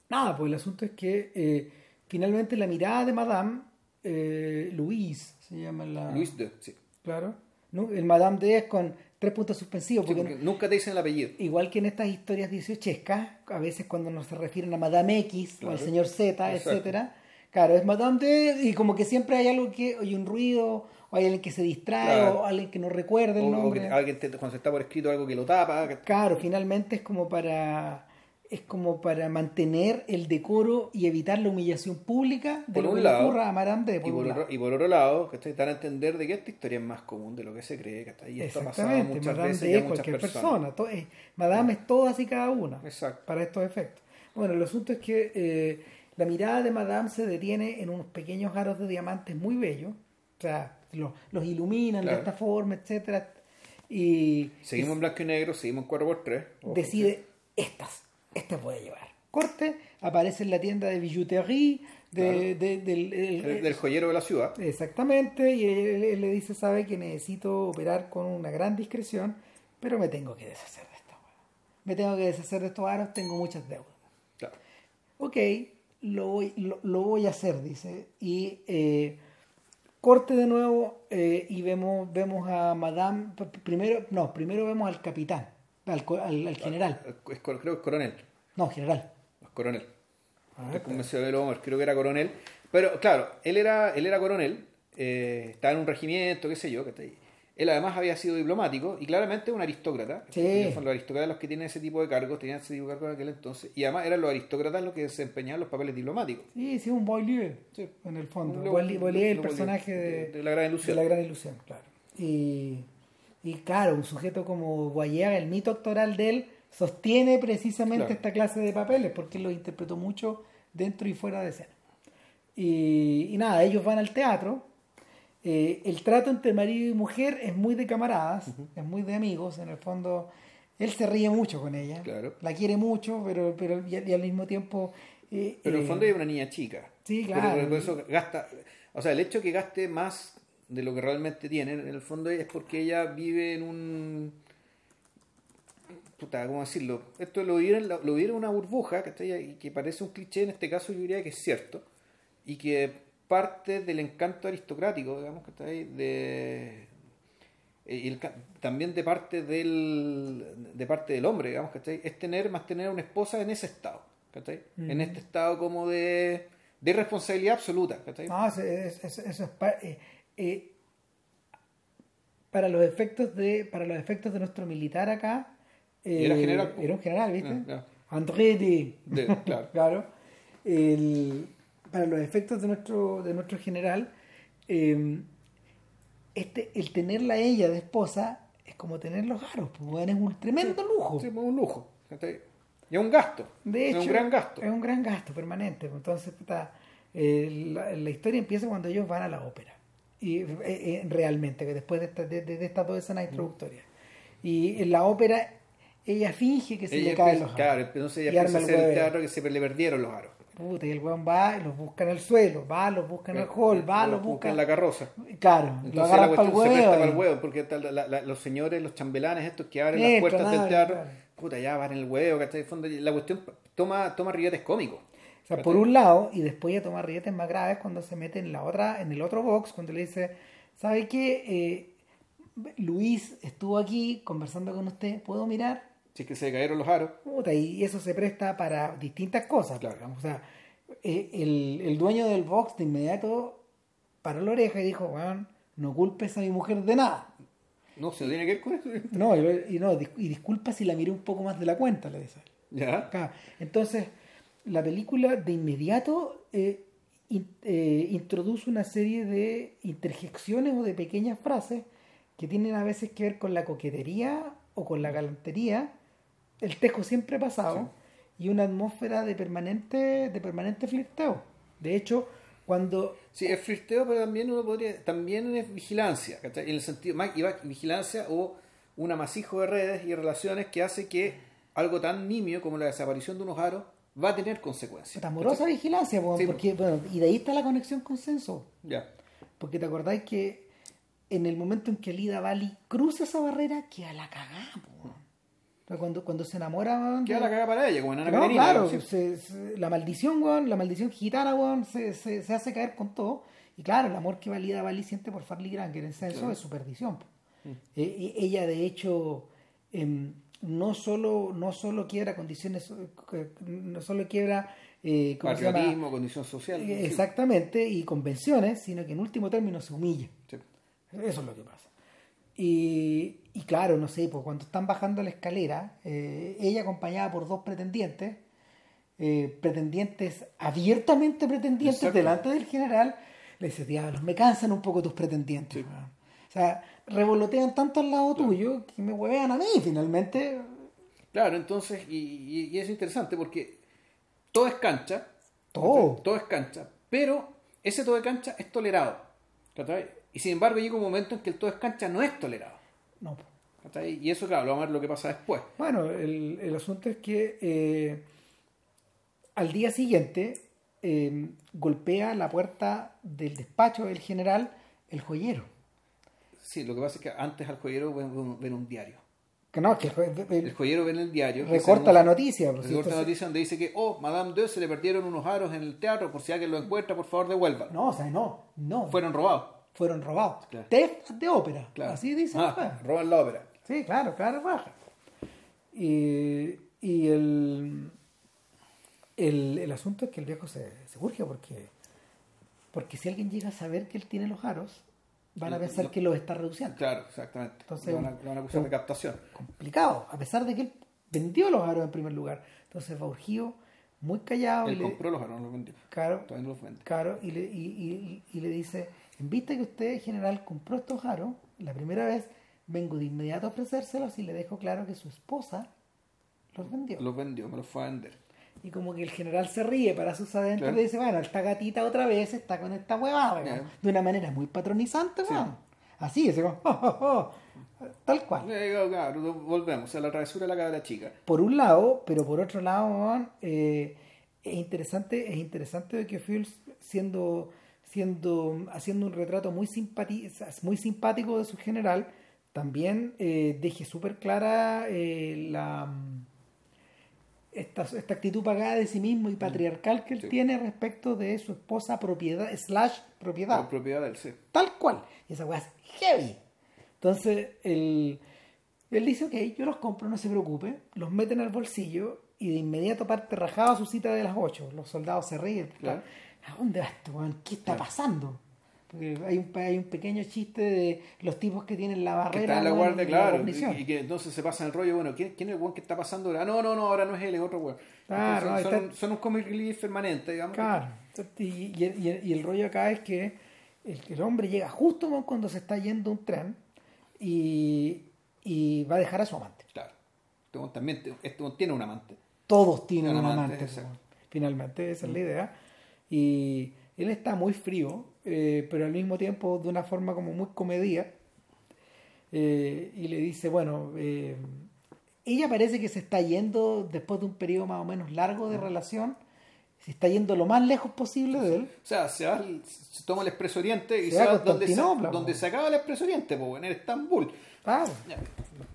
nada, pues el asunto es que eh, finalmente la mirada de Madame, eh, Louise, se llama la... Luis de, sí. Claro. ¿no? El Madame D es con tres puntos suspensivos. Sí, Porque, nunca te dicen el apellido. igual que en estas historias dieciochescas, a veces cuando nos se refieren a Madame X o al señor Z, Exacto. etcétera, claro, es Madame D, y como que siempre hay algo que, hay un ruido, o hay alguien que se distrae, Claro. o alguien que no recuerda el O, o nombre. que alguien te, cuando se está por escrito algo que lo tapa. que- Claro, finalmente es como para es como para mantener el decoro y evitar la humillación pública de Por lo un que lado, le ocurra a Madame D. y, Por por otro, lado. y por otro lado, que dan a entender de que esta historia es más común de lo que se cree. Que y esto ha pasado muchas Madame veces y a es muchas cualquier personas. persona. eh, Madame es todas y cada una Exacto. para estos efectos. Bueno, el asunto es que eh, la mirada de Madame se detiene en unos pequeños aros de diamantes muy bellos. O sea, los, los iluminan Claro. de esta forma, etcétera Y Seguimos en blanco y negro, seguimos en 4x3. ojo, decide, estas, estas voy a llevar. Corte, aparece en la tienda de billuterie de, de- del, el- Del, del joyero de la ciudad. Exactamente, y él, él le dice, sabe que necesito operar con una gran discreción, pero me tengo que deshacer de esta. Me tengo que deshacer de estos aros, tengo muchas deudas. Claro. Ok, lo voy, lo, lo voy a hacer, dice. Y eh, corte de nuevo eh, y vemos, vemos a Madame, primero, no, primero vemos al capitán, al, co- al- al general. Creo que es coronel. No, general. Coronel. Ah, Estoy convencido de lo creo que era coronel. Pero claro, él era, él era coronel, eh, estaba en un regimiento, qué sé yo. ¿cachai? Él además había sido diplomático y claramente un aristócrata. Sí. Que Son los aristócratas los que tienen ese tipo de cargos, tenían ese tipo de cargos en aquel entonces. Y además eran los aristócratas los que desempeñaban los papeles diplomáticos. Sí, sí, un Boilier, Sí. en el fondo. Un- Boilier, el personaje de- la gran ilusión. de la gran ilusión, claro. Y, y claro, un sujeto como Boyer, el mito actoral de él, sostiene precisamente Claro. esta clase de papeles, porque él los interpretó mucho dentro y fuera de escena. Y, y nada, ellos van al teatro. Eh, el trato entre marido y mujer es muy de camaradas, es muy de amigos. En el fondo, él se ríe mucho con ella, Claro. la quiere mucho, pero, pero y, y al mismo tiempo. eh, Pero en el eh, fondo ella es una niña chica. Sí, Pero claro. por eso gasta. O sea, el hecho que gaste más de lo que realmente tiene, en el fondo es porque ella vive en un. Puta, ¿cómo decirlo? Esto lo la- lo una burbuja ¿cachai? y que parece un cliché, en este caso yo diría que es cierto. Y que parte del encanto aristocrático, digamos, que está ahí, de. eh, y el también de parte del de parte del hombre digamos ¿cachai? es tener más tener una esposa en ese estado ¿cachai? en este estado como de de responsabilidad absoluta ¿cachai? No, eso es, eso- es pa- eh, eh, para los efectos de para los efectos de nuestro militar acá. Eh, Era general, po. Era un general, ¿viste? Ah. André de. De- claro. El- para los efectos de nuestro de nuestro general, eh, este el tenerla a ella de esposa es como tener los aros, pues, es un tremendo lujo. Sí, pues, un lujo y es un gasto De hecho, es un gran gasto Es un gran gasto permanente. Entonces, puta, eh, la, la historia empieza cuando ellos van a la ópera. Y eh, eh, realmente, que después de, esta- de- de- de estas dos escenas introductorias. Y en la ópera, ella finge que se Ella le caen los claro aros. entonces Y ella arma empieza a el hacer el teatro que se le perdieron los aros Puta, y el weón va, y los busca en el suelo, va, los busca en el hall, va, los busca en la carroza Claro, entonces la cuestión se presta huevo. para el huevo porque tal- la- la- los señores los chambelanes estos que abren las puertas del teatro claro. puta ya van en el huevo ¿cachai? La cuestión toma toma rilletes cómicos O sea, por un lado, y después ya toma rietes más graves cuando se mete en la otra, en el otro box, cuando le dice, ¿sabe qué? Eh, Luis estuvo aquí conversando con usted, ¿puedo mirar? Si es que se cayeron los aros Puta, y eso se presta para distintas cosas. Claro. digamos. O sea, eh, el, el dueño del box de inmediato paró la oreja y dijo, weón, no culpes a mi mujer de nada. no se tiene que ver con eso No, y, no, y disculpa si la miré un poco más de la cuenta, le dice. ya Claro. Entonces, la película de inmediato eh, in- eh, introduce una serie de interjecciones o de pequeñas frases que tienen a veces que ver con la coquetería o con la galantería, el tejo siempre pasado, y una atmósfera de permanente, de permanente flirteo. De hecho, cuando Sí, es flirteo, pero también uno podría, también es vigilancia, ¿cachai? En el sentido, más vigilancia o un amasijo de redes y relaciones que hace que algo tan nimio como la desaparición de unos aros va a tener consecuencias. Puta, amorosa vigilancia, po, Sí, porque, bueno, y de ahí está la conexión con Censo. Ya. Porque te acordáis que en el momento en que Lida Bali cruza esa barrera, queda la cagada, po. Cuando, cuando se enamora, Queda la caga para ella, como en Ana No, Karenina, claro, ¿sí? se- se- la maldición, weón, la maldición gitana, weón, se, se, se hace caer con todo. Y claro, el amor que Valida Bali siente por Farley Granger en Censo es su perdición. Eh, y ella, de hecho, em, no solo no solo quiebra condiciones, eh, no solo quiebra eh. Patriotismo, condición social. Eh, sí. Exactamente, y convenciones, sino que en último término se humilla. Sí. Eso es lo que pasa. Y, y claro, no sé, pues cuando están bajando la escalera, eh, ella acompañada por dos pretendientes, eh, pretendientes, abiertamente pretendientes Exacto. delante del general, le dice, diablos, me cansan un poco tus pretendientes. Sí. weón". O sea, revolotean tanto al lado tuyo que me huevean a mí finalmente. Claro, entonces, y, y- y es interesante porque todo es cancha. Todo. Todo es cancha, pero ese todo es cancha es tolerado. Y sin embargo llega un momento en que el todo es cancha no es tolerado. No. Y eso, claro, lo vamos a ver lo que pasa después. Bueno, el, el asunto es que eh, al día siguiente eh, golpea la puerta del despacho del general el joyero. Sí, lo que pasa es que antes al joyero ven, ven- ven un diario. Que no, que el, el- El joyero ve en el diario. recorta la noticia. pues, Recorta la noticia donde dice que, oh, Madame Deux se le perdieron unos aros en el teatro, por si alguien lo encuentra, por favor devuelva. No, o sea, no, no. Fueron robados. Fueron robados. Claro. De ópera. Claro. Así dice. Ah, roban la ópera. Sí, claro, claro, baja. Y, y el, el, el asunto es que el viejo se, se urge porque, porque si alguien llega a saber que él tiene los aros, van a Lo- pensar lo- que los está reduciendo. Claro, exactamente. Entonces, lo, van a, lo van a acusar de captación. Complicado, a pesar de que él vendió los aros en primer lugar. Entonces va urgido, muy callado, y Él le, compró los aros, no los vendió. claro, Todavía no los vende. Claro, y le, y, y- y le dice, en vista que usted, general, compró estos aros, la primera vez vengo de inmediato a ofrecérselos y le dejo claro que su esposa los vendió. Los vendió, me los fue a vender. Y como que el general se ríe para sus adentros Claro. y dice, bueno, esta gatita otra vez está con esta huevada, weón". de una manera muy patronizante, Sí. weón. Así, así como, "Oh, oh, oh", tal cual. Eh, claro, claro, volvemos a la travesura de la cabra chica. por un lado, pero por otro lado, eh, es interesante, es interesante de que Fields siendo, siendo, haciendo un retrato muy muy simpático de su general, también eh, deje súper clara eh, la esta, esta actitud pagada de sí mismo y patriarcal que él Sí. tiene respecto de su esposa propiedad slash propiedad Por propiedad del sí. tal cual. Y esa weá es heavy. Entonces, él, él dice, ok, yo los compro, no se preocupe, los mete en el bolsillo y de inmediato parte rajado a su cita de las 8. Los soldados se ríen. Claro. ¿A dónde va este weón? ¿Qué está pasando? Porque hay un, hay un pequeño chiste de los tipos que tienen la Que barrera está en la guardia, claro. guarnición. Y, y que entonces se pasa el rollo, bueno, ¿quién, quién es el weón que está pasando ahora? Ah, no, no, no, ahora no es él, es otro weón. Claro, Entonces, no, son, está- son un comic relief permanente, digamos. Claro. Y, y- y- y el rollo acá es que el, el hombre llega justo weón, cuando se está yendo un tren y, y va a dejar a su amante. Claro. Este también, te- este tiene un amante. todos tienen Un amante, amante, finalmente esa es la idea y él está muy frío eh, pero al mismo tiempo de una forma como muy comedia eh, y le dice bueno eh, ella parece que se está yendo después de un periodo más o menos largo de relación se está yendo lo más lejos posible de él O sea, se, va se toma el Expreso Oriente y Se se, va donde se, donde acaba el Expreso Oriente, po, en Estambul. Ya.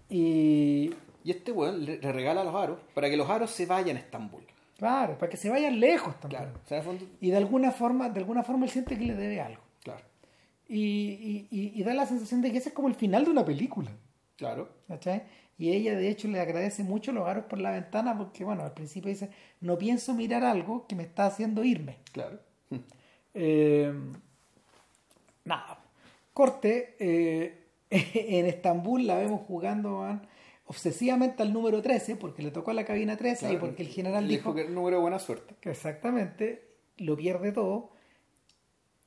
y Y este weón le, le regala los aros para que los aros se vayan a Estambul. Claro para que se vayan lejos también Claro. O sea, en el fondo- y de alguna forma de alguna forma él siente que le debe algo claro. y, y- y- y da la sensación de que ese es como el final de una película. Claro. ¿cachai? Y ella de hecho le agradece mucho los aros por la ventana porque, bueno, al principio dice, no pienso mirar algo que me está haciendo irme. Claro. Eh, nada. Corte, eh, en Estambul la vemos jugando man, obsesivamente al número 13 porque le tocó a la cabina 13 y porque el general Le dijo que era un número de buena suerte. que exactamente lo pierde todo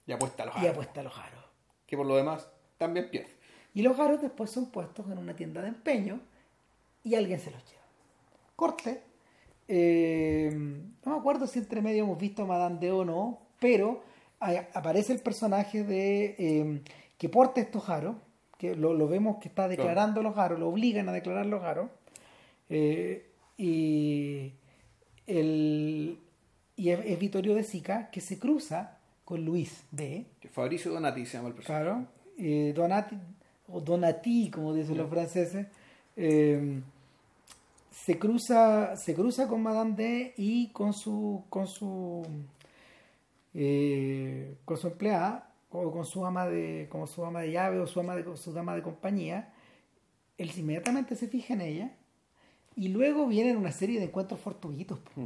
Y apuesta a los y aros. apuesta a los aros. Que por lo demás también pierde. Y los aros después son puestos en una tienda de empeño y alguien se los lleva. Corte. eh, no me acuerdo si entre medio hemos visto a Madame de o no, pero a- aparece el personaje de eh, que porta estos aros, que lo, lo vemos que está declarando los aros, lo obligan a declarar los aros. eh, y el, y es, es Vittorio de Sica que se cruza con Luis B. Que Fabricio Donati se llama el personaje. Claro, eh, Donati, o Donati, como dicen los franceses, eh, se cruza, se cruza con Madame D y con su, con su, eh, con su empleada o con su ama de, como su ama de llave o su ama de, su dama de compañía él inmediatamente se fija en ella y luego vienen una serie de encuentros fortuitos. Mm.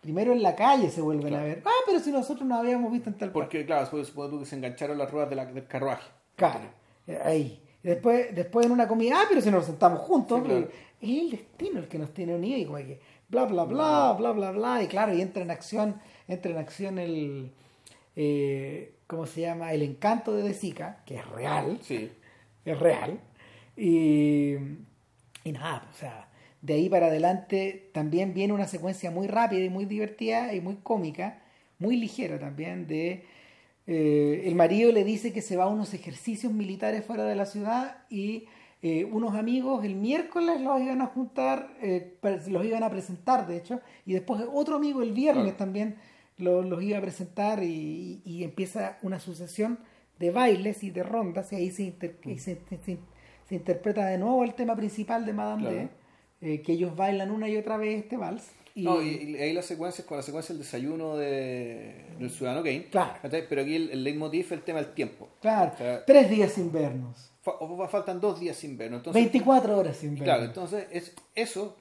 Primero en la calle se vuelven a ver. Ah, pero si nosotros no habíamos visto en tal parte. Porque, claro, después supongo tú que se engancharon las ruedas de la- del carruaje. Claro, eh, ahí. Después, después en una comida, ah, pero si nos sentamos juntos, Sí, claro. es el destino el que nos tiene unidos y como que bla, bla, bla, bla, bla, bla. Y claro, y entra en acción, entra en acción el, eh, ¿cómo se llama? El encanto de De Sica, que es real, Sí. es real. Y, y nada, o sea, de ahí para adelante también viene una secuencia muy rápida y muy divertida y muy cómica, muy ligera también, de eh, el marido le dice que se va a unos ejercicios militares fuera de la ciudad y eh, unos amigos el miércoles los iban a juntar, eh, los iban a presentar de hecho, y después otro amigo el viernes Claro. también lo- los iba a presentar y, y empieza una sucesión de bailes y de rondas y ahí se, inter- y se, se- se interpreta de nuevo el tema principal de Madame Claro. D, eh, que ellos bailan una y otra vez este vals. Y, No, y, y ahí las secuencias, con la secuencia del desayuno de, del ciudadano Kane. Claro. Pero aquí el, el leitmotiv es el tema del tiempo. claro, o sea- tres días sin vernos, faltan dos días sin vernos. Entonces, 24 horas sin vernos. Claro, entonces es eso,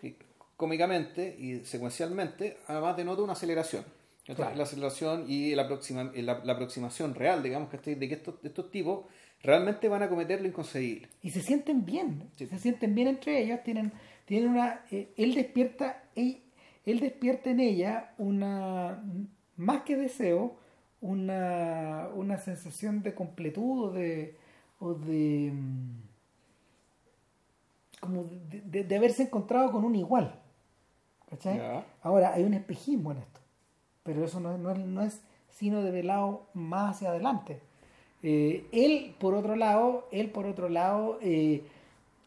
cómicamente y secuencialmente, además denota una aceleración. La aceleración y la, aproxima- la, la aproximación real, digamos, que de que estos, estos tipos realmente van a cometer lo inconcebible. y se sienten bien, Sí. se sienten bien entre ellos, tienen, tienen una, eh, él despierta, él, él despierta en ella una, más que deseo, una, una sensación de completud o de, o de mm, como de, de- de haberse encontrado con un igual. ¿cachai? Ahora, hay un espejismo en esto, pero eso no, es- no no es sino de velado más hacia adelante. Eh, él, por otro lado, él, por otro lado, eh,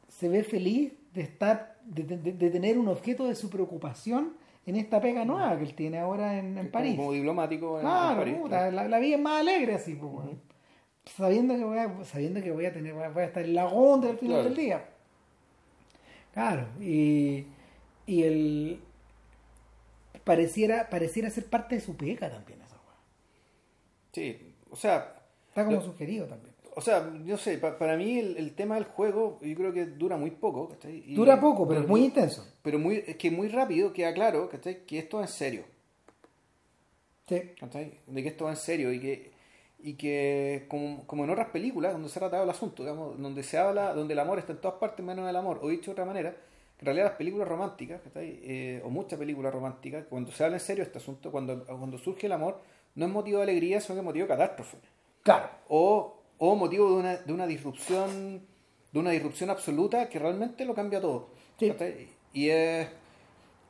se ve feliz de estar, de, de- de tener un objeto de su preocupación en esta pega nueva que él tiene ahora en, en París. Como, diplomático en, en Claro, París. puta, la, la vida es más alegre así, pues, weón. sabiendo que voy a, sabiendo que voy a tener, voy a, estar en la al final Claro. del día. Claro, y, y el pareciera, pareciera ser parte de su pega también esa weá. Sí, o sea, Está como Lo- sugerido también. o sea, yo sé, pa- para mí el, el tema del juego, yo creo que dura muy poco. ¿cachai? Y- Dura poco, pero es muy intenso. Pero muy, es que muy rápido queda claro ¿cachai? que esto es en serio. Sí. ¿cachai? De que esto va en serio y que, y que como, como en otras películas donde se ha tratado el asunto, digamos, donde se habla, donde el amor está en todas partes menos el amor, o dicho de otra manera, en realidad las películas románticas. Eh, o muchas películas románticas, cuando se habla en serio este asunto, cuando, cuando surge el amor, no es motivo de alegría, sino que es motivo de catástrofe. Claro. O, o motivo de una, de una disrupción, de una disrupción absoluta que realmente lo cambia todo. Sí. Y es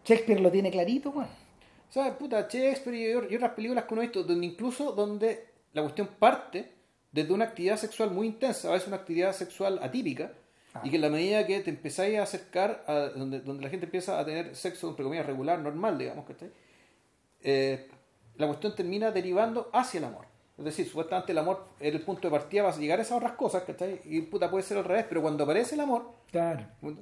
Shakespeare lo tiene clarito, o sea, puta, Shakespeare y, y otras películas que uno ha visto, donde incluso donde la cuestión parte desde una actividad sexual muy intensa, a veces una actividad sexual atípica, Ah. y que en la medida que te empezáis a acercar a donde, donde la gente empieza a tener sexo, entre comillas, regular, normal, digamos, ¿cachai? Eh, la cuestión termina derivando hacia el amor. Es decir, supuestamente el amor es el punto de partida para llegar a esas otras cosas, ¿cachai? Y puta, puede ser al revés, pero cuando aparece el amor, Claro. puta,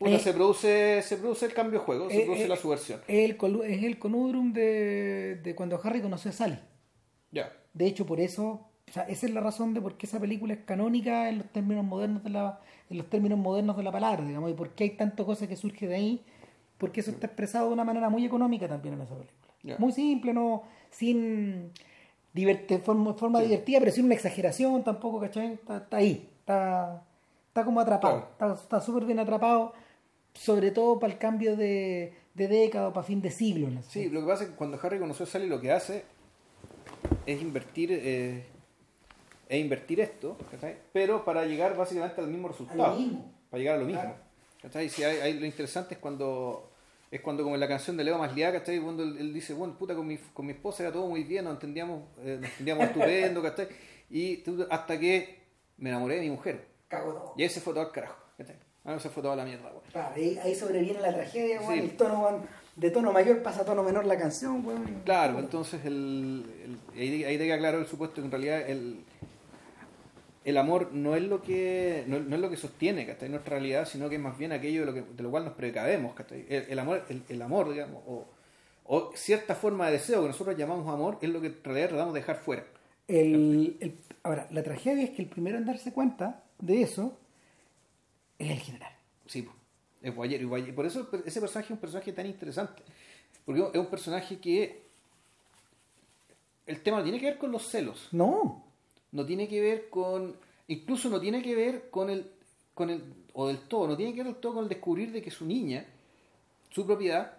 Eh, se, produce, se produce el cambio de juego, se eh, produce eh, la subversión. El es el conudrum de, de cuando Harry conoció a Sally. Ya. De hecho, por eso, o sea, esa es la razón de por qué esa película es canónica en los términos modernos de la, en los términos modernos de la palabra, digamos, y por qué hay tanta cosa que surge de ahí, porque eso está expresado de una manera muy económica también en esa película. Muy simple, no, sin diverte, forma, forma divertida, pero sin una exageración tampoco, ¿cachai? Está, está ahí, está, está como atrapado, está está súper bien atrapado, sobre todo para el cambio de, de década o para fin de siglo. ¿no? Sí, lo que pasa es que cuando Harry conoció a Sally lo que hace es invertir eh, es invertir esto, ¿cachai? pero para llegar básicamente al mismo resultado. Mismo. Para llegar a lo mismo. Claro. ¿cachai? Si hay, hay- lo interesante es cuando es cuando como en la canción de Leo Masliá, ¿cachai? Cuando él, él dice, bueno, puta, con mi, con mi esposa era todo muy bien, nos entendíamos, eh, nos entendíamos estupendo, ¿cachai? Y hasta que me enamoré de mi mujer. Cago todo. Y ahí se fue todo al carajo, ¿cachai? Ahí se fue toda la mierda, weón. Claro, ahí, ahí sobreviene la tragedia, Sí. el tono, de tono mayor pasa a tono menor la canción, weón. Claro, entonces el, el- ahí, ahí te queda claro el supuesto que en realidad el, el amor no es lo que no, no es lo que sostiene ¿cachai? nuestra realidad, sino que es más bien aquello de lo, que, de lo cual nos precavemos. ¿cachai? El, el amor, el, el amor digamos, o, o cierta forma de deseo que nosotros llamamos amor, es lo que en realidad tratamos de dejar fuera. El, el- ahora, la tragedia es que el primero en darse cuenta de eso es el general. Sí, es guayero. Y guayero. Por eso ese personaje es un personaje tan interesante. Porque es un personaje que. El tema no tiene que ver con los celos. No. No tiene que ver con. Incluso no tiene que ver con el. Con el o del todo, no tiene que ver del todo con el descubrir de que su niña, su propiedad,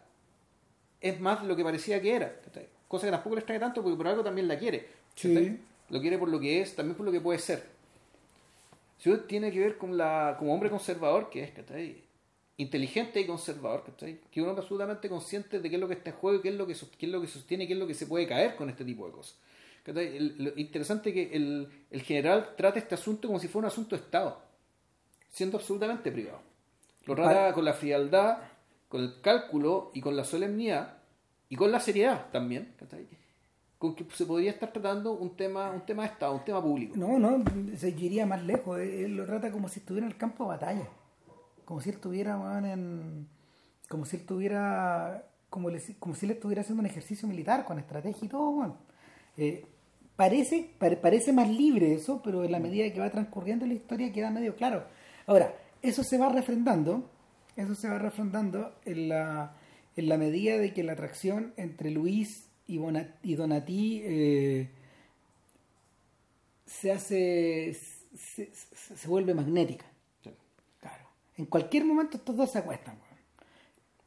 es más de lo que parecía que era. Cosa que tampoco le extrae tanto porque por algo también la quiere. Sí. Lo quiere por lo que es, también por lo que puede ser. Eso tiene que ver con la, como hombre conservador que es, ¿cachai? inteligente y conservador, ¿cachai? que es un hombre absolutamente consciente de qué es lo que está en juego, qué es lo que, qué es lo que sostiene, qué es lo que se puede caer con este tipo de cosas. Lo interesante es que el, el, general trata este asunto como si fuera un asunto de Estado, siendo absolutamente privado. Lo trata con la frialdad, con el cálculo y con la solemnidad y con la seriedad también, con que se podría estar tratando un tema un tema de Estado, un tema público. No, no, se iría más lejos. Él lo trata como si estuviera en el campo de batalla. Como si él estuviera, en, como si él estuviera, como, como si él estuviera haciendo un ejercicio militar con estrategia y todo, eh, parece, parece más libre eso, pero en la medida que va transcurriendo la historia queda medio claro. Ahora, eso se va refrendando, eso se va refrendando en la, en la medida de que la atracción entre Luis y, y Donatí eh, se hace se, se, vuelve magnética. Claro. En cualquier momento estos dos se acuestan.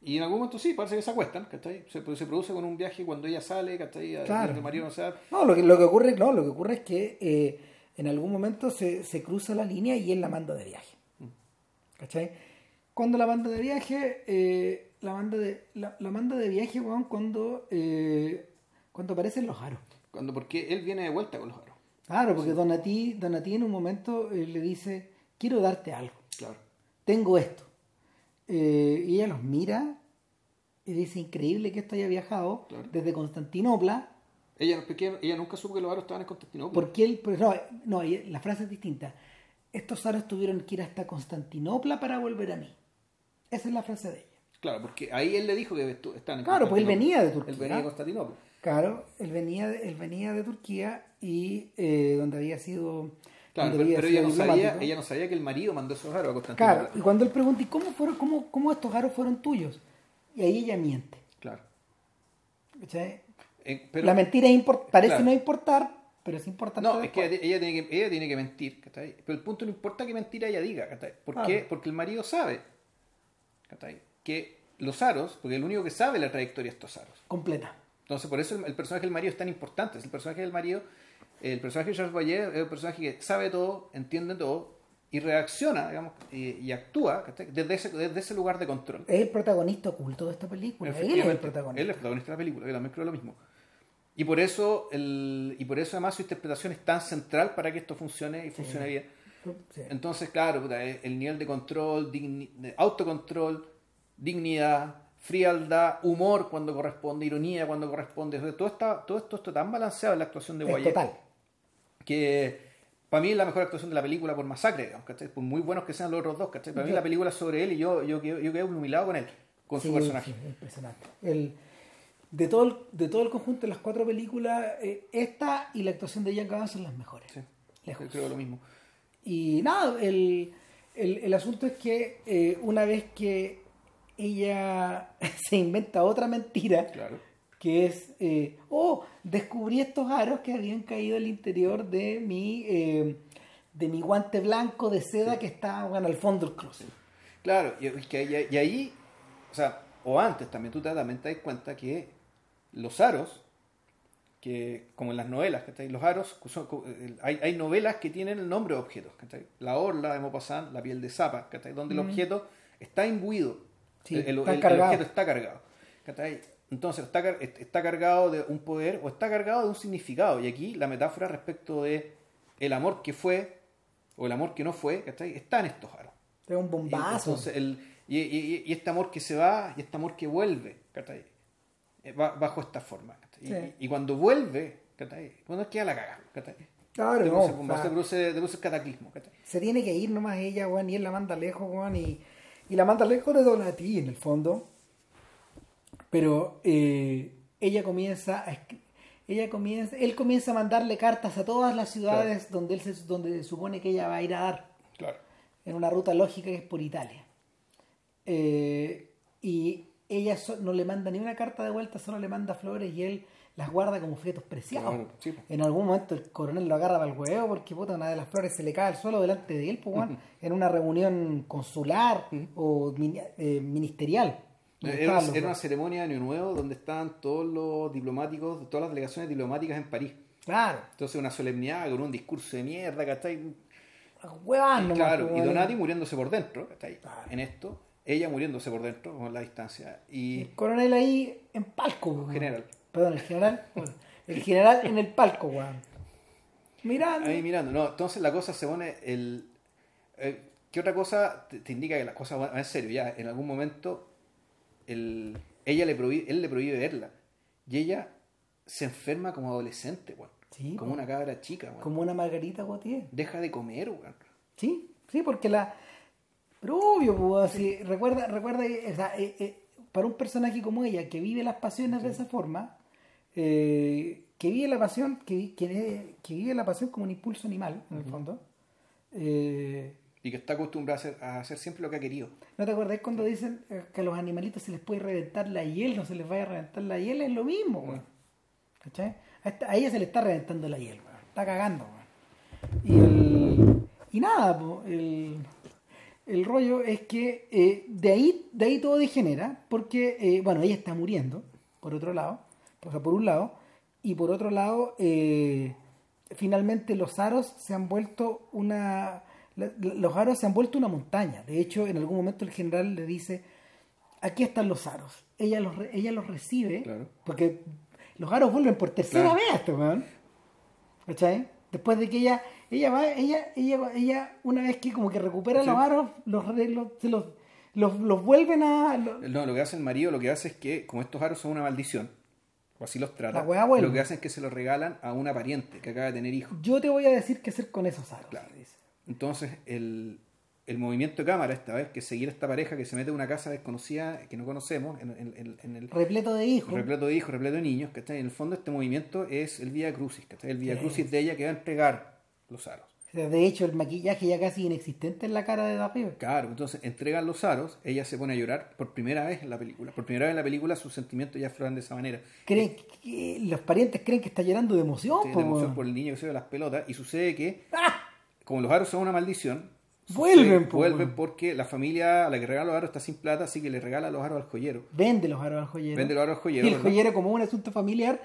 Y en algún momento sí, parece que se acuestan, ¿cachai? Se, se produce con un viaje cuando ella sale, ¿cachai? Claro. no, no, lo que, lo que ocurre, no, lo que ocurre es que eh, en algún momento se, se, cruza la línea y él la manda de viaje. Mm. ¿Cachai? Cuando la manda de viaje, eh, la manda de, la, la manda de viaje, cuando eh, cuando aparecen los aros. Cuando, porque él viene de vuelta con los aros. Claro, porque Donatí, Donatí en un momento le dice, quiero darte algo. Claro. Tengo esto. Eh, y ella los mira y dice, increíble que esto haya viajado desde Constantinopla. Ella, ella nunca supo que los aros estaban en Constantinopla. Porque él, pero no, no, la frase es distinta. Estos aros tuvieron que ir hasta Constantinopla para volver a mí. Esa es la frase de ella. Claro, porque ahí él le dijo que estaban en Claro, pues él venía de Turquía. Él venía de Constantinopla. Claro, él venía, de, él venía de Turquía y eh, donde había sido... Claro, pero, ella, no sabía, ella no sabía que el marido mandó esos aros a Constantinopla. Claro, y cuando él pregunta, ¿y cómo, fueron, cómo, cómo estos aros fueron tuyos? Y ahí ella miente. Claro. Eh, la mentira parece no importar, pero es importante. No, es que ella tiene que, ella tiene que mentir. Pero el punto no importa que mentira ella diga. ¿Por qué? Porque el marido sabe que los aros, porque el único que sabe la trayectoria de estos aros. Completa. Entonces, por eso el, personaje del marido es tan importante. El personaje del marido, el personaje de Charles Boyer es un personaje que sabe todo, entiende todo y reacciona, digamos, y, actúa desde ese, desde ese lugar de control. Es el protagonista oculto de esta película. Él es el protagonista. Él es el protagonista de la película, yo también creo lo mismo. Y por eso, el, y por eso además su interpretación es tan central para que esto funcione y funcione bien. Entonces, claro, el nivel de control, de autocontrol, dignidad, frialdad, humor cuando corresponde, ironía cuando corresponde. Todo, está, todo esto está tan balanceado en la actuación de Guayet. Total. Que para mí es la mejor actuación de la película por masacre, por muy buenos que sean los otros dos. Para mí la película es sobre él y yo, yo, yo, yo quedé humilado con él, con su personaje. impresionante. El, de, todo el, de todo el conjunto de las cuatro películas, eh, esta y la actuación de Jack Gavin son las mejores. Sí, creo lo mismo. Y nada, el, el, el asunto es que eh, una vez que ella se inventa otra mentira. Que es, eh, oh, descubrí estos aros que habían caído al interior de mi, eh, de mi guante blanco de seda que estaba al fondo del closet. Claro, y, y, ahí, o sea, o antes también tú te, también te das cuenta que los aros, que como en las novelas, los aros, eh, hay, hay, novelas que tienen el nombre de objetos, la orla de Maupassant, la piel de zapa, donde el objeto está imbuido. El, objeto está cargado. Entonces está, está cargado de un poder o está cargado de un significado. Y aquí la metáfora respecto de el amor que fue o el amor que no fue, está en estos aros. Es un bombazo. y, este amor que se va y este amor que vuelve, eh, bajo esta forma. Y, cuando vuelve, cuando queda la caga. Claro, no, se, produce, produce, cataclismo. Se tiene que ir nomás ella, Juan, y él la manda lejos, Juan, y y la manda lejos de Donati en el fondo. Pero eh, ella comienza a ella comienza, él comienza a mandarle cartas a todas las ciudades donde él se, donde supone que ella va a ir a dar. Claro. En una ruta lógica que es por Italia. eh, y ella so- no le manda ni una carta de vuelta, solo le manda flores y él las guarda como objetos preciados. Claro, sí, po. En algún momento el coronel lo agarra para el huevo porque puta, una de las flores se le cae al suelo delante de él, pues, weón, en una reunión consular o eh, ministerial. Era, una- era ceremonia de Año Nuevo donde estaban todos los diplomáticos, todas las delegaciones diplomáticas en París. Claro, Entonces una solemnidad con un discurso de mierda, ¿cachai? hueván nomás, Claro, pues, y weón. Donati muriéndose por dentro, ¿cachai? En esto, ella muriéndose por dentro con la distancia. Y El coronel ahí en palco, weón. General. Perdón, el general. el general en el palco, weón. Mirando. ahí mirando, no, entonces la cosa se pone el... eh, ¿Qué otra cosa te, te indica que las cosas van en serio? Ya, en algún momento el, ella le prohíbe, él le prohíbe verla. Y ella se enferma como adolescente, weón. Sí, como una cabra chica, weón. Como una margarita Gautier. Deja de comer, weón. Sí, sí, porque la. Pero obvio, pues, así, recuerda, recuerda, o sea, eh, eh, para un personaje como ella, que vive las pasiones de esa forma, eh, que vive la pasión, que, vi- que, que vive la pasión como un impulso animal, en el fondo. eh, Y que está acostumbrada a hacer, a hacer siempre lo que ha querido. ¿No te acordás cuando dicen eh, que a los animalitos se les puede reventar la hiel, no se les vaya a reventar la hiel? Es lo mismo, weón. ¿Cachai? A, ella se le está reventando la hiel, weón. Está cagando, weón. Y, el, y nada, el, el rollo es que eh, de, ahí, de ahí todo degenera, porque, eh, bueno, ella está muriendo, por otro lado, o sea, por un lado, y por otro lado, eh, finalmente los aros se han vuelto una... la- Los aros se han vuelto una montaña. De hecho, en algún momento el general le dice, aquí están los aros. Ella los, re- ella los recibe, Claro. porque los aros vuelven por tercera Claro. vez, este weón. ¿Cachai? Después de que ella, ella va, ella, ella, ella, una vez que como que recupera Sí. los aros, los, los, se los, los, los vuelven a. No, lo que hace el marido, lo que hace es que, como estos aros son una maldición, o así los trata, lo que hacen es que se los regalan a una pariente que acaba de tener hijos. yo te voy a decir qué hacer con esos aros. Claro. dice. Entonces, el, el movimiento de cámara esta vez, que seguir a esta pareja que se mete en una casa desconocida, que no conocemos, en, en- en- en el Repleto de hijos. repleto de hijos, repleto de niños, que En el fondo este movimiento es el Vía Crucis, ¿cachai? El Vía. Crucis de ella que va a entregar los aros. De hecho, el maquillaje ya casi inexistente en la cara de David. Claro, entonces entregan los aros, ella se pone a llorar por primera vez en la película. Por primera vez en la película sus sentimientos ya afloran de esa manera. Creen que, los parientes creen que está llorando de emoción. Sí, po, de emoción weón. por el niño que se ve las pelotas y sucede que ¡Ah! Como los aros son una maldición Vuelven, vuelven porque la familia a la que regala los aros está sin plata así que le regala los aros al joyero Vende los aros al joyero. Vende los aros al joyero, Y el ¿verdad? joyero, como un asunto familiar,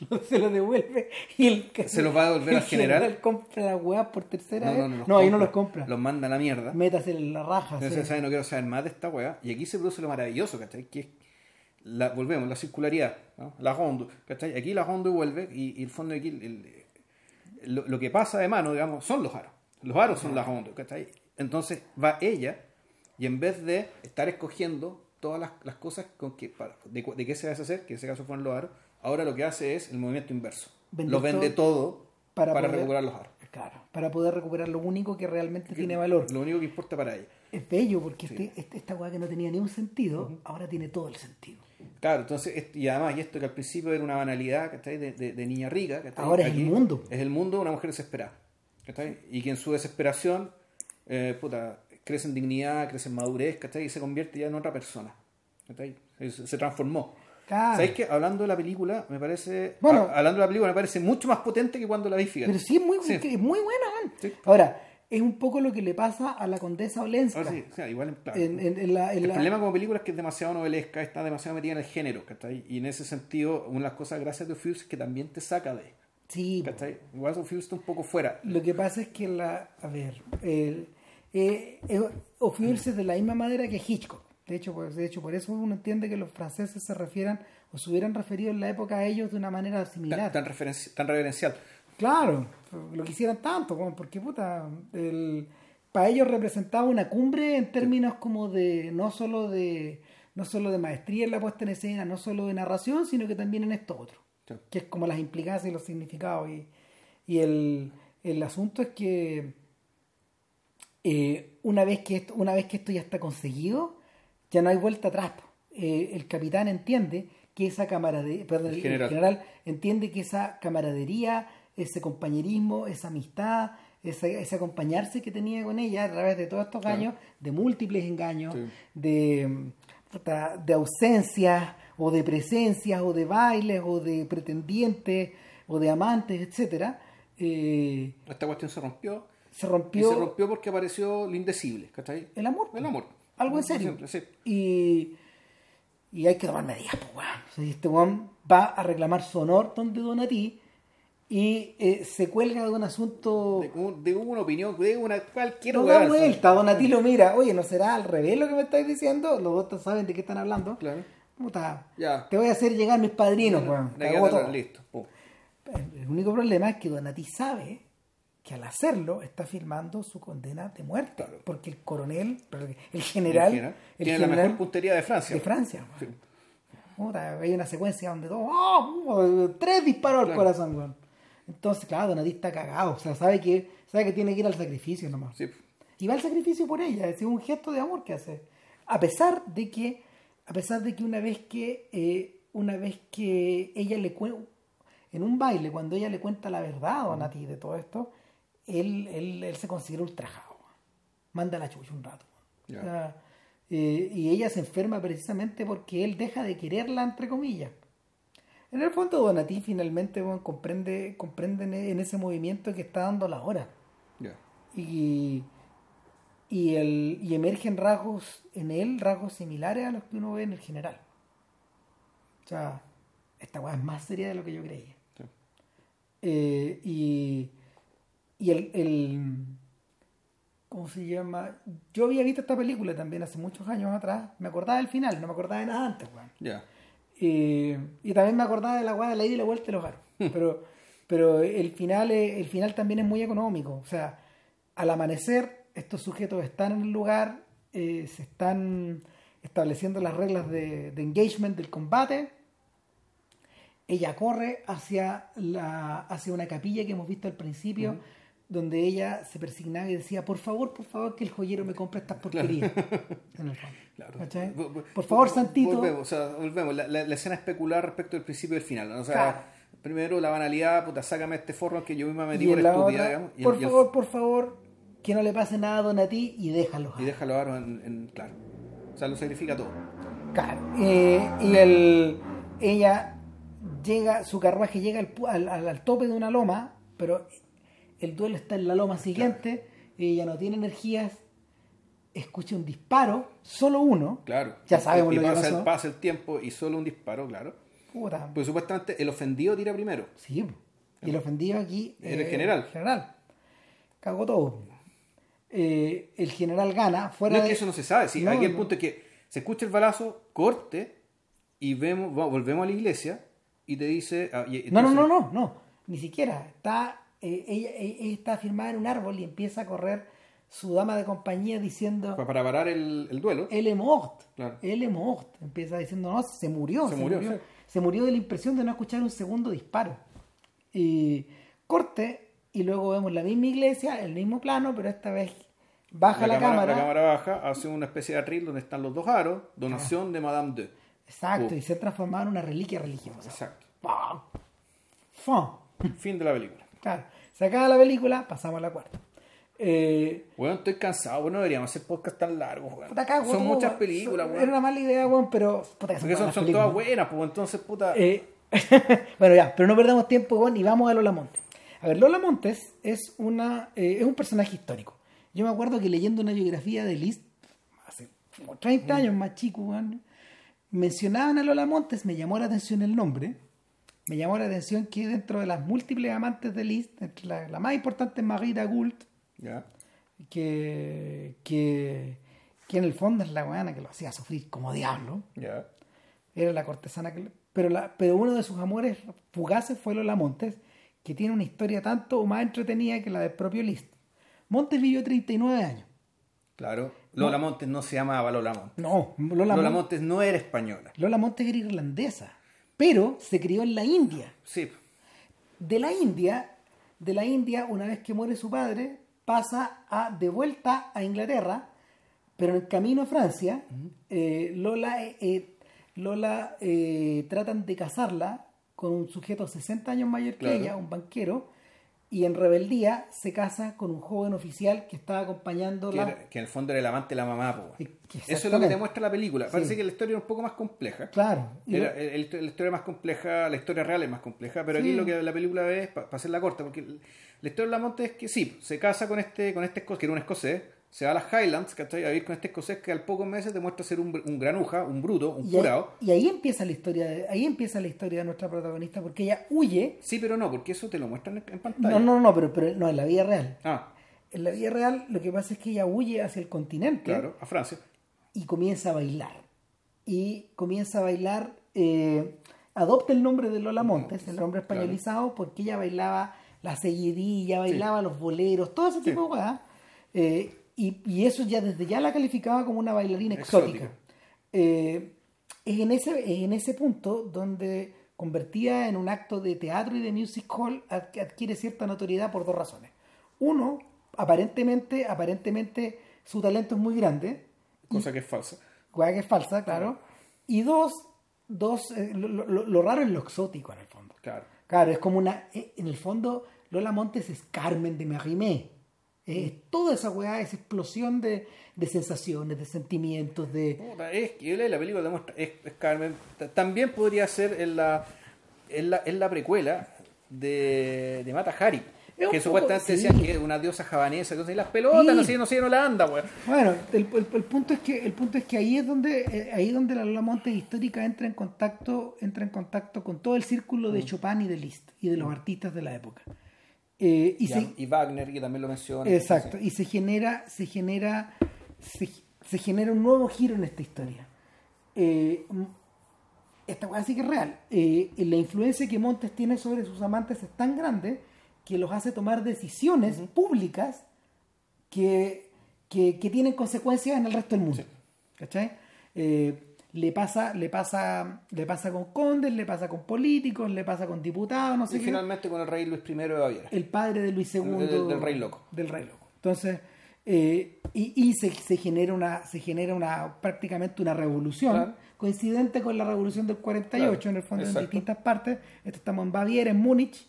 se los devuelve. Y el, Se los va a devolver al general. compra las weas por tercera no, vez. no, no, los ahí no compra. los compra. los manda a la mierda Métase en la raja. entonces. ¿sabes? no quiero saber más de esta weá y aquí se produce lo maravilloso ¿cachai? que es la, volvemos la circularidad ¿no? la ronda ¿cachai? aquí la ronda vuelve y, y el fondo de aquí el- el- lo, lo que pasa de mano digamos son los aros los aros son la ronda ¿cachai? entonces va ella y en vez de estar escogiendo todas las, las cosas con que, para- de, de qué se va a hacer, que en ese caso fueron los aros, ahora lo que hace es el movimiento inverso. Vender lo vende todo, para para, poder- recuperar los aros. Claro, para poder recuperar lo único que realmente tiene valor. Lo único que importa para ella. Es bello porque este, este- esta weá que no tenía ni un sentido, ahora tiene todo el sentido. Claro, entonces, est- y además, y esto que al principio era una banalidad ¿cachai? De, de, de niña rica, ¿cachai? Ahora es el mundo. Es el mundo de una mujer desesperada. ¿Cachai? Y que en su desesperación, eh, puta, crece en dignidad, crece en madurez, ¿cachai? Y se convierte ya en otra persona. ¿cachai? Se, se transformó. Claro. ¿Sabéis que hablando de la película, me parece. Bueno. a- hablando de la película, me parece mucho más potente que cuando la vi, fíjate. Pero sí es muy, Sí. es muy buena, man. Sí. Ahora, es un poco lo que le pasa a la condesa Olenska. Sí, o sea, igual, claro. En, en- en la, El la- problema como película es que es demasiado novelesca, está demasiado metida en el género, ¿cachai? Y en ese sentido, una de las cosas gracias de Fuse es que también te saca de, Sí, ¿cachai? Igual Fuse está un poco fuera. Lo que pasa es que la. A ver. Eh, eh, es de la misma manera que Hitchcock. De hecho, pues, de hecho, por eso uno entiende que los franceses se refieran o se hubieran referido en la época a ellos de una manera similar. tan, tan reverencial. Claro, lo quisieran tanto, porque puta, el, para ellos representaba una cumbre en términos como de no solo de no solo de maestría en la puesta en escena, no solo de narración, sino que también en esto otro, Sí. que es como las implicancias y los significados y, y el, el asunto es que eh, una vez que esto, una vez que esto ya está conseguido, ya no hay vuelta atrás. Eh, el capitán entiende que esa camaradería, perdón, El el general. entiende que esa camaradería, ese compañerismo, esa amistad, ese, ese acompañarse que tenía con ella a través de todos estos Claro. años, de múltiples engaños, Sí. de, de ausencias, o de presencias, o de bailes, o de pretendientes, o de amantes, etcétera, eh, Esta cuestión se rompió. se Y rompió, se rompió porque apareció lo indecible, ¿cachai? el amor. El amor. Algo en serio. simple, sí. Y, y hay que tomar medidas, pues, weón. O sea, este weón va a reclamar su honor donde Donatí y eh, se cuelga de un asunto. De, un- de una opinión, de una cualquier No da vuelta, Donatí lo mira. Oye, ¿no será al revés lo que me estáis diciendo? Los dos saben de qué están hablando. Claro. Puta, Ya. te voy a hacer llegar mis padrinos, weón. Listo. pum. El único problema es que Donatí sabe que al hacerlo está firmando su condena de muerte. Claro. Porque el coronel, el general, En general, el Tiene la mejor puntería de Francia. de Francia. Sí. Puta, hay una secuencia donde todo, ¡oh! tres disparos al Claro. corazón, weón. Entonces, claro, Donatí está cagado. O sea, sabe que, sabe que tiene que ir al sacrificio nomás. Sí. Y va al sacrificio por ella, es un gesto de amor que hace. A pesar de que, a pesar de que una vez que, eh, una vez que ella le cuenta, en un baile, cuando ella le cuenta la verdad a Donati de todo esto, él, él, él se considera ultrajado. Manda la chucha un rato. Ya. O sea, eh, y ella se enferma precisamente porque él deja de quererla, entre comillas. En el fondo, Donati finalmente bueno, comprende, comprende en- ese movimiento que está dando la hora y, y, el, y emergen rasgos en él, rasgos similares a los que uno ve en el general. O sea, esta weá es más seria de lo que yo creía. Sí. Eh, y y el, el. ¿Cómo se llama? Yo había visto esta película también hace muchos años atrás. Me acordaba del final, no me acordaba de nada antes, weón. Ya. Eh, y también me acordaba de la weá de la ida y la vuelta del hogar. Pero, pero el final el final también es muy económico. O sea, al amanecer, estos sujetos están en el lugar, eh, se están estableciendo las reglas de, de engagement del combate. Ella corre hacia, la, hacia una capilla que hemos visto al principio, donde ella se persignaba y decía, por favor, por favor, que el joyero me compre estas porquerías. En el fondo. Claro. ¿Cachai? Vo- vo- Por favor, vo- Santito. Volvemos, o sea, volvemos. La, la- la escena especular respecto del principio y del final. ¿no? O sea, Claro. primero la banalidad, puta, sácame este forro que yo misma me por en la estúpida, otra, digamos. Y, por el- favor, por favor, que no le pase nada a Donatí y déjalo. y déjalo ahora en, en- claro. O sea, lo sacrifica todo. Claro. Eh, y el, ella llega, su carruaje llega al, al, al- tope de una loma, pero el duelo está en la loma siguiente, ella no tiene energías, escucha un disparo, solo uno. Claro. Ya Y- sabemos y, lo que pasa, pasó. el, pasa el tiempo y solo un disparo, claro. Puta. Pues supuestamente el ofendido tira primero. Sí. Y el ofendido aquí. Era el general. general. Cagó todo. Eh, el general gana. Fuera No es que de- eso no se sabe. Sí, No, aquí el punto es que se escucha el balazo, corte, y vemos, volvemos a la iglesia y te dice. ah, y- No, no, no, no, no, ni siquiera. Está, eh, ella, ella- está firmada en un árbol y empieza a correr su dama de compañía diciendo, pa- Para parar el, el duelo. él es mort, Claro. él es mort. Empieza diciendo, no, se murió, Se se, murió, murió. sí. Se murió de la impresión de no escuchar un segundo disparo. Y corte, y luego vemos la misma iglesia, el mismo plano, pero esta vez baja la, cámara. La cámara baja, hace una especie de atril donde están los dos aros, donación de Madame de. Exacto, Uh. y se ha transformado en una reliquia religiosa. Exacto. ¡Pam! Fin de la película. Claro, se acaba la película, pasamos a la cuarta. Eh, Bueno, estoy cansado, bueno, deberíamos hacer podcast tan largos, weón. Puta, cago, Son todo, muchas weón. películas, Era weón. una mala idea, weón, pero. Puta, que Porque son, son todas buenas, pues entonces, puta. Eh, bueno, ya, pero no perdamos tiempo, weón, y vamos a Lola Montes. A ver, Lola Montes es, una, eh, es un personaje histórico. Yo me acuerdo que leyendo una biografía de Liszt, hace como 30 años más chico, mencionaban a Lola Montes, me llamó la atención el nombre. Me llamó la atención que dentro de las múltiples amantes de Liszt, entre la, la más importante es Marita Gould, que, que, que en el fondo es la weana que lo hacía sufrir como diablo. Ya. Era la cortesana que... Pero, la, pero uno de sus amores fugaces fue Lola Montes, que tiene una historia tanto o más entretenida que la del propio Liszt. Montes vivió 39 años. Claro. Lola Montes no se llamaba Lola Montes. No, Lola, Lola Mon- Montes no era española. Lola Montes era irlandesa, pero se crió en la India. Sí. De la India, de la India, una vez que muere su padre, pasa a, de vuelta a Inglaterra, pero en el camino a Francia, eh, Lola, eh, eh, Lola eh, tratan de casarla con un sujeto 60 años mayor que Claro. ella, un banquero, y en rebeldía se casa con un joven oficial que estaba acompañando que, la... era- que en el fondo era el amante de la mamá. que Eso es lo que te muestra la película. Parece Sí. que la historia es un poco más compleja. Claro. y Era- lo- el- el- la historia más compleja, la historia real es más compleja, pero Sí. aquí lo que la película ve es, para hacerla corta, porque la historia de Lamonte es que sí, se casa con este, con este escocés, que era un escocés, se va a las Highlands, ¿cachai? A vivir con este escocés que al pocos meses demuestra ser un, un granuja, un bruto, un y, ahí, jurado. y ahí empieza la historia de, ahí empieza la historia de nuestra protagonista porque ella huye Sí, pero no, porque eso te lo muestran en, pantalla. no no no pero, pero no en la vida real Ah, en la vida real lo que pasa es que ella huye hacia el continente claro, a Francia. y comienza a bailar. Y comienza a bailar, eh, adopta el nombre de Lola Montes, el nombre Claro. españolizado, porque ella bailaba la seguidilla, bailaba los boleros, todo ese tipo de cosas. Eh, y, y eso ya desde ya la calificaba como una bailarina exótica. Exótica. Eh, es, en ese, es en ese punto donde convertida en un acto de teatro y de music hall adquiere cierta notoriedad por dos razones. Uno, aparentemente, aparentemente su talento es muy grande, Cosa que es falsa. Hueá que es falsa, claro. Y dos, dos eh, lo, lo- lo raro es lo exótico en el fondo. Claro. Claro, es como una. eh, En el fondo, Lola Montes es Carmen de Mérimée. Es toda esa weá, esa explosión de, de sensaciones, de sentimientos, de. Puta, es que la película demuestra, es, es Carmen. También podría ser en la, en la, en la precuela de, de Mata Hari. Que poco- supuestamente sí. decían que es una diosa javanesa, y las pelotas, Sí. no sé, no sé, no la anda, weón. Bueno, el, el- el punto es que el punto es que ahí es donde eh, ahí es donde la Lola Montes histórica entra en contacto entra en contacto con todo el círculo Mm. de Chopin y de Liszt y de los artistas de la época. Eh, y Y, se- y Wagner, que también lo menciona. Exacto, y se genera, se genera, se, se genera un nuevo giro en esta historia. Eh, esta cosa sí que es real. Eh, la influencia que Montes tiene sobre sus amantes es tan grande que los hace tomar decisiones públicas que, que, que tienen consecuencias en el resto del mundo. Sí. ¿Cachai? Eh, le pasa, le pasa, le pasa con condes, le pasa con políticos, le pasa con diputados, no sé Y qué finalmente con el rey Luis I de Baviera. el padre de Luis II Del- del rey loco. del rey loco entonces eh, y, y se, se genera una se genera una prácticamente una revolución Claro. coincidente con la revolución del 48 Claro, en el fondo exacto. en distintas partes Esto estamos en Baviera en Múnich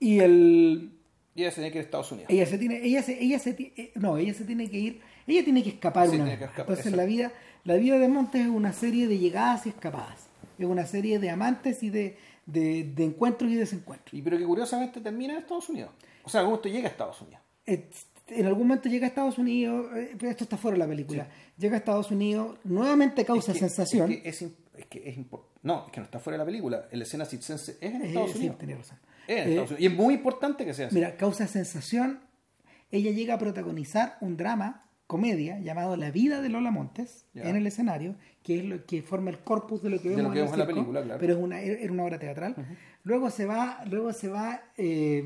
y el Y ella se tiene que ir a Estados Unidos. ella se tiene ella se ella se eh, no ella se tiene que ir ella tiene que escapar Sí, una que escapar, entonces exacto. la vida la vida de Montes es una serie de llegadas y escapadas es una serie de amantes y de, de, de encuentros y desencuentros Y pero que curiosamente termina en Estados Unidos. O sea, algún llega a Estados Unidos. Eh, en algún momento llega a Estados Unidos, eh, pero esto está fuera de la película, llega a Estados Unidos, nuevamente causa Es que- sensación. Es que es, es que es no, es que no está fuera de la película. La escena circense es en Eh, Estados sí, Unidos. tenía razón. Es en Eh, Estados Unidos. Y es muy importante que sea así. Mira, causa sensación. Ella llega a protagonizar un drama, comedia, llamado La vida de Lola Montes, en el escenario, que es lo que forma el corpus de lo que De vemos, lo que en, el vemos en la película, claro. Pero es una, era una obra teatral. Luego se va, luego se va, eh,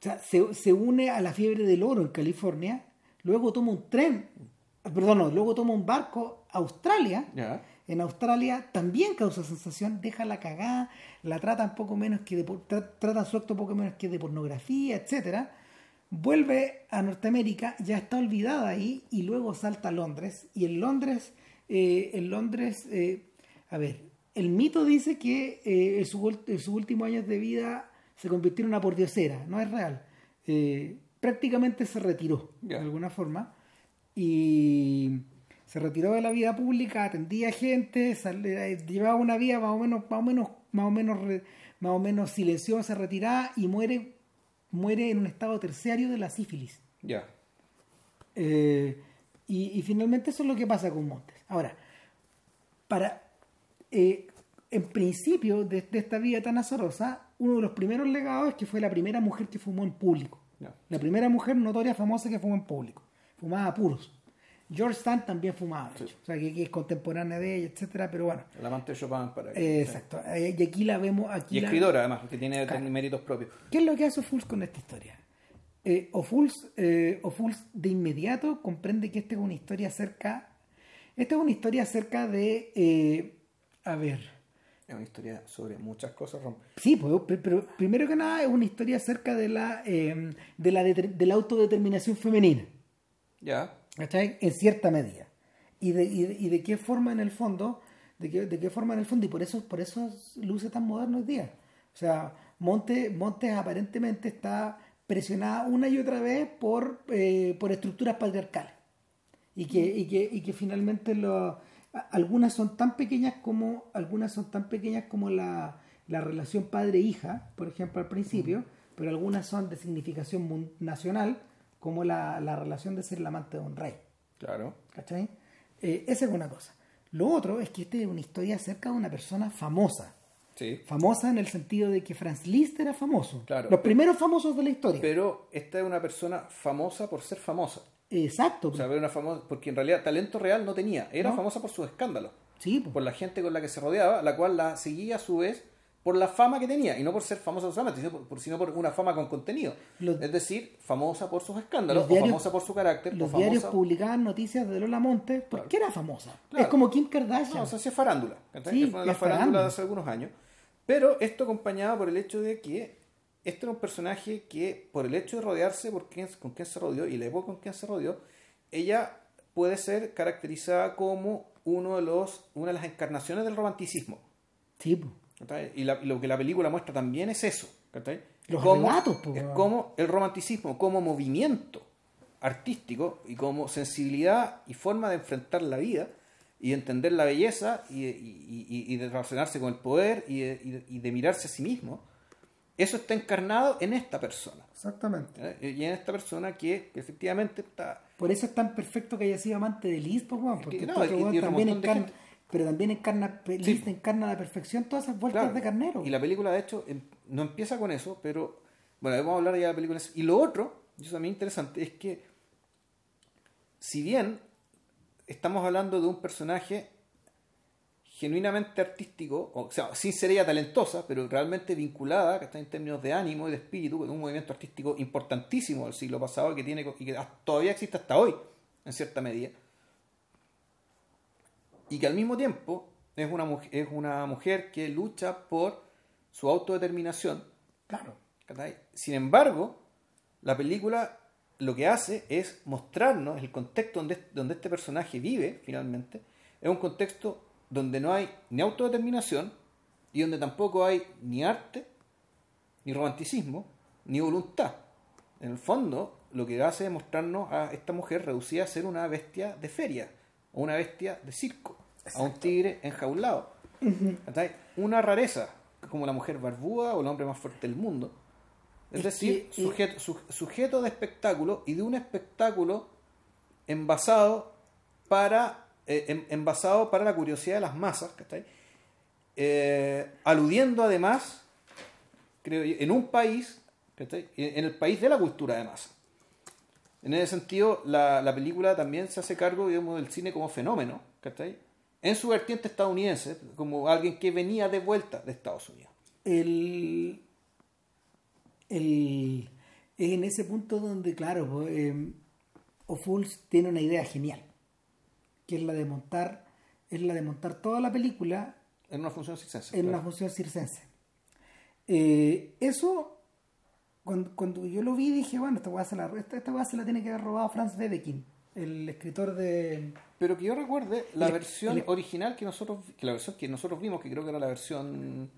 o sea, se, se une a la fiebre del oro en California. Luego toma un tren, perdón, no, luego toma un barco a Australia. En Australia también causa sensación, deja la cagada, la tratan poco menos que de, tratan su acto poco menos que de pornografía, etcétera. Vuelve a Norteamérica, ya está olvidada ahí y luego salta a Londres. Y en Londres, eh, en Londres, eh, a ver, el mito dice que eh, en, su, sus últimos años de vida se convirtió en una pordiosera, no es real. Prácticamente se retiró de alguna forma y se retiró de la vida pública, atendía gente, sale- llevaba una vida más o menos, más o menos, más o menos, más o menos silenciosa, retirada y muere, muere en un estado terciario de la sífilis. Ya. Eh, y, y finalmente eso es lo que pasa con Montes. Ahora, para eh, en principio de, de esta vida tan azarosa, uno de los primeros legados es que fue la primera mujer que fumó en público. La primera mujer notoria, famosa que fumó en público. Fumaba a puros. George Sand también fumaba, de Sí. hecho. O sea, que, que es contemporánea de ella, etcétera, pero bueno. El amante de Chopin para eh, exacto. Eh, y aquí la vemos. Aquí Y la- escritora, además, que tiene Claro. méritos propios. ¿Qué es lo que hace O'Fools con esta historia? Eh, O'Fools, eh, de inmediato comprende que esta es una historia acerca. Esta es una historia acerca de. eh, a ver. Es una historia sobre muchas cosas, Rom. Sí, pues, pero, pero primero que nada es una historia acerca de la, de la, de la autodeterminación femenina. Ya. ¿Cachai? En cierta medida. Y de, y de, y de qué forma en el fondo, de qué, de qué forma en el fondo, y por eso, por eso luce tan moderno hoy día. O sea, Montes, Montes aparentemente está presionada una y otra vez por, eh, por estructuras patriarcales. Y que, y que, y que finalmente lo, algunas son tan pequeñas como, algunas son tan pequeñas como la, la relación padre-hija, por ejemplo, al principio, pero algunas son de significación nacional, como la, la relación de ser el amante de un rey. Claro. ¿Cachai? Eh, esa es una cosa. Lo otro es que esta es una historia acerca de una persona famosa. Sí. Famosa en el sentido de que Franz Liszt era famoso. Claro. Los primeros famosos de la historia. Pero esta es una persona famosa por ser famosa. Exacto. O sea, era una famosa, porque en realidad talento real no tenía. Era No. famosa por sus escándalos. sí, po. Por la gente con la que se rodeaba, la cual la seguía a su vez por la fama que tenía. Y no por ser famosa solamente, sino por, sino por una fama con contenido. Los- es decir, famosa por sus escándalos, Los diarios- o famosa por su carácter, Los o diarios famosa... publicaban noticias de Lola Monte porque era famosa. Claro. Es como Kim Kardashian. No, o sea, sí es farándula. Sí, de las farándula. de hace algunos años. Pero esto acompañado por el hecho de que este era un personaje que, por el hecho de rodearse por quién, con quién se rodeó y la época con quién se rodeó, ella puede ser caracterizada como uno de los, una de las encarnaciones del romanticismo. Sí. Y, la- y lo que la película muestra también es eso. Los Cómo- relatos, es como el romanticismo, como movimiento artístico y como sensibilidad y forma de enfrentar la vida y de entender la belleza y, y- y- y de relacionarse con el poder y de, y de- mirarse a sí mismo, eso está encarnado en esta persona. Exactamente. Y en esta persona que efectivamente está... Por eso es tan perfecto que haya sido amante de weón, porque que no, y- también encarna. Pero también encarna, encarna a la perfección todas esas vueltas Claro, de carnero. Y la película, de hecho, em- no empieza con eso, pero bueno, vamos a hablar ya de la película. Y lo otro, y eso también interesante, es que si bien estamos hablando de un personaje genuinamente artístico, o sea, sin ser ella talentosa, pero realmente vinculada, que está en términos de ánimo y de espíritu, con un movimiento artístico importantísimo del siglo pasado y que, tiene, y que todavía existe hasta hoy, en cierta medida, y que al mismo tiempo es una, muj- es una mujer que lucha por su autodeterminación. Claro. Sin embargo, la película lo que hace es mostrarnos el contexto donde, donde este personaje vive, finalmente, es un contexto donde no hay ni autodeterminación y donde tampoco hay ni arte, ni romanticismo, ni voluntad. En el fondo, lo que hace es mostrarnos a esta mujer reducida a ser una bestia de feria, o una bestia de circo, a un tigre enjaulado. Una rareza, como la mujer barbuda o el hombre más fuerte del mundo. Es, decir, sujeto, su- sujeto de espectáculo y de un espectáculo envasado para, eh, en- envasado para la curiosidad de las masas, ¿cachai? Eh, aludiendo además, creo yo, en un país, ¿cachai? en en el país de la cultura de masa. En ese sentido, la, la película también se hace cargo digamos, del cine como fenómeno, ¿cachai? en su vertiente estadounidense, como alguien que venía de vuelta de Estados Unidos. el, el- es en ese punto donde, claro, pues, eh, O'Fools tiene una idea genial, que es la de montar, es la de montar toda la película En una función circense. en claro. una función circense. Eh, eso, cuando, cuando yo lo vi, dije, bueno, esta weá se la, esta, esta se la tiene que haber robado Franz Wedekind, el escritor de... Pero que yo recuerde, la El- versión el- original que nosotros, que la versión que nosotros vimos, que creo que era la versión...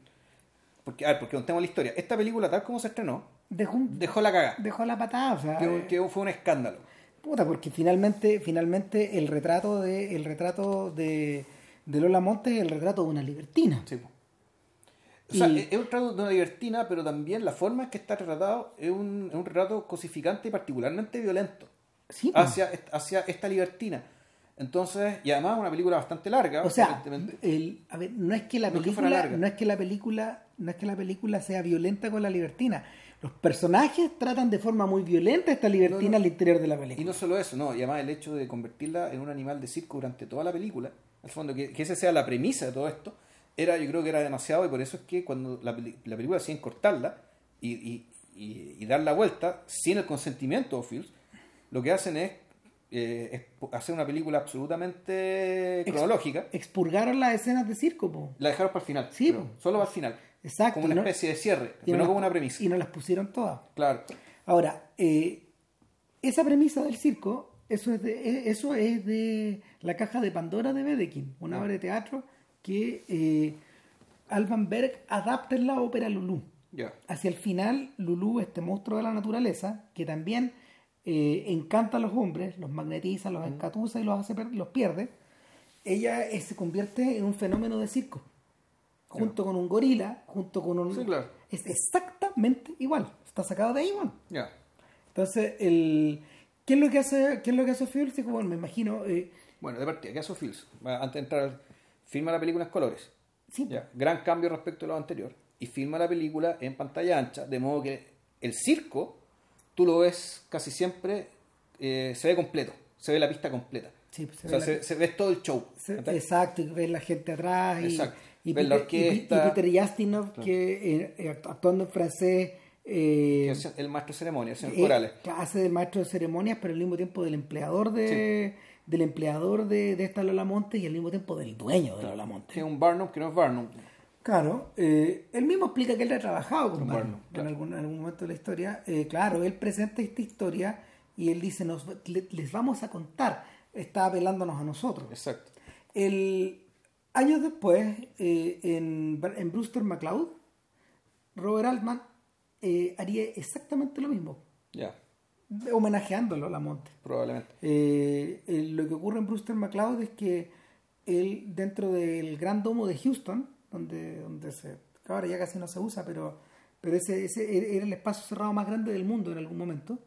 Porque, a ver, porque contemos la historia. Esta película, tal como se estrenó, Dejó, un- dejó la cagada. dejó la patada, o sea, Que, eh, que fue un escándalo. Puta, porque finalmente, finalmente el retrato de, el retrato de, de Lola Montes es el retrato de una libertina. Sí, po. O sea, Y- es un retrato de una libertina, pero también la forma en que está retratado es un, es un retrato cosificante y particularmente violento Sí, pues. hacia, hacia esta libertina. Entonces, y además una película bastante larga, o sea, el, a ver, no es que la No que película, no es que la película, no es que la película sea violenta con la libertina. Los personajes tratan de forma muy violenta a esta libertina No, no. al interior de la Y película. no solo eso, no, y además el hecho de convertirla en un animal de circo durante toda la película, al fondo, que, que esa sea la premisa de todo esto, era, yo creo que era demasiado, y por eso es que cuando la, película deciden cortarla y, y, y- y dar la vuelta sin el consentimiento de Fields, lo que hacen es, eh, es hacer una película absolutamente cronológica. Expurgaron las escenas de circo, po. La dejaron para el final, Sí, solo para el final. Exacto. Como una no- especie de cierre, pero no como una premisa. Y no las pusieron todas. Claro. Ahora, eh, esa premisa del circo, eso es, de, eh, eso es de la caja de Pandora de Wedekind, una obra de teatro que eh, Alban Berg adapta en la ópera Lulú. Ya. Hacia el final, Lulu, este monstruo de la naturaleza, que también eh, encanta a los hombres, los magnetiza, los encatusa y los, hace los pierde, ella eh, se convierte en un fenómeno de circo. Junto con un gorila, junto con un... Sí, claro. Es exactamente igual. Está sacado de ahí, bueno. Ya. Entonces, el... ¿qué es lo que hace, qué es lo que hace Fields? Bueno, me imagino... eh, Bueno, de partida, ¿qué hace Fields? Antes de entrar, filma la película en colores. sí, Ya. Gran cambio respecto a lo anterior. Y filma la película en pantalla ancha, de modo que el circo, tú lo ves casi siempre, eh, se ve completo, se ve la pista completa. sí, pues, se o ve sea, la- se, ve todo el show. Exacto, y ves la gente atrás y, Exacto. y, Ves la Peter, y- y orquesta. Peter Justinov que eh, eh, act- actuando en francés eh, el maestro de ceremonia, el señor Corales. hace del maestro de ceremonias pero al mismo tiempo del empleador de del empleador de, de esta Lola Monte y al mismo tiempo del dueño de Lola Monte Que es un Barnum que no es Barnum. claro eh, él mismo explica que él ha trabajado con Barnum. En, algún, en algún momento de la historia Eh, claro él presenta esta historia y él dice nos, le- les vamos a contar está apelándonos a nosotros. Exacto. El, años después, eh, en, en Brewster McCloud, Robert Altman haría exactamente lo mismo, Ya, homenajeándolo a la Monte. probablemente. Eh, eh, lo que ocurre en Brewster McCloud es que él, dentro del Gran Domo de Houston, donde, donde se, ahora ya casi no se usa, pero, pero ese, ese era el espacio cerrado más grande del mundo en algún momento,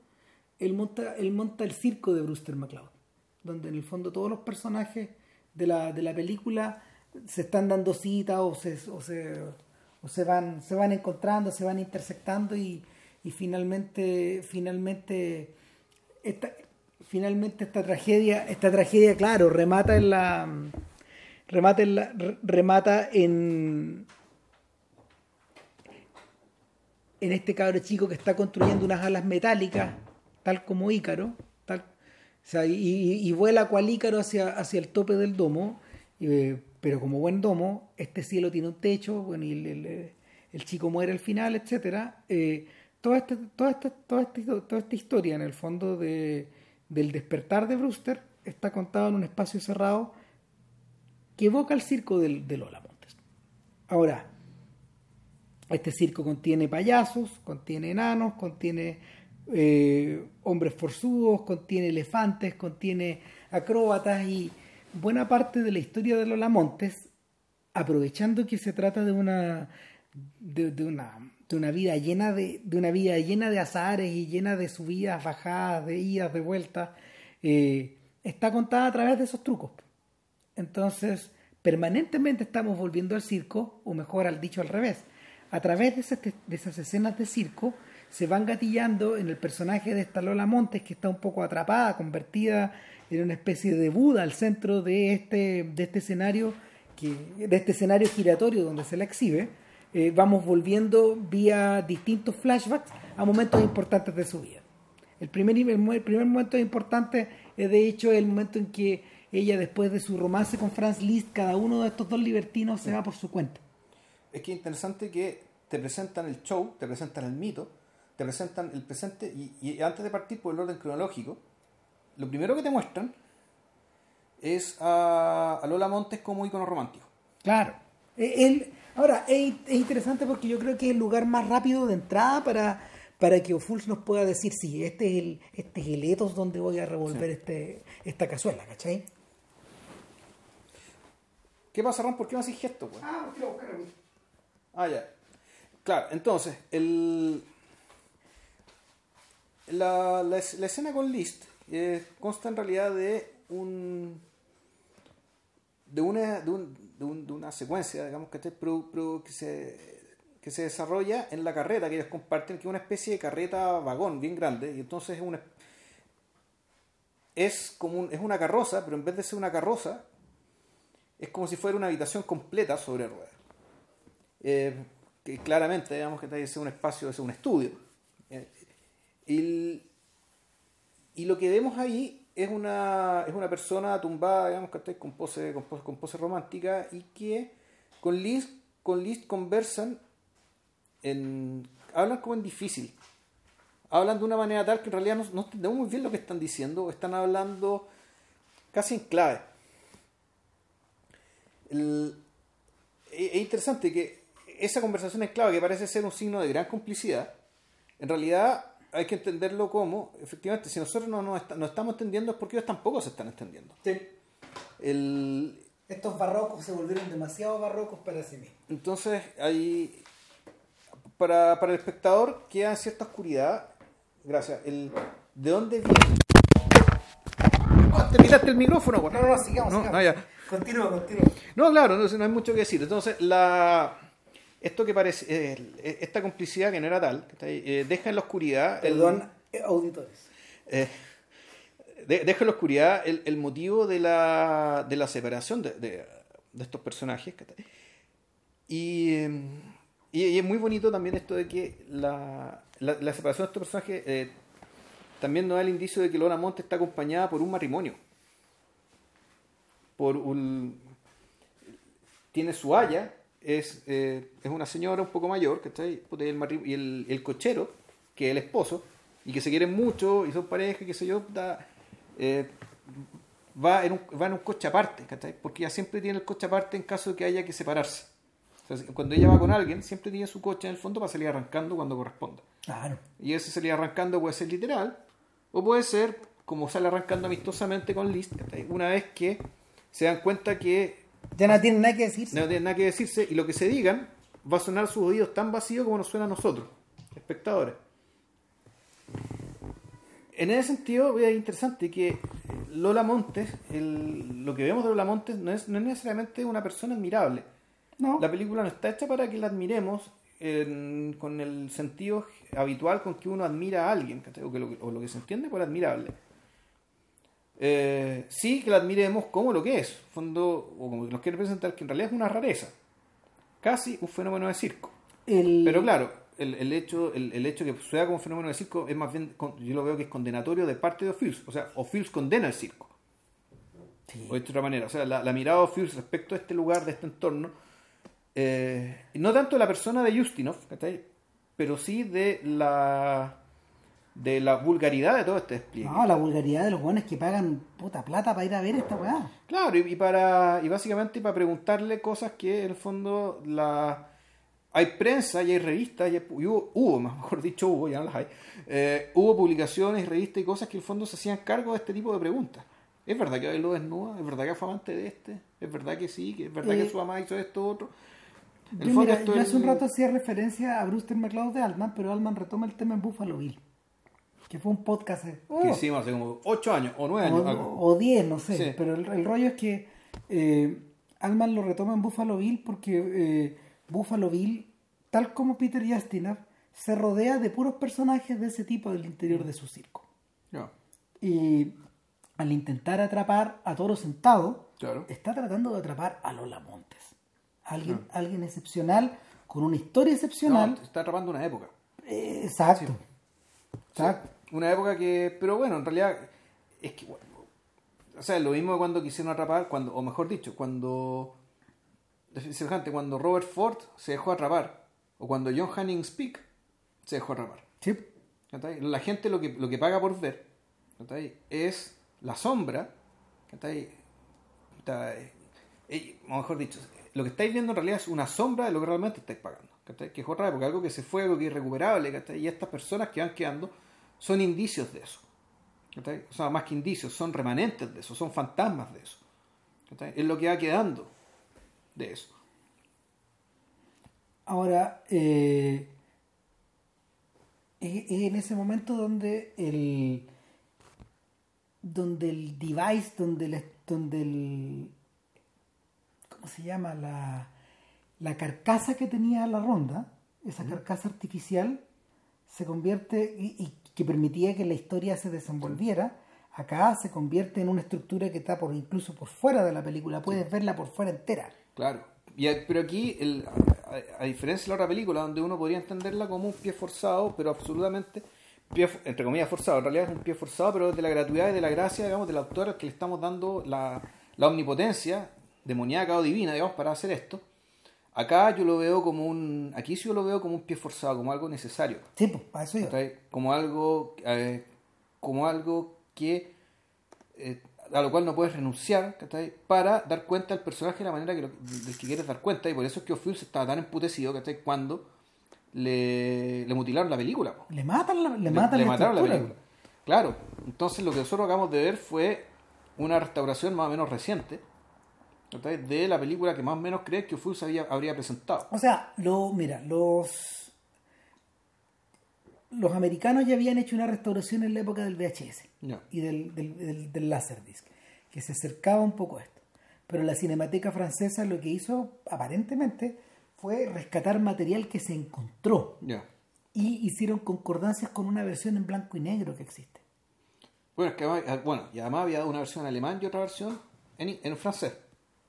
él monta, él monta el circo de Brewster McCloud, donde en el fondo todos los personajes de la, de la película se están dando cita o se, o se, o se van, se van encontrando, se van intersectando y, y finalmente, finalmente esta, finalmente esta tragedia, esta tragedia, claro, remata en la remata en la, re- remata en en este cabro chico que está construyendo unas alas metálicas, tal como Ícaro, tal, o sea, y, y- y vuela cual Ícaro hacia, hacia el tope del domo, eh, pero como buen domo, este cielo tiene un techo, bueno, y el, el- el chico muere al final, etcétera. Eh, toda, esta, toda, esta, esta, toda esta historia, en el fondo, de, del despertar de Brewster, está contada en un espacio cerrado que evoca el circo del, de Lola Montes. Ahora, este circo contiene payasos, contiene enanos, contiene eh, hombres forzudos, contiene elefantes, contiene acróbatas y buena parte de la historia de Lola Montes, aprovechando que se trata de una de una de una vida llena de, de una vida llena de azares y llena de subidas, bajadas, de idas, de vueltas, eh, está contada a través de esos trucos. Entonces, permanentemente estamos volviendo al circo, o mejor al dicho al revés. A través de esas, de esas escenas de circo se van gatillando en el personaje de esta Lola Montes, que está un poco atrapada, convertida en una especie de Buda al centro de este, de este escenario, que, de este escenario giratorio donde se la exhibe. Eh, vamos volviendo vía distintos flashbacks a momentos importantes de su vida. El primer, el primer momento importante es de hecho el momento en que ella después de su romance con Franz Liszt, cada uno de estos dos libertinos se va por su cuenta. Es que es interesante que te presentan el show, te presentan el mito, te presentan el presente y, y antes de partir por el orden cronológico, lo primero que te muestran es a, a Lola Montes como ícono romántico. Claro. Eh, Él, ahora, es, es interesante porque yo creo que es el lugar más rápido de entrada para, para que Ofuls nos pueda decir, sí, este es el, este es el ethos donde voy a revolver este, esta cazuela, ¿cachai? ¿Qué pasa, Ron? ¿Por qué no haces gesto? güey? Ah, porque lo buscar Ah, ya. Claro, entonces, el, la, la escena con List eh, consta en realidad de un de una, de, un- de un- de una secuencia, digamos, que, que, se, que se desarrolla en la carreta que ellos comparten, que es una especie de carreta vagón bien grande, y entonces es una, es como un- es una carroza, pero en vez de ser una carroza, es como si fuera una habitación completa sobre ruedas. Eh, que claramente, digamos que es un espacio, es un estudio. Eh, y, y lo que vemos ahí es una, es una persona tumbada, digamos, que con pose, con pose, romántica y que con Liz, con Liz conversan, en, hablan como en difícil. Hablan de una manera tal que en realidad no, no entendemos muy bien lo que están diciendo, están hablando casi en clave. El- es es interesante que esa conversación es clave, que parece ser un signo de gran complicidad, en realidad hay que entenderlo como, efectivamente, si nosotros no nos no estamos entendiendo es porque ellos tampoco se están entendiendo. Sí. El, Estos barrocos se volvieron demasiado barrocos para sí mismos. entonces, hay, para, para el espectador queda cierta oscuridad. Gracias. El, ¿De dónde viene? Ah, te tiraste el micrófono. No, no, no, sigamos, No, sigamos. no, ya. Continúa, continúa. No, claro, no, no hay mucho que decir. Entonces, la, esto que parece, eh, esta complicidad que no era tal, eh, deja en la oscuridad. el- Perdón, eh, auditores. eh, de- deja en la oscuridad el, el motivo de la, de la separación de, de- de estos personajes. Y, eh, y, y es muy bonito también esto de que la, la, la separación de estos personajes eh, también nos da el indicio de que Lola Monte está acompañada por un matrimonio. Por un, tiene su haya, es, eh, es una señora un poco mayor, ¿cachai? Y el, y el, el cochero, que es el esposo, y que se quieren mucho, y son pareja, qué sé yo, puta, eh, va, en un, va en un coche aparte, ¿cachai? Porque ella siempre tiene el coche aparte en caso de que haya que separarse. O sea, cuando ella va con alguien, siempre tiene su coche en el fondo para salir arrancando cuando corresponda. Claro. Y ese salir arrancando puede ser literal, o puede ser como sale arrancando amistosamente con Liz, ¿cachai? una vez que se dan cuenta que Ya no tienen nada que decir. no tiene nada que decirse y lo que se digan va a sonar a sus oídos tan vacío como nos suena a nosotros, espectadores. En ese sentido es interesante que Lola Montes, el- lo que vemos de Lola Montes no es, no es necesariamente una persona admirable. No. La película no está hecha para que la admiremos en- con el sentido habitual con que uno admira a alguien, o, que lo, o lo que se entiende por admirable. Eh, sí que la admiremos como lo que es, fondo, o como que nos quiere presentar, que en realidad es una rareza, casi un fenómeno de circo. El- Pero claro, el, el hecho el, el hecho que suceda como fenómeno de circo es más bien, yo lo veo que es condenatorio de parte de O'Fills, o sea, O'Fills condena el circo. Sí. O de otra manera, o sea, la, la mirada de O'Fills respecto a este lugar, de este entorno, eh, no tanto de la persona de Justinov, pero sí de la de la vulgaridad de todo este despliegue. No, la vulgaridad de los buenos que pagan puta plata para ir a ver esta weá. Claro, y, y para y básicamente para preguntarle cosas que en el fondo la hay prensa y hay revistas y, hay- y hubo, hubo, mejor dicho hubo, ya no las hay, eh, hubo publicaciones, revistas y cosas que en el fondo se hacían cargo de este tipo de preguntas. ¿Es verdad que lo desnuda? ¿Es verdad que fue amante de este? ¿Es verdad que sí? ¿Es verdad Eh, que su mamá hizo esto otro? Yo, fondo mira, yo hace un rato hacía referencia a Brewster McLeod de Altman, pero Altman retoma el tema en Buffalo Bill. Que fue un podcast. eh, que oh, hicimos hace como 8 años o 9 años. o, o 10, no sé. Sí. Pero el, el rollo es que eh, Altman lo retoma en Buffalo Bill porque eh, Buffalo Bill, tal como Peter Ustinov, se rodea de puros personajes de ese tipo del interior de su circo. Y al intentar atrapar a Toro Sentado, claro. está tratando de atrapar a Lola Montes. Alguien, alguien excepcional, con una historia excepcional. No, está atrapando una época. Eh, exacto. Exacto. Una época que, pero bueno, en realidad es que, bueno, o sea, lo mismo cuando quisieron atrapar, cuando, o mejor dicho, cuando, semejante, cuando Robert Ford se dejó atrapar, o cuando John Hanning Speak se dejó atrapar. Sí. La gente lo que, lo que paga por ver es la sombra, eh, eh, o mejor dicho, lo que estáis viendo en realidad es una sombra de lo que realmente estáis pagando, que es otra época, algo que se fue, algo que es irrecuperable, y estas personas que van quedando son indicios de eso. O sea, más que indicios, son remanentes de eso, son fantasmas de eso. Es lo que va quedando de eso. Ahora, eh, es, es en ese momento donde el donde el device, donde el, donde el ¿cómo se llama? La, la carcasa que tenía la ronda, esa carcasa artificial, se convierte y, y que permitía que la historia se desenvolviera, acá se convierte en una estructura que está por incluso por fuera de la película, puedes verla por fuera entera. Claro. Y, a- pero aquí, el, a, a diferencia de la otra película, donde uno podría entenderla como un pie forzado, pero absolutamente, pie, entre comillas forzado, en realidad es un pie forzado, pero de la gratuidad y de la gracia, digamos, del autor al que le estamos dando la, la omnipotencia demoníaca o divina, digamos, para hacer esto. Acá yo lo veo como un, aquí sí yo lo veo como un pie forzado, como algo necesario. Sí, pues, para eso yo. Como algo, eh, como algo que eh, a lo cual no puedes renunciar, ¿cachai? Para dar cuenta del personaje de la manera que lo- del que quieres dar cuenta, y por eso es que O'Fields estaba tan emputecido, ¿cachai? Cuando le, le mutilaron la película. po. Le matan la, le matan la mataron la película. Claro, entonces lo que nosotros acabamos de ver fue una restauración más o menos reciente. De la película que más o menos crees que O'Fields había, habría presentado. O sea, lo, mira, los los americanos ya habían hecho una restauración en la época del VHS Ya. y del, del, del, del Laserdisc, que se acercaba un poco a esto. Pero la Cinemateca Francesa lo que hizo, aparentemente, fue rescatar material que se encontró Ya. y hicieron concordancias con una versión en blanco y negro que existe. Bueno, es que además, ah, bueno, y además había una versión en alemán y otra versión en, en francés.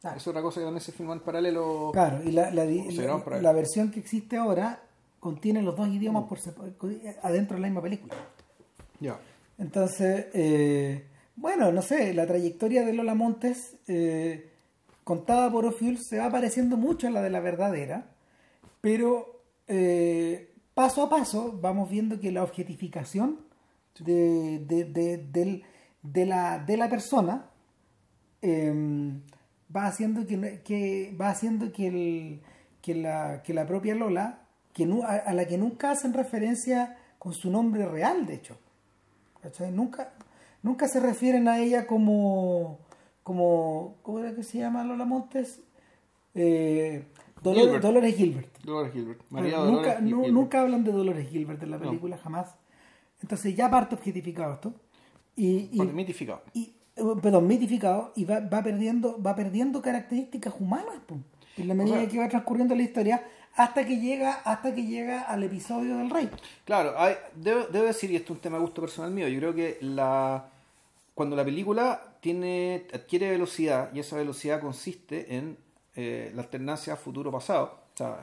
Ah. Es otra cosa que también se filmó en paralelo. Claro, y la, la, la, versión que existe ahora contiene los dos idiomas por sepa- adentro de la misma película. Ya. Entonces, eh, bueno, no sé, la trayectoria de Lola Montes, eh, contada por O'Fields, se va pareciendo mucho a la de la verdadera, pero eh, paso a paso vamos viendo que la objetificación de, de, de, de la, de la persona eh, va haciendo que, va haciendo que, el, que, la, que la propia Lola, que nu- a, a la que nunca hacen referencia con su nombre real, de hecho. ¿Cachai? Nunca, nunca se refieren a ella como, como ¿cómo era que se llama Lola Montes? Eh, Dolor- Gilbert. Dolores Gilbert. Dolores Gilbert. María Dolores nunca, nu- Gilbert. nunca hablan de Dolores Gilbert en la No. película, jamás. Entonces ya parte objetificado esto. Y, y- Porque mitificado. y perdón, mitificado y va, va perdiendo va perdiendo características humanas po, en la medida sea- que va transcurriendo la historia hasta que llega hasta que llega al episodio del rey Claro, hay- debo, debo decir, y esto es un tema de gusto personal mío, yo creo que la cuando la película tiene adquiere velocidad, y esa velocidad consiste en eh, la alternancia futuro-pasado, o sea,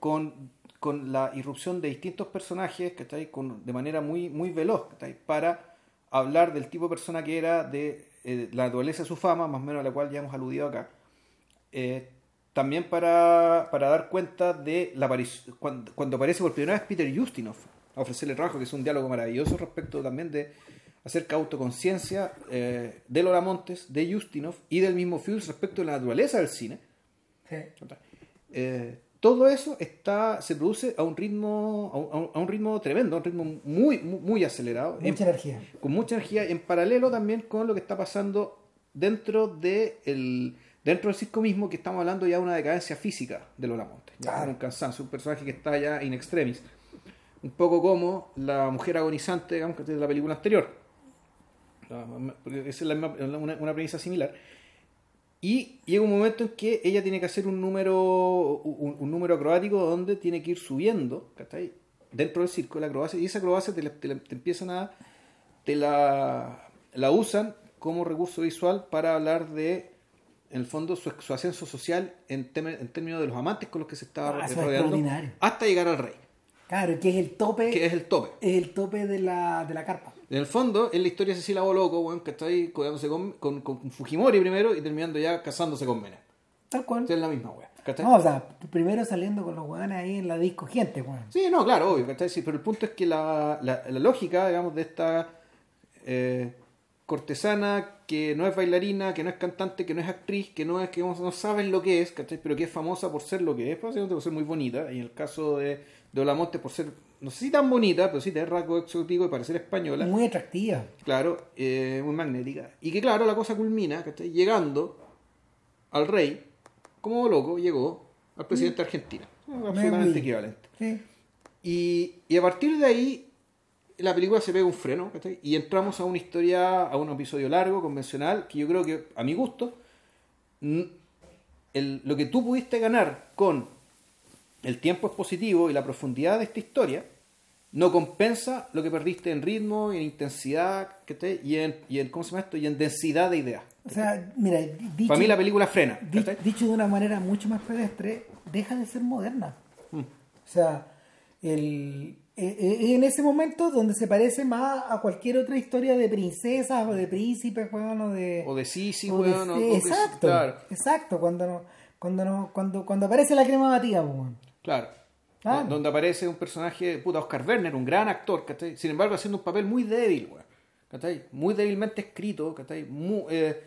con, con la irrupción de distintos personajes que con, de manera muy, muy veloz ¿cachai? para hablar del tipo de persona que era, de eh, la naturaleza de su fama, más o menos a la cual ya hemos aludido acá. Eh, también para, para dar cuenta de la cuando, cuando aparece por primera vez Peter Justinov a ofrecerle trabajo, que es un diálogo maravilloso respecto también de acerca de autoconciencia eh, de Lola Montes, de Justinov y del mismo Fields respecto de la naturaleza del cine. Eh, todo eso está se produce a un ritmo a un, a un ritmo tremendo, a un ritmo muy muy, muy acelerado, en- mucha energía. Con mucha energía, en paralelo también con lo que está pasando dentro de el dentro del circo mismo, que estamos hablando ya de una decadencia física de Lola Montes, ya Claro. un cansancio, un personaje que está ya in extremis, un poco como la mujer agonizante, digamos, de la película anterior, esa es la misma- una, una premisa similar. Y llega un momento en que ella tiene que hacer un número un, un número acrobático donde tiene que ir subiendo, ¿cachai? Dentro del circo, la acrobacia, y esa acrobacia te, la- te la- te empiezan a. te la, la usan como recurso visual para hablar de, en el fondo, su, su ascenso social en, en términos de los amantes con los que se estaba Ah, es rodeando, hasta llegar al rey, claro que es el tope que es el tope. es el tope de la, de la carpa En el fondo, es la historia de Cecilia Boloco, weón, que está ahí codeándose con, con, con Fujimori primero y terminando ya casándose con Menem. tal cual Es la misma, weón. ¿cachai? no, o sea primero saliendo con los hueones ahí en la disco gente weón. Sí, no, claro, obvio, ¿cachai? Sí, pero el punto es que la, la, la lógica, digamos, de esta eh, cortesana que no es bailarina, que no es cantante, que no es actriz, que no es que no saben lo que es, ¿cachai? Pero que es famosa por ser lo que es, básicamente por ser muy bonita. Y en el caso de, de Olamonte, por ser, no sé si tan bonita, pero sí tener rasgo exótico y parecer española. muy atractiva Claro, eh, muy magnética. Y que claro, la cosa culmina, ¿cachai? Llegando al rey, como loco, llegó al presidente de Argentina. Absolutamente Muy- equivalente. sí Y, y a partir de ahí, la película se pega un freno, ¿cachai? Y entramos a una historia, a un episodio largo, convencional, que yo creo que, a mi gusto, el- lo que tú pudiste ganar con el tiempo expositivo y la profundidad de esta historia, no compensa lo que perdiste en ritmo, en intensidad, ¿cachai? Y en, y en, ¿cómo se llama esto? Y en densidad de ideas. o sea mira dicho, Para mí la película frena, Di- dicho de una manera mucho más pedestre, deja de ser moderna. Mm. O sea, el, eh, eh, en ese momento donde se parece más a cualquier otra historia de princesas o de príncipes, weón, o de... O de Sisi, o de- weón, o- sí, o que- exacto, Claro, exacto, cuando, no, cuando, no, cuando, cuando aparece la crema batida, weón. Claro. Claro. Donde aparece un personaje, puta, Oscar Werner, un gran actor, ¿cachai? Sin embargo, haciendo un papel muy débil, weón. ¿cachai? Muy débilmente escrito, ¿cachai? Muy, eh,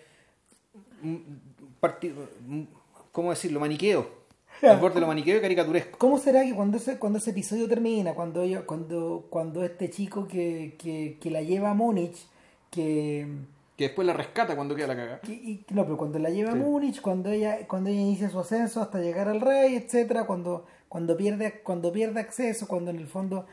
¿Cómo decirlo? Maniqueo. Al borde de lo maniqueo y caricaturesco. ¿Cómo será que cuando ese, cuando ese episodio termina, cuando ella, cuando, cuando este chico que, que, que la lleva a Múnich, que, Que después la rescata cuando queda la caga. que- y- no, pero cuando la lleva Sí. a Múnich, cuando ella, cuando ella inicia su ascenso hasta llegar al rey, etcétera, cuando, cuando pierde, cuando pierde acceso, cuando en el fondo,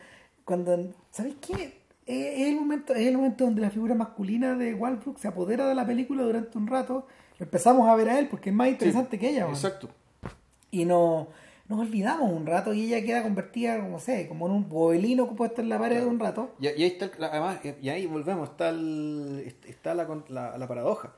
cuando, ¿sabes qué? Es el momento, es el momento donde la figura masculina de Walbrook se apodera de la película durante un rato. Empezamos a ver a él porque es más interesante que ella. Exacto. y no, nos olvidamos un rato y ella queda convertida, como sé, como en un boelino puesto en la pared un rato. Y, y ahí está, el- además, y ahí volvemos, está, el- está la, la, la paradoja.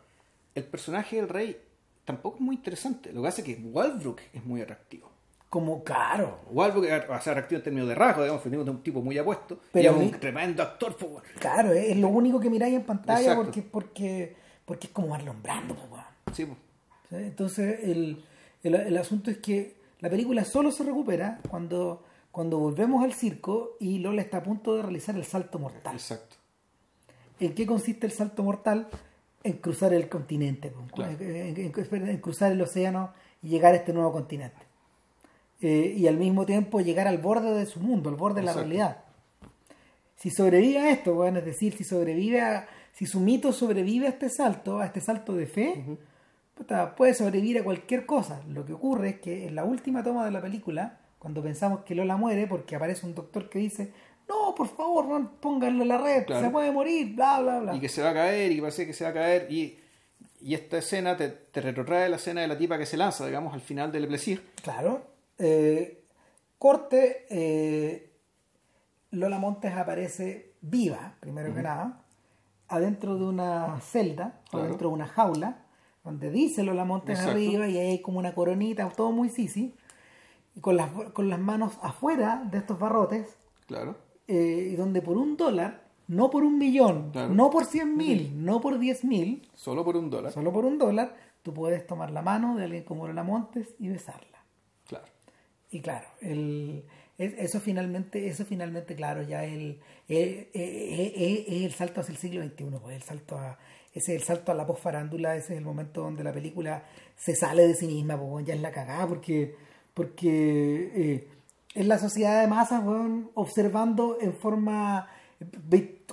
El personaje del rey tampoco es muy interesante. Lo que hace que Walbrook es muy atractivo. Como caro. Walbrook es o sea, en términos de rasgo, digamos, un tipo muy apuesto. Pero y es un tremendo actor. Claro, es lo único que miráis en pantalla Exacto. porque, porque, porque es como Marlon Brando, weón. Sí. ¿Sí? Entonces, el, el, el asunto es que la película solo se recupera cuando, cuando volvemos al circo y Lola está a punto de realizar el salto mortal. exacto. ¿En qué consiste el salto mortal? En cruzar el continente. Claro. en, en- en cruzar el océano y llegar a este nuevo continente. Eh, y al mismo tiempo llegar al borde de su mundo, al borde de la realidad. Si sobrevive a esto, bueno, es decir, si sobrevive a, si su mito sobrevive a este salto, a este salto de fe, puta, puede sobrevivir a cualquier cosa. Lo que ocurre es que en la última toma de la película, cuando pensamos que Lola muere, porque aparece un doctor que dice, no, por favor, no, pónganlo en la red, Claro. se puede morir, bla, bla, bla. Y que se va a caer y parece que se va a caer. Y, y esta escena te, te retrotrae la escena de la tipa que se lanza, digamos, al final del Plesir. Claro. Eh, corte, eh, Lola Montes aparece viva, primero que nada, adentro de una celda, o Claro. dentro de una jaula, donde dice Lola Montes Exacto. arriba y ahí hay como una coronita, todo muy sisi, y con las, con las manos afuera de estos barrotes, Claro. eh, y donde por un dólar, no por un millón, Claro. no por cien mil, no por diez mil, Solo por un dólar. solo por un dólar, tú puedes tomar la mano de alguien como Lola Montes y besarla. Y claro, el, es- eso finalmente, eso finalmente, claro, ya el, eh, eh, eh, eh, es el salto hacia el siglo XXI, pues, el salto a, ese es el salto a la posfarándula, ese es el momento donde la película se sale de sí misma, pues, ya es la cagada, porque, porque eh, es la sociedad de masas, weón, observando en forma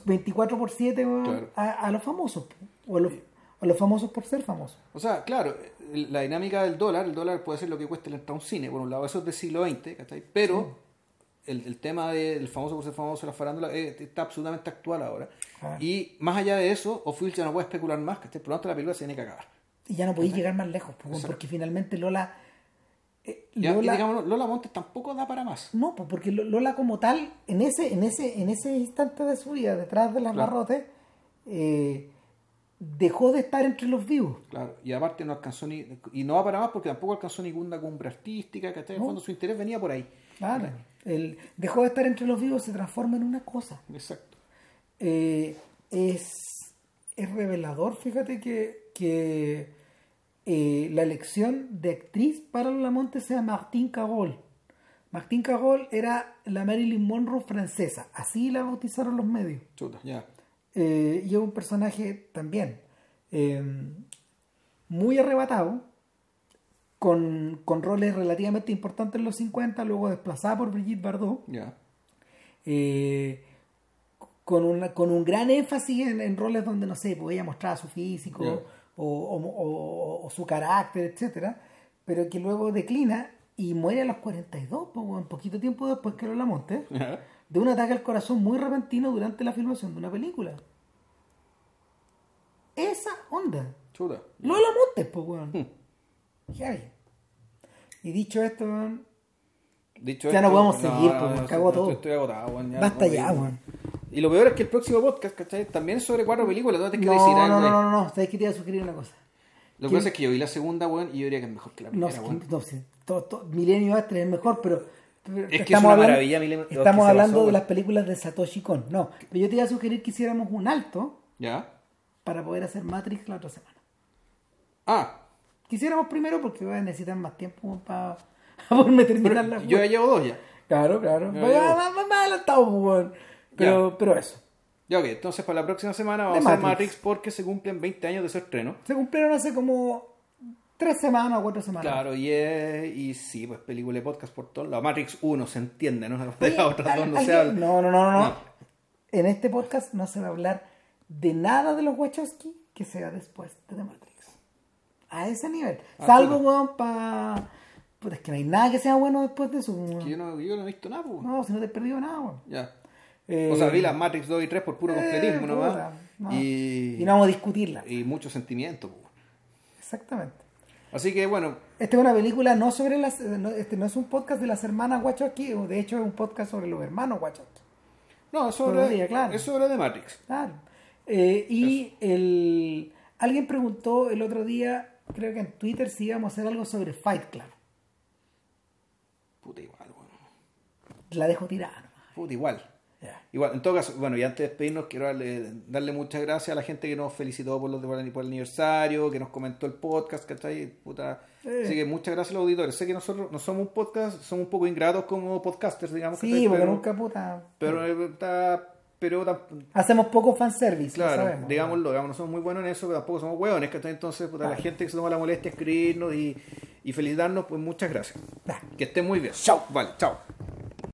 24 por 7 weón, Claro. a, a los famosos, o a los, a los famosos por ser famosos. O sea, claro, la dinámica del dólar, el dólar puede ser lo que cueste la entrada a un cine, por un lado, eso es del siglo XX, ¿cachai? Pero el, el tema del famoso por ser famoso, la farándula, eh, está absolutamente actual ahora. Claro. Y más allá de eso, O'Field ya no puede especular más, que por lo tanto la película se tiene que acabar. Y ya no podéis llegar más lejos, porque finalmente Lola... eh, Lola- digamos, Lola Montes tampoco da para más. No, pues porque Lo- Lola como tal, en ese, en ese, en ese instante de su vida, detrás de las Claro. barrotes, eh, dejó de estar entre los vivos. Claro, y aparte no alcanzó ni. Y no va para más porque tampoco alcanzó ninguna cumbre artística, que No. fondo su interés venía por ahí. Claro. Él dejó de estar entre los vivos, se transforma en una cosa. Exacto. Eh, es, es revelador, fíjate que, que eh, la elección de actriz para Lola Monte sea Martine Carol. Martine Carol era la Marilyn Monroe francesa, así la bautizaron los medios. Chuta, ya. Eh, y es un personaje también eh, muy arrebatado, con, con roles relativamente importantes en los 50, luego desplazada por Brigitte Bardot, eh, con, una, con un gran énfasis en, en roles donde, no sé, pues ella mostraba su físico o, o- o- o su carácter, etcétera, pero que luego declina y muere a los 42, pues, un poquito tiempo después que Lola Monte Ya. De un ataque al corazón muy repentino durante la filmación de una película. Esa onda. Chuta. Lola Montes, pues, weón. Hmm. Heavy. Y dicho esto, weón, Dicho Ya no esto, podemos seguir, pues, no, cagó todo. Estoy agotado, weón, ya basta no ya, weón. Y lo peor es que el próximo podcast, ¿cachai? También es sobre cuatro películas. ¿no? Te No, decir no, algo no, no, no, no. ¿Sabes que te iba a sugerir una cosa? Lo que ¿Quién- pasa es que yo vi la segunda, weón, y yo diría que es mejor que la No, primera, sé, weón. no sé. Milenio Astre es mejor, pero. Es que es una maravilla, lo que Estamos hablando de las películas de Satoshi Kon. No, pero yo te iba a sugerir que hiciéramos un alto ¿Ya? para poder hacer Matrix la otra semana. Ah, Quisiéramos primero porque voy a necesitar más tiempo para poderme terminar la yo ya llevo dos ya. Claro, claro. Ya, ya. más, adelantado, pues. Pero, pero eso. Ya, ok, entonces para la próxima semana vamos De a hacer Matrix. Matrix porque se cumplen 20 años de su estreno. Se cumplieron hace como tres semanas o cuatro semanas. Claro, y, es- y sí, pues película y podcast por todos lados. Matrix 1 se entiende, ¿no? De otras ¿al- dos no se habla. no, no, no, no, No. En este podcast no se va a hablar de nada de los Wachowski que sea después de The Matrix. A ese nivel. Ah, Salvo, weón, para... Pues es que no hay nada que sea bueno después de eso. weón. Que Yo no, yo no he visto nada, pues. No, si no te he perdido nada, weón. Ya. Eh, O sea, vi las Matrix 2 y 3 por puro eh, completismo no. Y, Y no vamos a discutirla. y mucho sentimiento. pues. Exactamente. Así que bueno, Esta es una película no sobre las... no, este no es un podcast de las hermanas Wachowski, o de hecho es un podcast sobre los hermanos Wachowski. no, es sobre, claro. es sobre The Matrix. Claro. Eh, y el, alguien preguntó el otro día, creo que en Twitter, si íbamos a hacer algo sobre Fight Club. Puta igual, bueno. La dejo tirada. Puta igual. Ya. Igual, en todo caso, bueno, y antes de despedirnos, quiero darle, darle muchas gracias a la gente que nos felicitó por, los, el, por el aniversario, que nos comentó el podcast, ¿cachai? Puta. Eh. Así que muchas gracias a los auditores. Sé que nosotros no somos un podcast, somos un poco ingratos como podcasters, digamos. Sí, ¿cachai? porque pero, nunca puta. pero, eh, está- pero Hacemos poco fanservice, lo Claro, sabemos. digámoslo, digamos, no somos muy buenos en eso, pero tampoco somos hueones, ¿cachai? Entonces, puta, la Claro. gente que se toma la molestia de escribirnos y, y felicitarnos, pues muchas gracias. Que estén muy bien. Chao. Vale, chao.